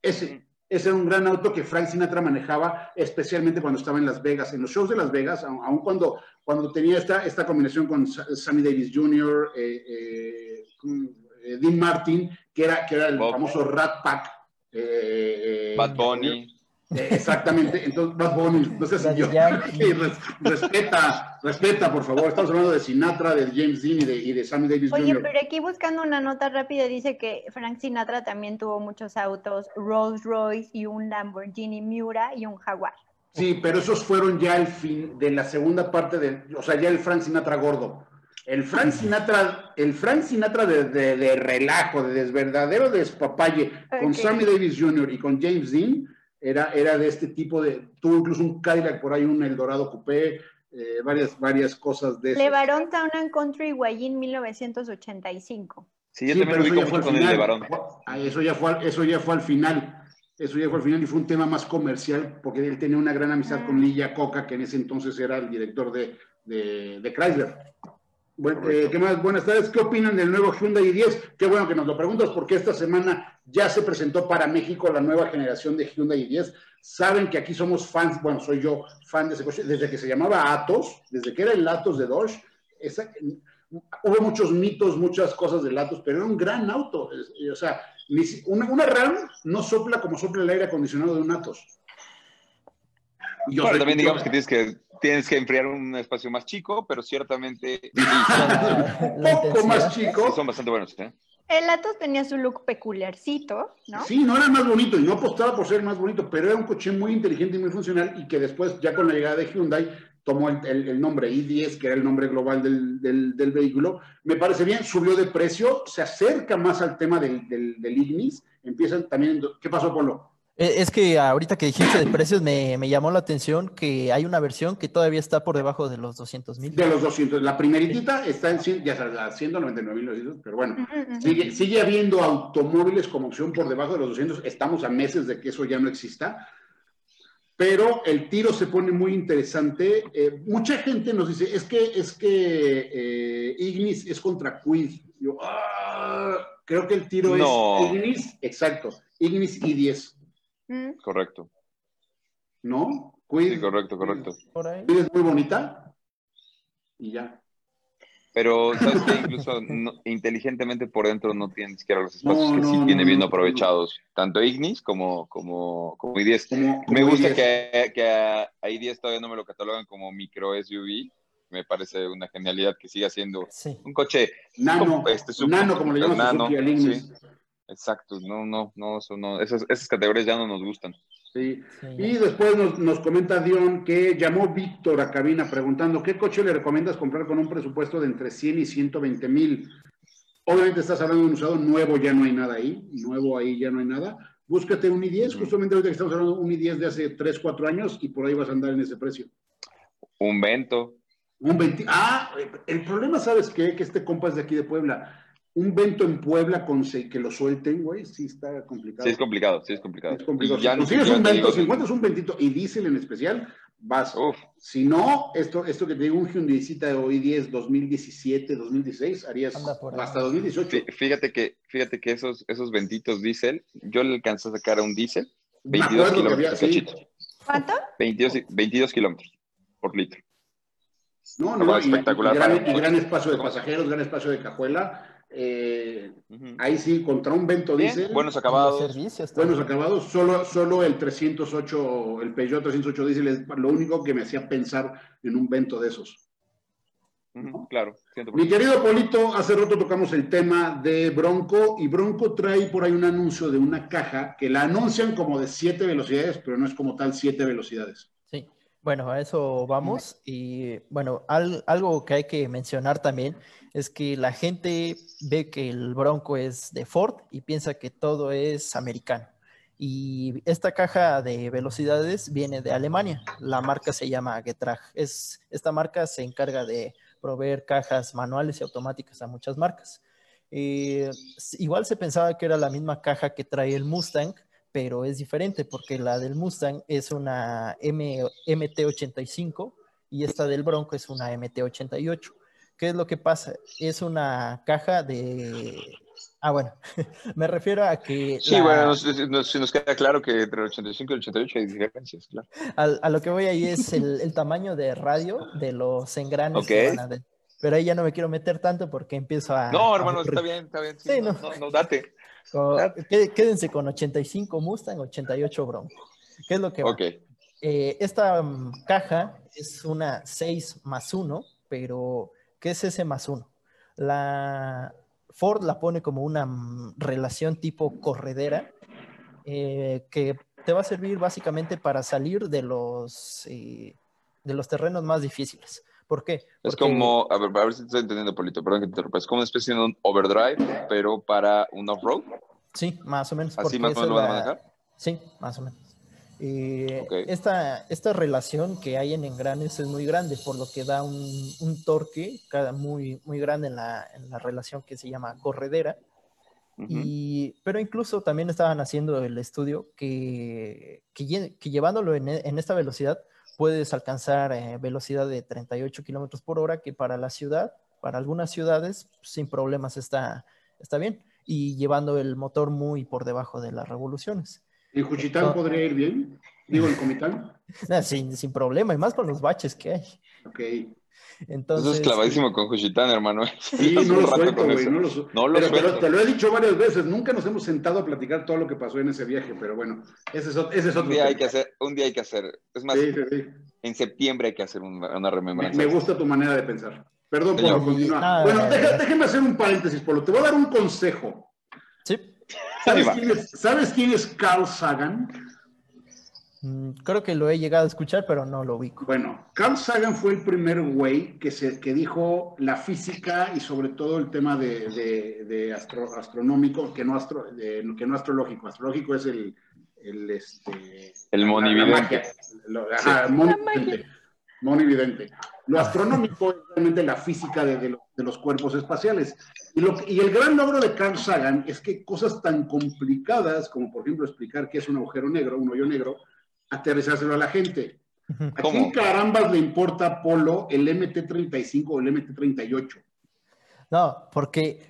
Ese, ese era un gran auto que Frank Sinatra manejaba, especialmente cuando estaba en Las Vegas. En los shows de Las Vegas, aun, cuando, cuando tenía esta, esta combinación con Sa- Sammy Davis Jr., eh, eh, eh, Dean Martin, que era, que era el Bob. famoso Rat Pack. Bad Bunny. Eh, exactamente, entonces Bad Bunny, no sé si yo. respeta, respeta, por favor. Estamos hablando de Sinatra, de James Dean y de, y de Sammy Davis Oye, pero aquí buscando una nota rápida dice que Frank Sinatra también tuvo muchos autos, Rolls Royce y un Lamborghini Miura y un Jaguar. Sí, pero esos fueron ya el fin de la segunda parte de, o sea, ya el Frank Sinatra gordo. El Frank Sinatra, el Frank Sinatra de, de, relajo, de desverdadero despapalle, con Sammy Davis Jr. y con James Dean, era, era de este tipo de, tuvo incluso un Cadillac por ahí, un Eldorado Coupé, eh, varias, varias cosas de eso. LeBaron Town and Country Guayin 1985. Sí, yo también lo vi con el LeBaron. Ah, eso ya, fue, eso ya fue al final. Eso ya fue al final y fue un tema más comercial porque él tenía una gran amistad con ah. Lilla Coca, que en ese entonces era el director de, de, de Chrysler. Bueno, eh, ¿Qué más? Buenas tardes. ¿Qué opinan del nuevo Hyundai i10? Qué bueno que nos lo preguntas porque esta semana ya se presentó para México la nueva generación de Hyundai i10. Saben que aquí somos fans, bueno, soy yo fan de ese coche, desde que se llamaba Atos, desde que era el Atos de Dodge. hubo muchos mitos, muchas cosas del Atos, pero era un gran auto. O sea, una, una RAM no sopla como sopla el aire acondicionado de un Atos. Yo también digamos que tienes que tienes que enfriar un espacio más chico, pero ciertamente un poco más chico. son bastante buenos, ¿eh? El Atos tenía su look peculiarcito, ¿no? Sí, no era más bonito y no apostaba por ser más bonito, pero era un coche muy inteligente y muy funcional y que después, ya con la llegada de Hyundai, tomó el, nombre i10, que era el nombre global del, del, vehículo. Me parece bien, subió de precio, se acerca más al tema del, del, Ignis. Empiezan también, ¿qué pasó, Polo? Eh, es que ahorita que dijiste de precios me, me, llamó la atención que hay una versión que todavía está por debajo de los 200 mil. De los 200. La primeritita está en ya está 199 mil, pero bueno, sigue, sigue habiendo automóviles como opción por debajo de los 200. Estamos a meses de que eso ya no exista. Pero el tiro se pone muy interesante. Eh, mucha gente nos dice, es que, es que eh, Ignis es contra Quid. Yo, ah, creo que el tiro es Ignis, exacto, Ignis y 10 Correcto. ¿No? Sí, correcto, correcto. es muy bonita y ya. Pero, ¿sabes que Incluso inteligentemente por dentro no tiene ni siquiera los espacios que sí tiene bien aprovechados. Tanto Ignis como, como, como I10. Me gusta que, que a, I10 todavía no me lo catalogan como micro SUV. Me parece una genialidad que siga siendo un coche nano, este, nano como le llaman nano, Exacto, no, no, no, eso no esas, esas, categorías ya no nos gustan. Sí. Y después nos, nos, comenta Dion que llamó Víctor a cabina preguntando, ¿qué coche le recomiendas comprar con un presupuesto de entre 100 y 120 mil? Obviamente estás hablando de un usado nuevo, ya no hay nada ahí, nuevo ahí ya no hay nada. Búscate un i10, justamente ahorita que estamos hablando de un i10 de hace 3, 4 años y por ahí vas a andar en ese precio. Un Vento. Un 20. Ah, el problema, ¿sabes qué? Que este compa es de aquí de Puebla un vento en Puebla con que lo suelten, güey, sí está complicado. Sí, es complicado, sí es complicado. Es complicado. si consigues un vento, si encuentras un ventito y diésel en especial, vas. Uf. Si no, esto, esto que te digo, un Hyundai hoy 10, 2017, 2016, harías hasta 2018. Fíjate que, fíjate que esos, esos ventitos diésel, yo le alcancé a sacar a un diésel 22 kilómetros. ¿Cuánto? 22, 22 kilómetros por litro. No, no, espectacular. y gran espacio de pasajeros, gran espacio de cajuela eh, ahí sí, contra un Vento dice Buenos acabados. Buenos acabados. Solo, solo el 308, el Peugeot 308 diésel es lo único que me hacía pensar en un Vento de esos. Claro. Mi querido Polito, hace rato tocamos el tema de Bronco y Bronco trae por ahí un anuncio de una caja que la anuncian como de siete velocidades, pero no es como tal siete velocidades. Bueno, a eso vamos. Y bueno, algo que hay que mencionar también es que la gente ve que el Bronco es de Ford y piensa que todo es americano. Y esta caja de velocidades viene de Alemania. La marca se llama Getrag. Es, esta marca se encarga de proveer cajas manuales y automáticas a muchas marcas. Eh, igual se pensaba que era la misma caja que trae el Mustang, pero es diferente porque la del Mustang es una MT85 y esta del Bronco es una MT88. ¿Qué es lo que pasa? Es una caja de... Ah, bueno, me refiero a que... Sí, bueno, si nos, queda claro que entre el 85 y el 88 hay diferencias, claro. A, lo que voy ahí es el, tamaño de radio de los engranes que van a Pero ahí ya no me quiero meter tanto porque empiezo a... No, hermano, está bien, está bien. Sí, no, no, date. Quédense con 85 Mustang, 88 Bronco. ¿Qué es lo que va? Eh, esta mm, caja es una 6 más 1, pero ¿qué es ese más 1? La Ford la pone como una mm, relación tipo corredera eh, que te va a servir básicamente para salir de los, eh, de los terrenos más difíciles. ¿Por qué? Es como, a ver, a ver si te estoy entendiendo, Polito, perdón que te interrumpa. Es como una especie de un overdrive, pero para un off-road. Sí, más o menos. ¿Así más o menos lo van a manejar? Sí, más o menos. esta, esta, relación que hay en engranes es muy grande, por lo que da un, un torque cada muy, muy grande en la, en la, relación que se llama corredera. y, pero incluso también estaban haciendo el estudio que, que, que llevándolo en, en, esta velocidad puedes alcanzar eh, velocidad de 38 kilómetros por hora, que para la ciudad, para algunas ciudades, sin problemas está, está bien, y llevando el motor muy por debajo de las revoluciones. ¿En Juchitán podría ir bien? Digo, en Comitán. sin, sin problema, y más con los baches que hay. Ok. Entonces, Eso es clavadísimo con Juchitán, hermano. Sí, no lo suelto, güey. No lo, no lo pero, te lo he dicho varias veces. Nunca nos hemos sentado a platicar todo lo que pasó en ese viaje, pero bueno, ese es, ese es otro. Un día, hay que hacer, un día hay que hacer. Es más, sí, sí, en septiembre hay que hacer una, una remembranza. Me, gusta tu manera de pensar. Perdón por continuar. bueno, déjame hacer un paréntesis, Polo. Te voy a dar un consejo. Sí. ¿Sabes, quién es, ¿Sabes quién es Carl Sagan? Mm, creo que lo he llegado a escuchar, pero no lo ubico. Bueno, Carl Sagan fue el primer güey que, se, que dijo la física y sobre todo el tema de, de, astronómico, que no, astro, que no astrológico. Astrológico es el... El, este, el monividente. Ajá, monividente. monividente. Lo astronómico es realmente la física de, los cuerpos espaciales. Y, lo, y el gran logro de Carl Sagan es que cosas tan complicadas como, por ejemplo, explicar qué es un agujero negro, un hoyo negro, aterrizárselo a la gente. ¿A quién carambas le importa Polo el MT-35 o el MT-38? No, porque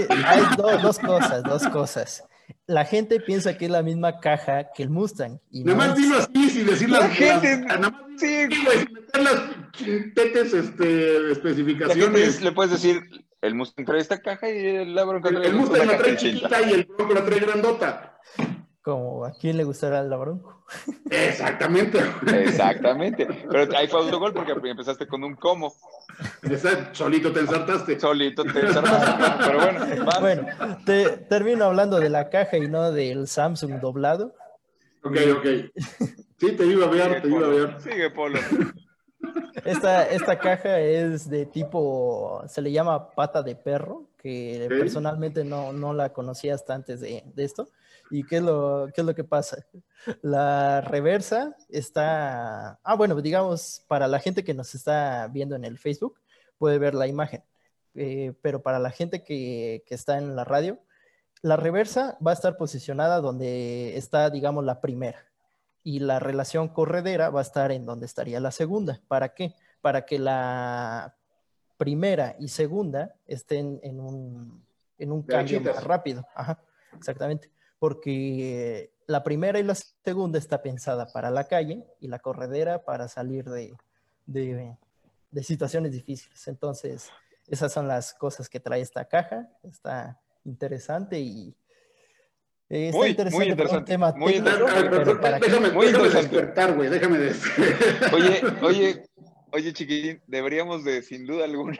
hay dos, cosas, dos cosas. La gente piensa que es la misma caja que el Mustang. Y nada más dilo así, sin decir las, gente, nada más sí, sin meter las tetes, este, especificaciones. le puedes decir, el Mustang trae esta caja y el Bronco trae El, el Mustang la trae chiquita y el Bronco la trae grandota como a quién le gustará el Bronco. Exactamente. Exactamente. Pero ahí fue autogol porque empezaste con un como. Solito te ensartaste. Solito te ensartaste. Pero bueno, Bueno, te, termino hablando de la caja y no del Samsung doblado. Ok, ok. Sí, te iba a ver, te iba a ver. Sigue, Polo. Esta, esta caja es de tipo, se le llama pata de perro, que personalmente no, no, la conocía hasta antes de, de esto. ¿Y qué es, lo, qué es lo que pasa? La reversa está, ah, bueno, digamos, para la gente que nos está viendo en el Facebook, puede ver la imagen, eh, pero para la gente que, que está en la radio, la reversa va a estar posicionada donde está, digamos, la primera y la relación corredera va a estar en donde estaría la segunda. ¿Para qué? Para que la primera y segunda estén en un, en un cambio más rápido. Ajá, exactamente porque la primera y la segunda está pensada para la calle y la corredera para salir de, de, situaciones difíciles. Entonces, esas son las cosas que trae esta caja. Está interesante y está muy, interesante, muy interesante. tema muy interesante. déjame, muy despertar, güey. Déjame decir. Oye, oye, oye, chiquitín, deberíamos de, sin duda alguna,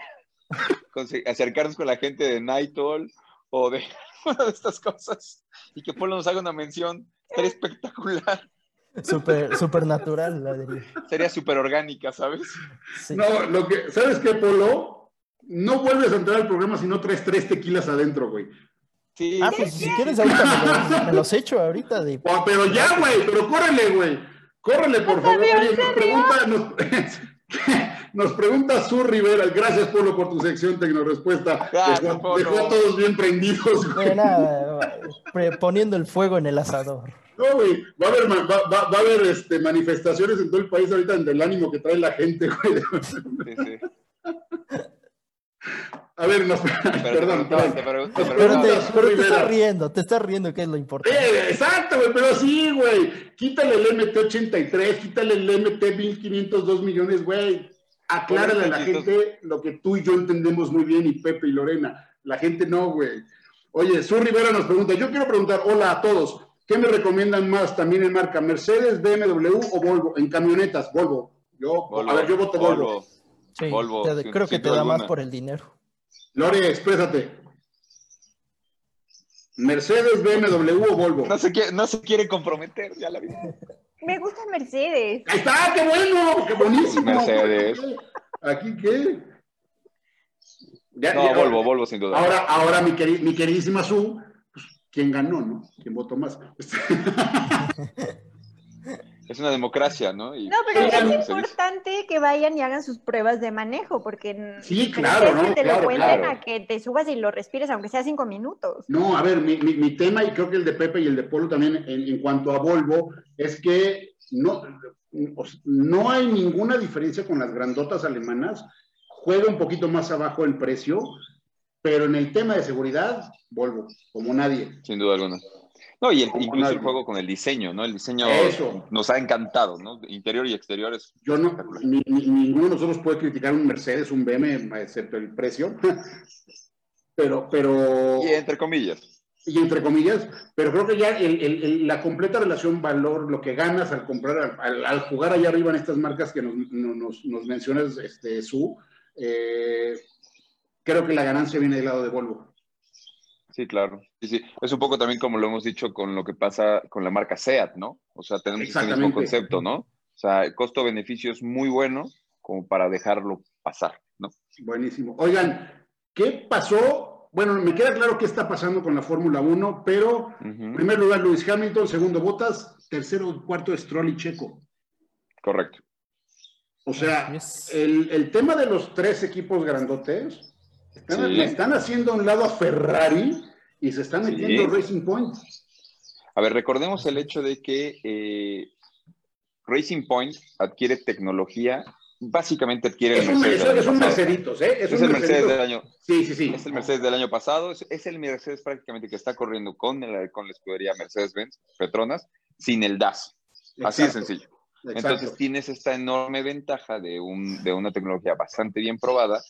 acercarnos con la gente de Nightall o de una de estas cosas y que Polo nos haga una mención, sería espectacular. Super, super natural, la diría. Sería súper orgánica, ¿sabes? No, lo que, ¿sabes qué, Polo? No vuelves a entrar al programa si no traes tres tequilas adentro, güey. Sí. Ah, pues si quieres ahorita me los, echo ahorita de... Oh, pero ya, güey, pero córrele, güey. Córrele, por favor. nos pregunta, nos, nos pregunta Sur Rivera, gracias Polo por tu sección Tecnorespuesta. Dejó, dejó a todos bien prendidos. Nada, poniendo el fuego en el asador. No, güey, va a haber, va, va, a haber este, manifestaciones en todo el país ahorita del ánimo que trae la gente, güey. Sí, sí. A ver, no, perdón, perdón. Pero, te, estás riendo, te estás riendo, que es lo importante. Eh, exacto, güey, pero sí, güey. Quítale el MT83, quítale el MT1502 millones, güey. Aclárale a la gente lo que tú y yo entendemos muy bien, y Pepe y Lorena. La gente no, güey. Oye, Sur Rivera nos pregunta, yo quiero preguntar, hola a todos, ¿Qué me recomiendan más también en marca? ¿Mercedes, BMW o Volvo? En camionetas, Volvo. Yo, a ver, yo voto Volvo. Sí, Volvo. creo que te da más por el dinero. Lore, exprésate. Mercedes, BMW o Volvo. No se quiere, no se quiere comprometer, ya la vi. Me gusta Mercedes. Ahí está, qué bueno, qué buenísimo. Mercedes. ¿Aquí qué? no, Volvo, Volvo sin duda. Ahora, ahora mi, mi queridísima Su, pues, ¿quién ganó, no? ¿Quién votó más? es una democracia, ¿no? no, pero es importante que vayan y hagan sus pruebas de manejo, porque sí, claro, ¿no? que te lo cuenten a que te subas y lo respires, aunque sea cinco minutos. No, a ver, mi, mi, tema, y creo que el de Pepe y el de Polo también, en, en cuanto a Volvo, es que no, no hay ninguna diferencia con las grandotas alemanas, juega un poquito más abajo el precio, pero en el tema de seguridad, Volvo, como nadie. Sin duda alguna. No, y incluso el juego con el diseño, ¿no? El diseño nos ha encantado, ¿no? Interior y exterior es Yo no, ninguno de nosotros puede criticar un Mercedes, un BM, excepto el precio. pero, pero... Y entre comillas. Y entre comillas, pero creo que ya la completa relación valor, lo que ganas al comprar, al, jugar allá arriba en estas marcas que nos, nos, mencionas, este, Su, eh, creo que la ganancia viene del lado de Volvo. Sí, claro. Sí, sí. Es un poco también como lo hemos dicho con lo que pasa con la marca SEAT, ¿no? O sea, tenemos el mismo concepto, ¿no? O sea, el costo-beneficio es muy bueno como para dejarlo pasar, ¿no? Buenísimo. Oigan, ¿qué pasó? Bueno, me queda claro qué está pasando con la Fórmula 1, pero en primer lugar Luis Hamilton, segundo Botas, tercero, cuarto Stroll y Checo. Correcto. O sea, el, el tema de los tres equipos grandotes están, haciendo a un lado a Ferrari y se están metiendo Racing Point. A ver, recordemos el hecho de que eh, Racing Point adquiere tecnología, básicamente adquiere el Mercedes. es, un Mercedes, ¿eh? Es, el Mercedes del año. Sí, sí, sí. Es el Mercedes del año pasado. Es, el Mercedes prácticamente que está corriendo con, con la escudería Mercedes-Benz, Petronas, sin el DAS. Así de sencillo. Entonces tienes esta enorme ventaja de, un, de una tecnología bastante bien probada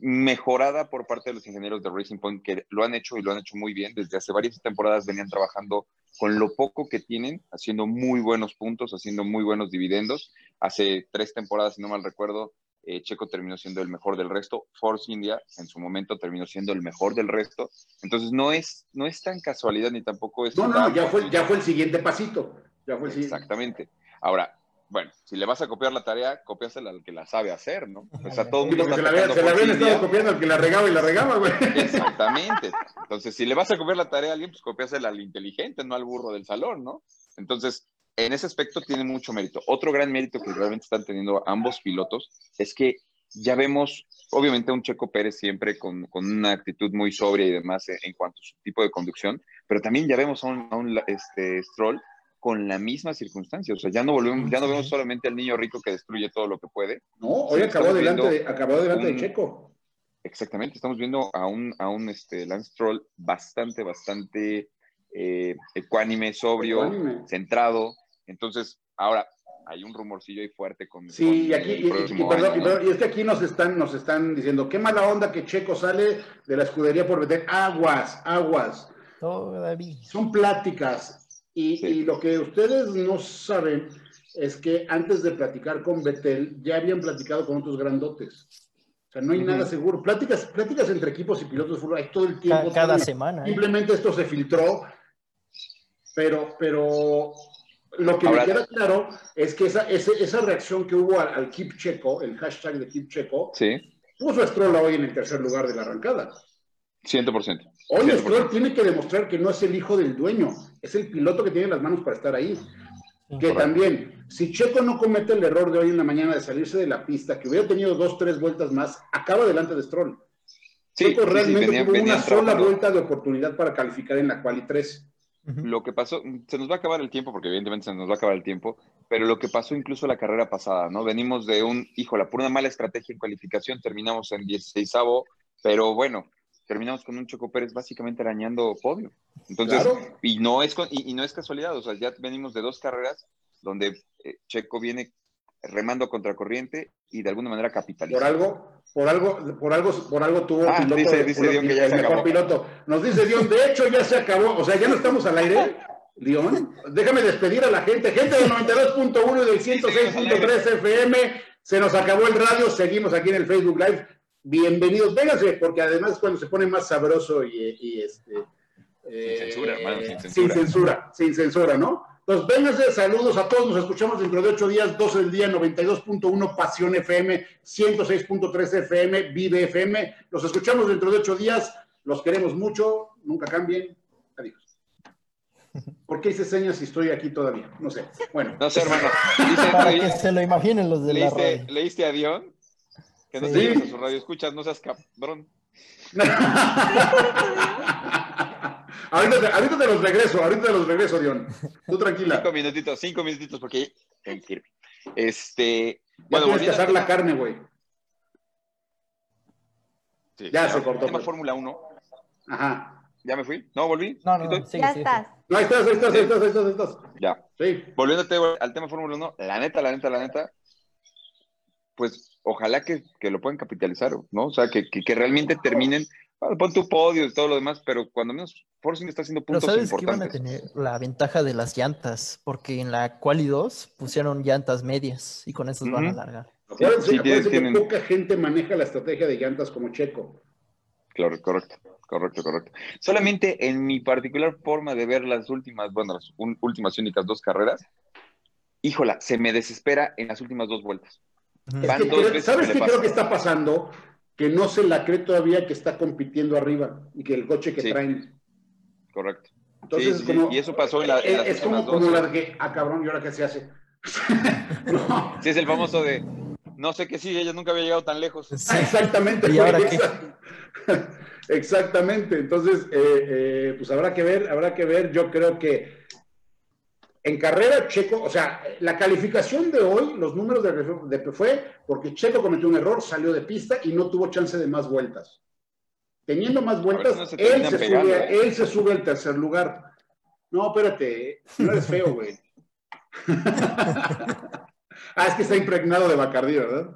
mejorada por parte de los ingenieros de Racing Point que lo han hecho y lo han hecho muy bien. Desde hace varias temporadas venían trabajando con lo poco que tienen, haciendo muy buenos puntos, haciendo muy buenos dividendos. Hace tres temporadas, si no mal recuerdo, eh, Checo terminó siendo el mejor del resto. Force India en su momento terminó siendo el mejor del resto. Entonces no es, no es tan casualidad ni tampoco es... No, no, ya fue, ya fue el siguiente pasito. Ya fue Exactamente. Ahora, bueno, si le vas a copiar la tarea, copiásela al que la sabe hacer, ¿no? O sea, todo el mundo está se la, se la habían estado copiando al que la regaba y la regaba, güey. Exactamente. Entonces, si le vas a copiar la tarea a alguien, pues copiásela al inteligente, no al burro del salón, ¿no? Entonces, en ese aspecto tiene mucho mérito. Otro gran mérito que realmente están teniendo ambos pilotos es que ya vemos, obviamente, a un Checo Pérez siempre con, una actitud muy sobria y demás en, cuanto a su tipo de conducción, pero también ya vemos a un, a un este, Stroll con la misma circunstancia. O sea, ya no volvemos, ya no vemos solamente al niño rico que destruye todo lo que puede. No, hoy acabó delante, de, acabó delante de Checo. Exactamente, estamos viendo a un, a un este, Lance Troll bastante, bastante eh, ecuánime, sobrio, centrado. Entonces, ahora, hay un rumorcillo ahí fuerte con. Sí, y aquí, y, es que aquí nos están, nos están diciendo, qué mala onda que Checo sale de la escudería por meter aguas, aguas. Todavía. Son pláticas. Y, lo que ustedes no saben es que antes de platicar con Betel, ya habían platicado con otros grandotes. O sea, no hay nada seguro. Pláticas, pláticas entre equipos y pilotos de fútbol hay todo el tiempo. Cada, semana. ¿eh? Simplemente esto se filtró, pero, pero lo que me queda claro es que esa, esa, reacción que hubo al, Keep Checo, el hashtag de Keep Checo, puso a Stroll hoy en el tercer lugar de la arrancada. 100%. Hoy Stroll tiene que demostrar que no es el hijo del dueño, es el piloto que tiene las manos para estar ahí. Que también, si Checo no comete el error de hoy en la mañana de salirse de la pista, que hubiera tenido dos, tres vueltas más, acaba delante de Stroll. Checo realmente tuvo una sola vuelta de oportunidad para calificar en la quali 3. Lo que pasó, se nos va a acabar el tiempo, porque evidentemente se nos va a acabar el tiempo, pero lo que pasó incluso la carrera pasada, ¿no? Venimos de un, híjole, por una mala estrategia en cualificación, terminamos en 16 pero bueno, terminamos con un Choco Pérez básicamente arañando podio. Entonces, y, no es, y, no es casualidad, o sea, ya venimos de dos carreras donde eh, Checo viene remando contra corriente y de alguna manera capitaliza. Por algo, por algo, por algo, por algo tuvo ah, piloto. Dice, dice Dion que ya se acabó. Piloto. Nos dice Dion, de hecho ya se acabó, o sea, ya no estamos al aire. León, déjame despedir a la gente. Gente del 92.1 y del 106.3 FM. Se nos acabó el radio. Seguimos aquí en el Facebook Live. Bienvenidos. Vénganse, porque además cuando se pone más sabroso y, este. sin censura, hermano, sin censura. Sin censura, sin censura, ¿no? Entonces, vénganse, saludos a todos. Nos escuchamos dentro de ocho días, 12 del día, 92.1 Pasión FM, 106.3 FM, Vive FM. Los escuchamos dentro de ocho días. Los queremos mucho. Nunca cambien. Adiós. ¿Por qué hice señas si estoy aquí todavía? No sé. Bueno. No sé, hermano. Para que se lo imaginen los de la radio. ¿Leíste a Dion? Que no sí. te a su radio. Escuchas, no seas cabrón. ahorita, ahorita, te los regreso, ahorita te los regreso, Dion. Tú tranquila. Cinco minutitos, cinco minutitos, porque Este. Ya bueno, tienes que asar la carne, güey. Sí, ya se cortó. Tema Fórmula 1. Ajá. ¿Ya me fui? ¿No volví? No, no, no. ya estás. No, ahí estás, ahí estás, ahí estás, ahí estás, ahí estás. Ya. Sí. Volviéndote al tema Fórmula 1, la neta, la neta, la neta, pues ojalá que, que lo puedan capitalizar, ¿no? O sea, que, que, que realmente terminen, bueno, pon tu podio y todo lo demás, pero cuando menos Force está haciendo puntos pero sabes importantes. que iban a tener la ventaja de las llantas, porque en la Quali 2 pusieron llantas medias y con eso uh -huh. van a alargar. Sí, sí, sí, tienen... que poca gente maneja la estrategia de llantas como Checo. Claro, correcto. Correcto, correcto. Solamente en mi particular forma de ver las últimas, bueno, las un, últimas y únicas dos carreras, híjola, se me desespera en las últimas dos vueltas. Van dos creo, veces ¿Sabes qué creo que está pasando? Que no se la cree todavía que está compitiendo arriba y que el coche que sí. traen. Correcto. Entonces, sí, como, y eso pasó en, la, en las Es como, como la de que, ah, cabrón, ¿y ahora qué se hace? no. Sí, es el famoso de, no sé qué sigue, ella nunca había llegado tan lejos. Sí. Exactamente. ¿Y ahora qué? Exactamente, entonces, eh, eh, pues habrá que ver, habrá que ver, yo creo que en carrera Checo, o sea, la calificación de hoy, los números de, de fue porque Checo cometió un error, salió de pista y no tuvo chance de más vueltas. Teniendo más vueltas, no se él, se pegando, sube, ¿eh? él se sube al tercer lugar. No, espérate, no eres feo, güey. ah, es que está impregnado de Bacardí, ¿verdad?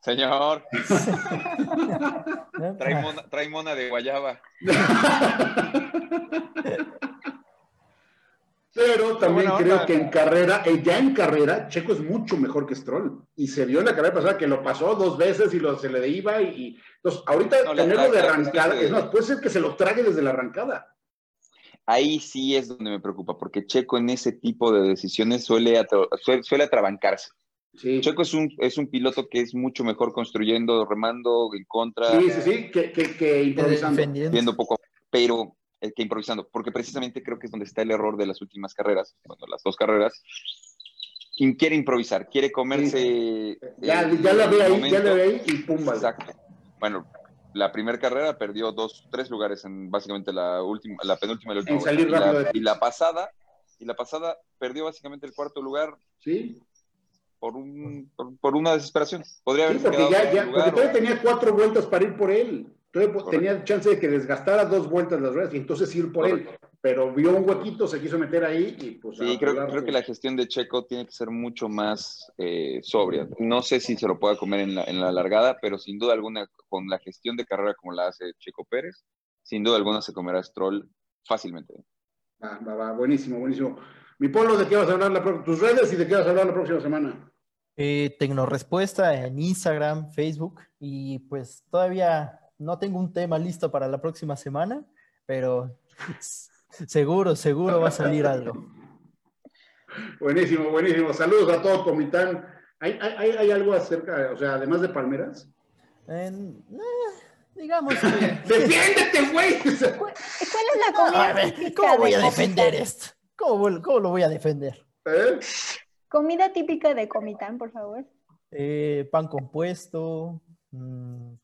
Señor. trae, mona, trae, mona, de guayaba. Pero también creo onda. que en carrera, eh, ya en carrera, Checo es mucho mejor que Stroll. Y se vio en la carrera pasada que lo pasó dos veces y lo, se le iba. Y, y entonces, ahorita no, tenerlo de arrancada, es más, puede ser que se lo trague desde la arrancada. Ahí sí es donde me preocupa, porque Checo en ese tipo de decisiones suele, suele, suele atrabancarse. Sí. Checo es un, es un piloto que es mucho mejor construyendo, remando en contra. Sí, sí, sí, que, que, que improvisando. Viendo poco, pero eh, que improvisando, porque precisamente creo que es donde está el error de las últimas carreras, bueno, las dos carreras. Quien quiere improvisar, quiere comerse. Sí. Ya, eh, ya la ve ahí, momento. ya la ve ahí y pum, vale. Exacto. Bueno, la primera carrera perdió dos, tres lugares en básicamente la última, la penúltima y la última. En salir y, la, de y la pasada, y la pasada perdió básicamente el cuarto lugar. Sí por, un, por, por, una desesperación. Podría haber sí, porque, ya, ya, porque todavía o... tenía cuatro vueltas para ir por él. Todavía Correcto. tenía chance de que desgastara dos vueltas las ruedas y entonces ir por Correcto. él. Pero vio un huequito, se quiso meter ahí y pues. Sí, creo, creo, que la gestión de Checo tiene que ser mucho más eh, sobria. No sé si se lo pueda comer en la, en la largada, pero sin duda alguna, con la gestión de carrera como la hace Checo Pérez, sin duda alguna se comerá Stroll fácilmente. Va, va, va, buenísimo, buenísimo. Mi Polo, ¿de qué vas a hablar la, tus redes y de qué vas a hablar la próxima semana? Eh, Tecnorespuesta en Instagram, Facebook y pues todavía no tengo un tema listo para la próxima semana, pero seguro, seguro va a salir algo. Buenísimo, buenísimo. Saludos a todo Comitán. ¿Hay, hay, hay algo acerca, o sea, además de palmeras? En, eh, digamos que... ¡Defiéndete, güey! ¿Cuál es la comida? A ver, ¿Cómo voy a defender esto? ¿Cómo, ¿Cómo, lo voy a defender? ¿Eh? Comida típica de Comitán, por favor. Eh, pan compuesto, mmm,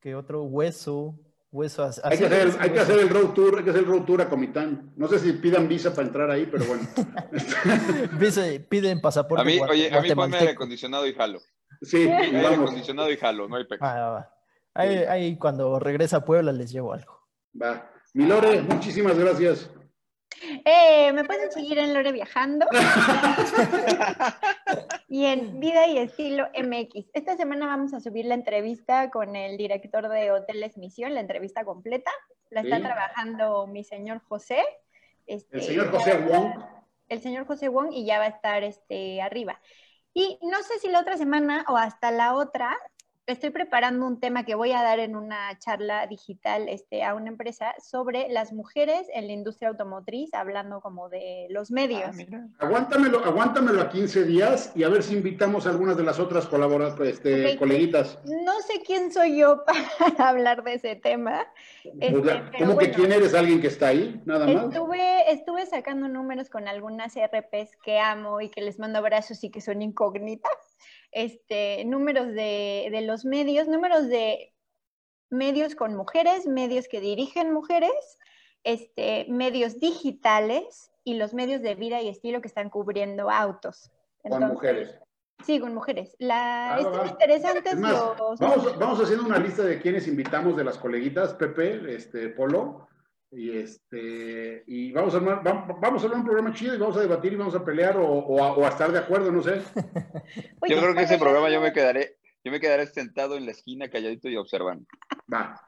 ¿qué otro? Hueso, hueso. Así hay que, hacer el, hay que hacer el road tour, hay que hacer el road tour a Comitán. No sé si pidan visa para entrar ahí, pero bueno. piden pasaporte. A mí, oye, a mí ponme aire acondicionado y jalo. Sí, aire acondicionado y jalo, no hay pecado. Ah, va. Ahí, ahí, cuando regresa a Puebla les llevo algo. Va. Milore, muchísimas gracias. Eh, me pueden seguir en Lore Viajando y en Vida y Estilo MX. Esta semana vamos a subir la entrevista con el director de Hoteles Misión, la entrevista completa. La está sí. trabajando mi señor José. Este, el señor José Wong. El señor José Wong y ya va a estar este, arriba. Y no sé si la otra semana o hasta la otra estoy preparando un tema que voy a dar en una charla digital este, a una empresa sobre las mujeres en la industria automotriz, hablando como de los medios. Ah, aguántamelo, aguántamelo a 15 días y a ver si invitamos a algunas de las otras colaboradoras, este, coleguitas. No sé quién soy yo para hablar de ese tema. Este, ¿Cómo que quién eres? ¿Alguien que está ahí? Nada más. Estuve, estuve sacando números con algunas RPs que amo y que les mando abrazos y que son incógnitas este, números de, de los medios, números de medios con mujeres, medios que dirigen mujeres, este, medios digitales y los medios de vida y estilo que están cubriendo autos. con mujeres. Sí, con mujeres. La, ah, interesante vamos, vamos haciendo una lista de quienes invitamos de las coleguitas, Pepe, este, Polo, y este y vamos a hablar, vamos a hablar un programa chido y vamos a debatir y vamos a pelear o, a, estar de acuerdo, no sé. yo creo que ese programa yo me quedaré, yo me quedaré sentado en la esquina calladito y observando. Va.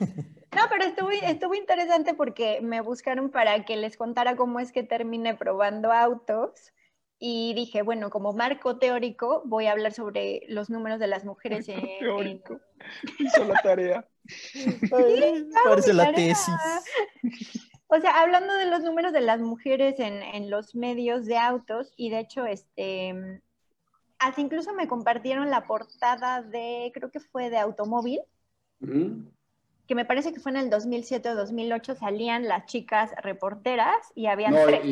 No, pero estuvo, estuvo interesante porque me buscaron para que les contara cómo es que terminé probando autos y dije, bueno, como marco teórico, voy a hablar sobre los números de las mujeres en... Teórico. Hizo la tarea. Parece la tesis. O sea, hablando de los números de las mujeres en, los medios de autos, y de hecho, este, hasta incluso me compartieron la portada de, creo que fue de Automóvil, que me parece que fue en el 2007 o 2008, salían las chicas reporteras y habían tres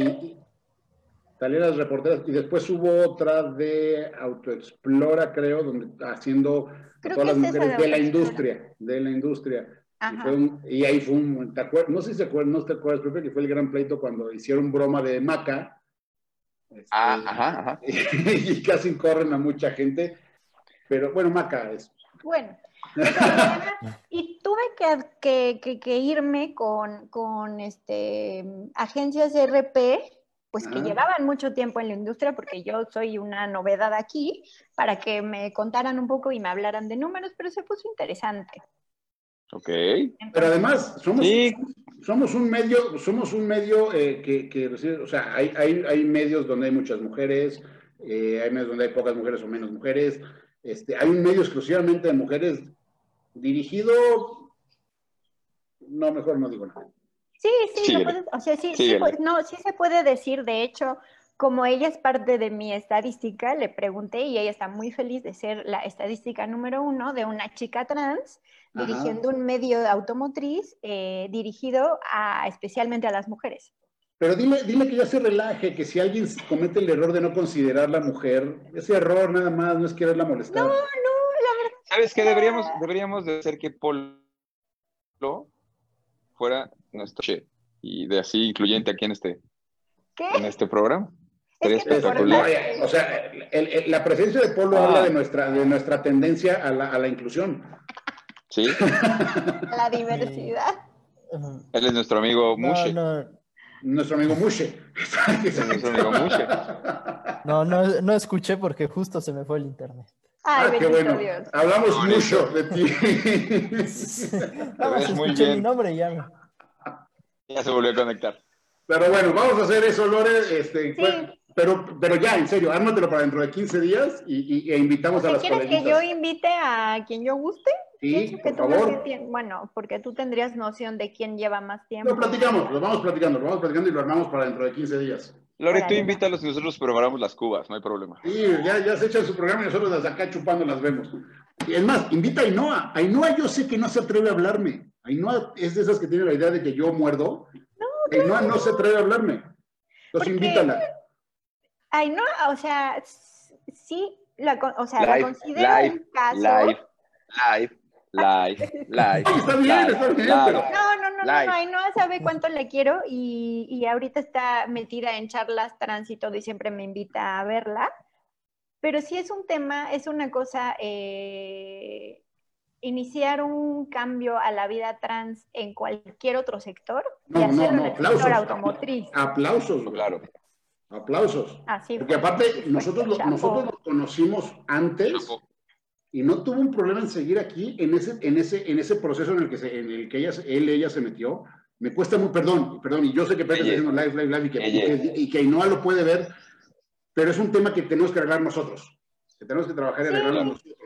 salieron las reporteras y después hubo otra de Autoexplora, creo, donde haciendo todas las mujeres de la industria, de la industria. Y, ahí fue un, ¿te acuerdas? No sé si se acuerdan, no te acuerdas, que fue el gran pleito cuando hicieron broma de Maca. Este, ah, ajá, ajá. Y, casi corren a mucha gente. Pero bueno, Maca es. Bueno. y tuve que, que, que, irme con, con este, agencias RP pues que llevaban mucho tiempo en la industria, porque yo soy una novedad aquí, para que me contaran un poco y me hablaran de números, pero se puso interesante. Ok. pero además, somos, somos un medio, somos un medio eh, que, que, o sea, hay, hay, hay, medios donde hay muchas mujeres, eh, hay medios donde hay pocas mujeres o menos mujeres, este, hay un medio exclusivamente de mujeres dirigido, no, mejor no digo nada. Sí, sí, o sea, sí, sí, no, sí se puede decir, de hecho, como ella es parte de mi estadística, le pregunté y ella está muy feliz de ser la estadística número uno de una chica trans dirigiendo un medio automotriz eh, dirigido a, especialmente a las mujeres. Pero dile, dile que ya se relaje, que si alguien comete el error de no considerar la mujer, ese error nada más no es quererla molestar. No, no, la verdad. ¿Sabes qué? Deberíamos, deberíamos de hacer que Polo fuera nuestro y de así incluyente aquí en este, en este programa. Sería espectacular. o sea, la presencia de Polo habla ah. de nuestra, de nuestra tendencia a la, a la inclusión. Sí. la diversidad. Él es nuestro amigo Mushe. Nuestro amigo Mushe. nuestro amigo Mushe. No, no, no escuché porque justo se me fue el internet. Ay, ah, qué bueno. Dios. Hablamos mucho de ti. Vamos, escuché mi nombre y ya. Ya se volvió a conectar. Pero bueno, vamos a hacer eso, Lore. Este, pero, pero ya, en serio, ármatelo para dentro de 15 días y, e invitamos a las ¿Quieres que yo invite a quien yo guste? Sí, por favor. Bueno, porque tú tendrías noción de quién lleva más tiempo. Lo platicamos, lo vamos platicando, lo vamos platicando y lo armamos para dentro de 15 días. Lore, tú invítalos y nosotros preparamos las cubas, no hay problema. Sí, ya, ya se echan su programa y nosotros las acá chupando las vemos. Es más, invita a Ainhoa. Ainhoa yo sé que no se atreve a hablarme. Ainhoa es de esas que tiene la idea de que yo muerdo. No, Ainhoa no se atreve a hablarme. Entonces invítala. Ainhoa, o sea, sí, la, o sea, la considero un caso. Live, live, live, live. está bien, está bien. No, no, no, no, Ainhoa sabe cuánto le quiero y, y ahorita está metida en charlas tránsito y siempre me invita a verla. Pero sí es un tema, es una cosa, eh, iniciar un cambio a la vida trans en cualquier otro sector no, y hacerlo no, en el sector automotriz. Aplausos, claro. Aplausos. Así Porque aparte, nosotros, lo, nosotros nos conocimos antes y no tuvo un problema en seguir aquí en ese, en ese, en ese proceso en el que, se, en el que ella, él ella se metió. Me cuesta muy, perdón, perdón, y yo sé que Pepe está haciendo live, live, live y que, y que, y lo puede ver, pero es un tema que tenemos que arreglar nosotros, que tenemos que trabajar y arreglarlo nosotros.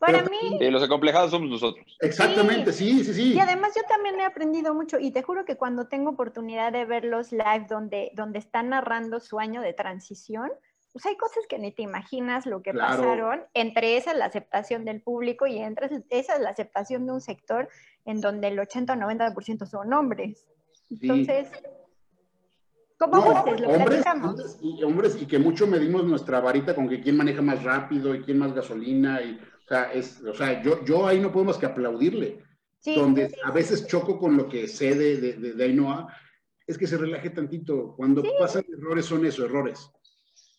Para mí. Y los acomplejados somos nosotros. Exactamente, sí. sí, sí, Y además yo también he aprendido mucho y te juro que cuando tengo oportunidad de ver los live donde, donde están narrando su año de transición, pues hay cosas que ni te imaginas lo que pasaron. Entre esas la aceptación del público y entre esas la aceptación de un sector en donde el 80 o 90% son hombres. Entonces, ¿cómo no, Lo hombres, hombres, y, hombres, y que mucho medimos nuestra varita con que quién maneja más rápido y quién más gasolina y sea, es, o sea yo, yo ahí no podemos que aplaudirle. donde a veces choco con lo que sé de, de, de, Ainhoa, es que se relaje tantito. Cuando pasan errores son esos errores.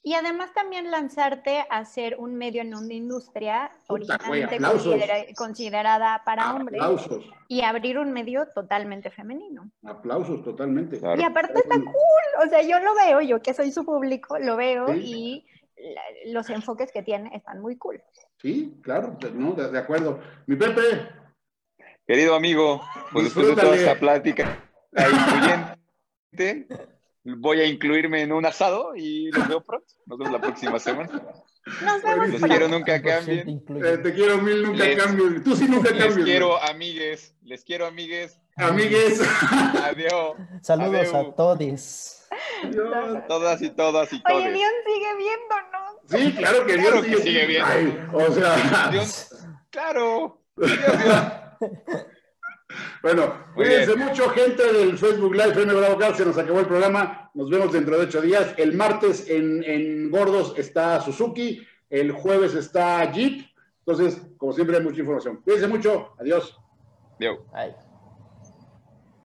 Y además también lanzarte a hacer un medio en una industria originalmente considerada para hombres y abrir un medio totalmente femenino. Aplausos, totalmente. Y aparte está cool, o sea, yo lo veo, yo que soy su público, lo veo y los enfoques que tiene están muy cool. Sí, claro, no, de, acuerdo. Mi Pepe. Querido amigo, pues después de toda esta plática incluyente, voy a incluirme en un asado y los veo pronto. Nos vemos la próxima semana. Nos vemos. Les quiero nunca cambien. Eh, te quiero mil nunca cambien. Tú sí nunca cambies. Les quiero amigues. Les quiero amigues. Amigues. Adiós. Saludos a todos. A todas y todas y todos. Oye, Dios sigue viéndonos. Sí, claro que Dios sigue, viendo. o sea. claro. Bueno, cuídense mucho, gente del Facebook Live, M. Bravo se nos acabó el programa. Nos vemos dentro de ocho días. El martes en, en Gordos está Suzuki, el jueves está Jeep. Entonces, como siempre, hay mucha información. Cuídense mucho. Adiós. Adiós.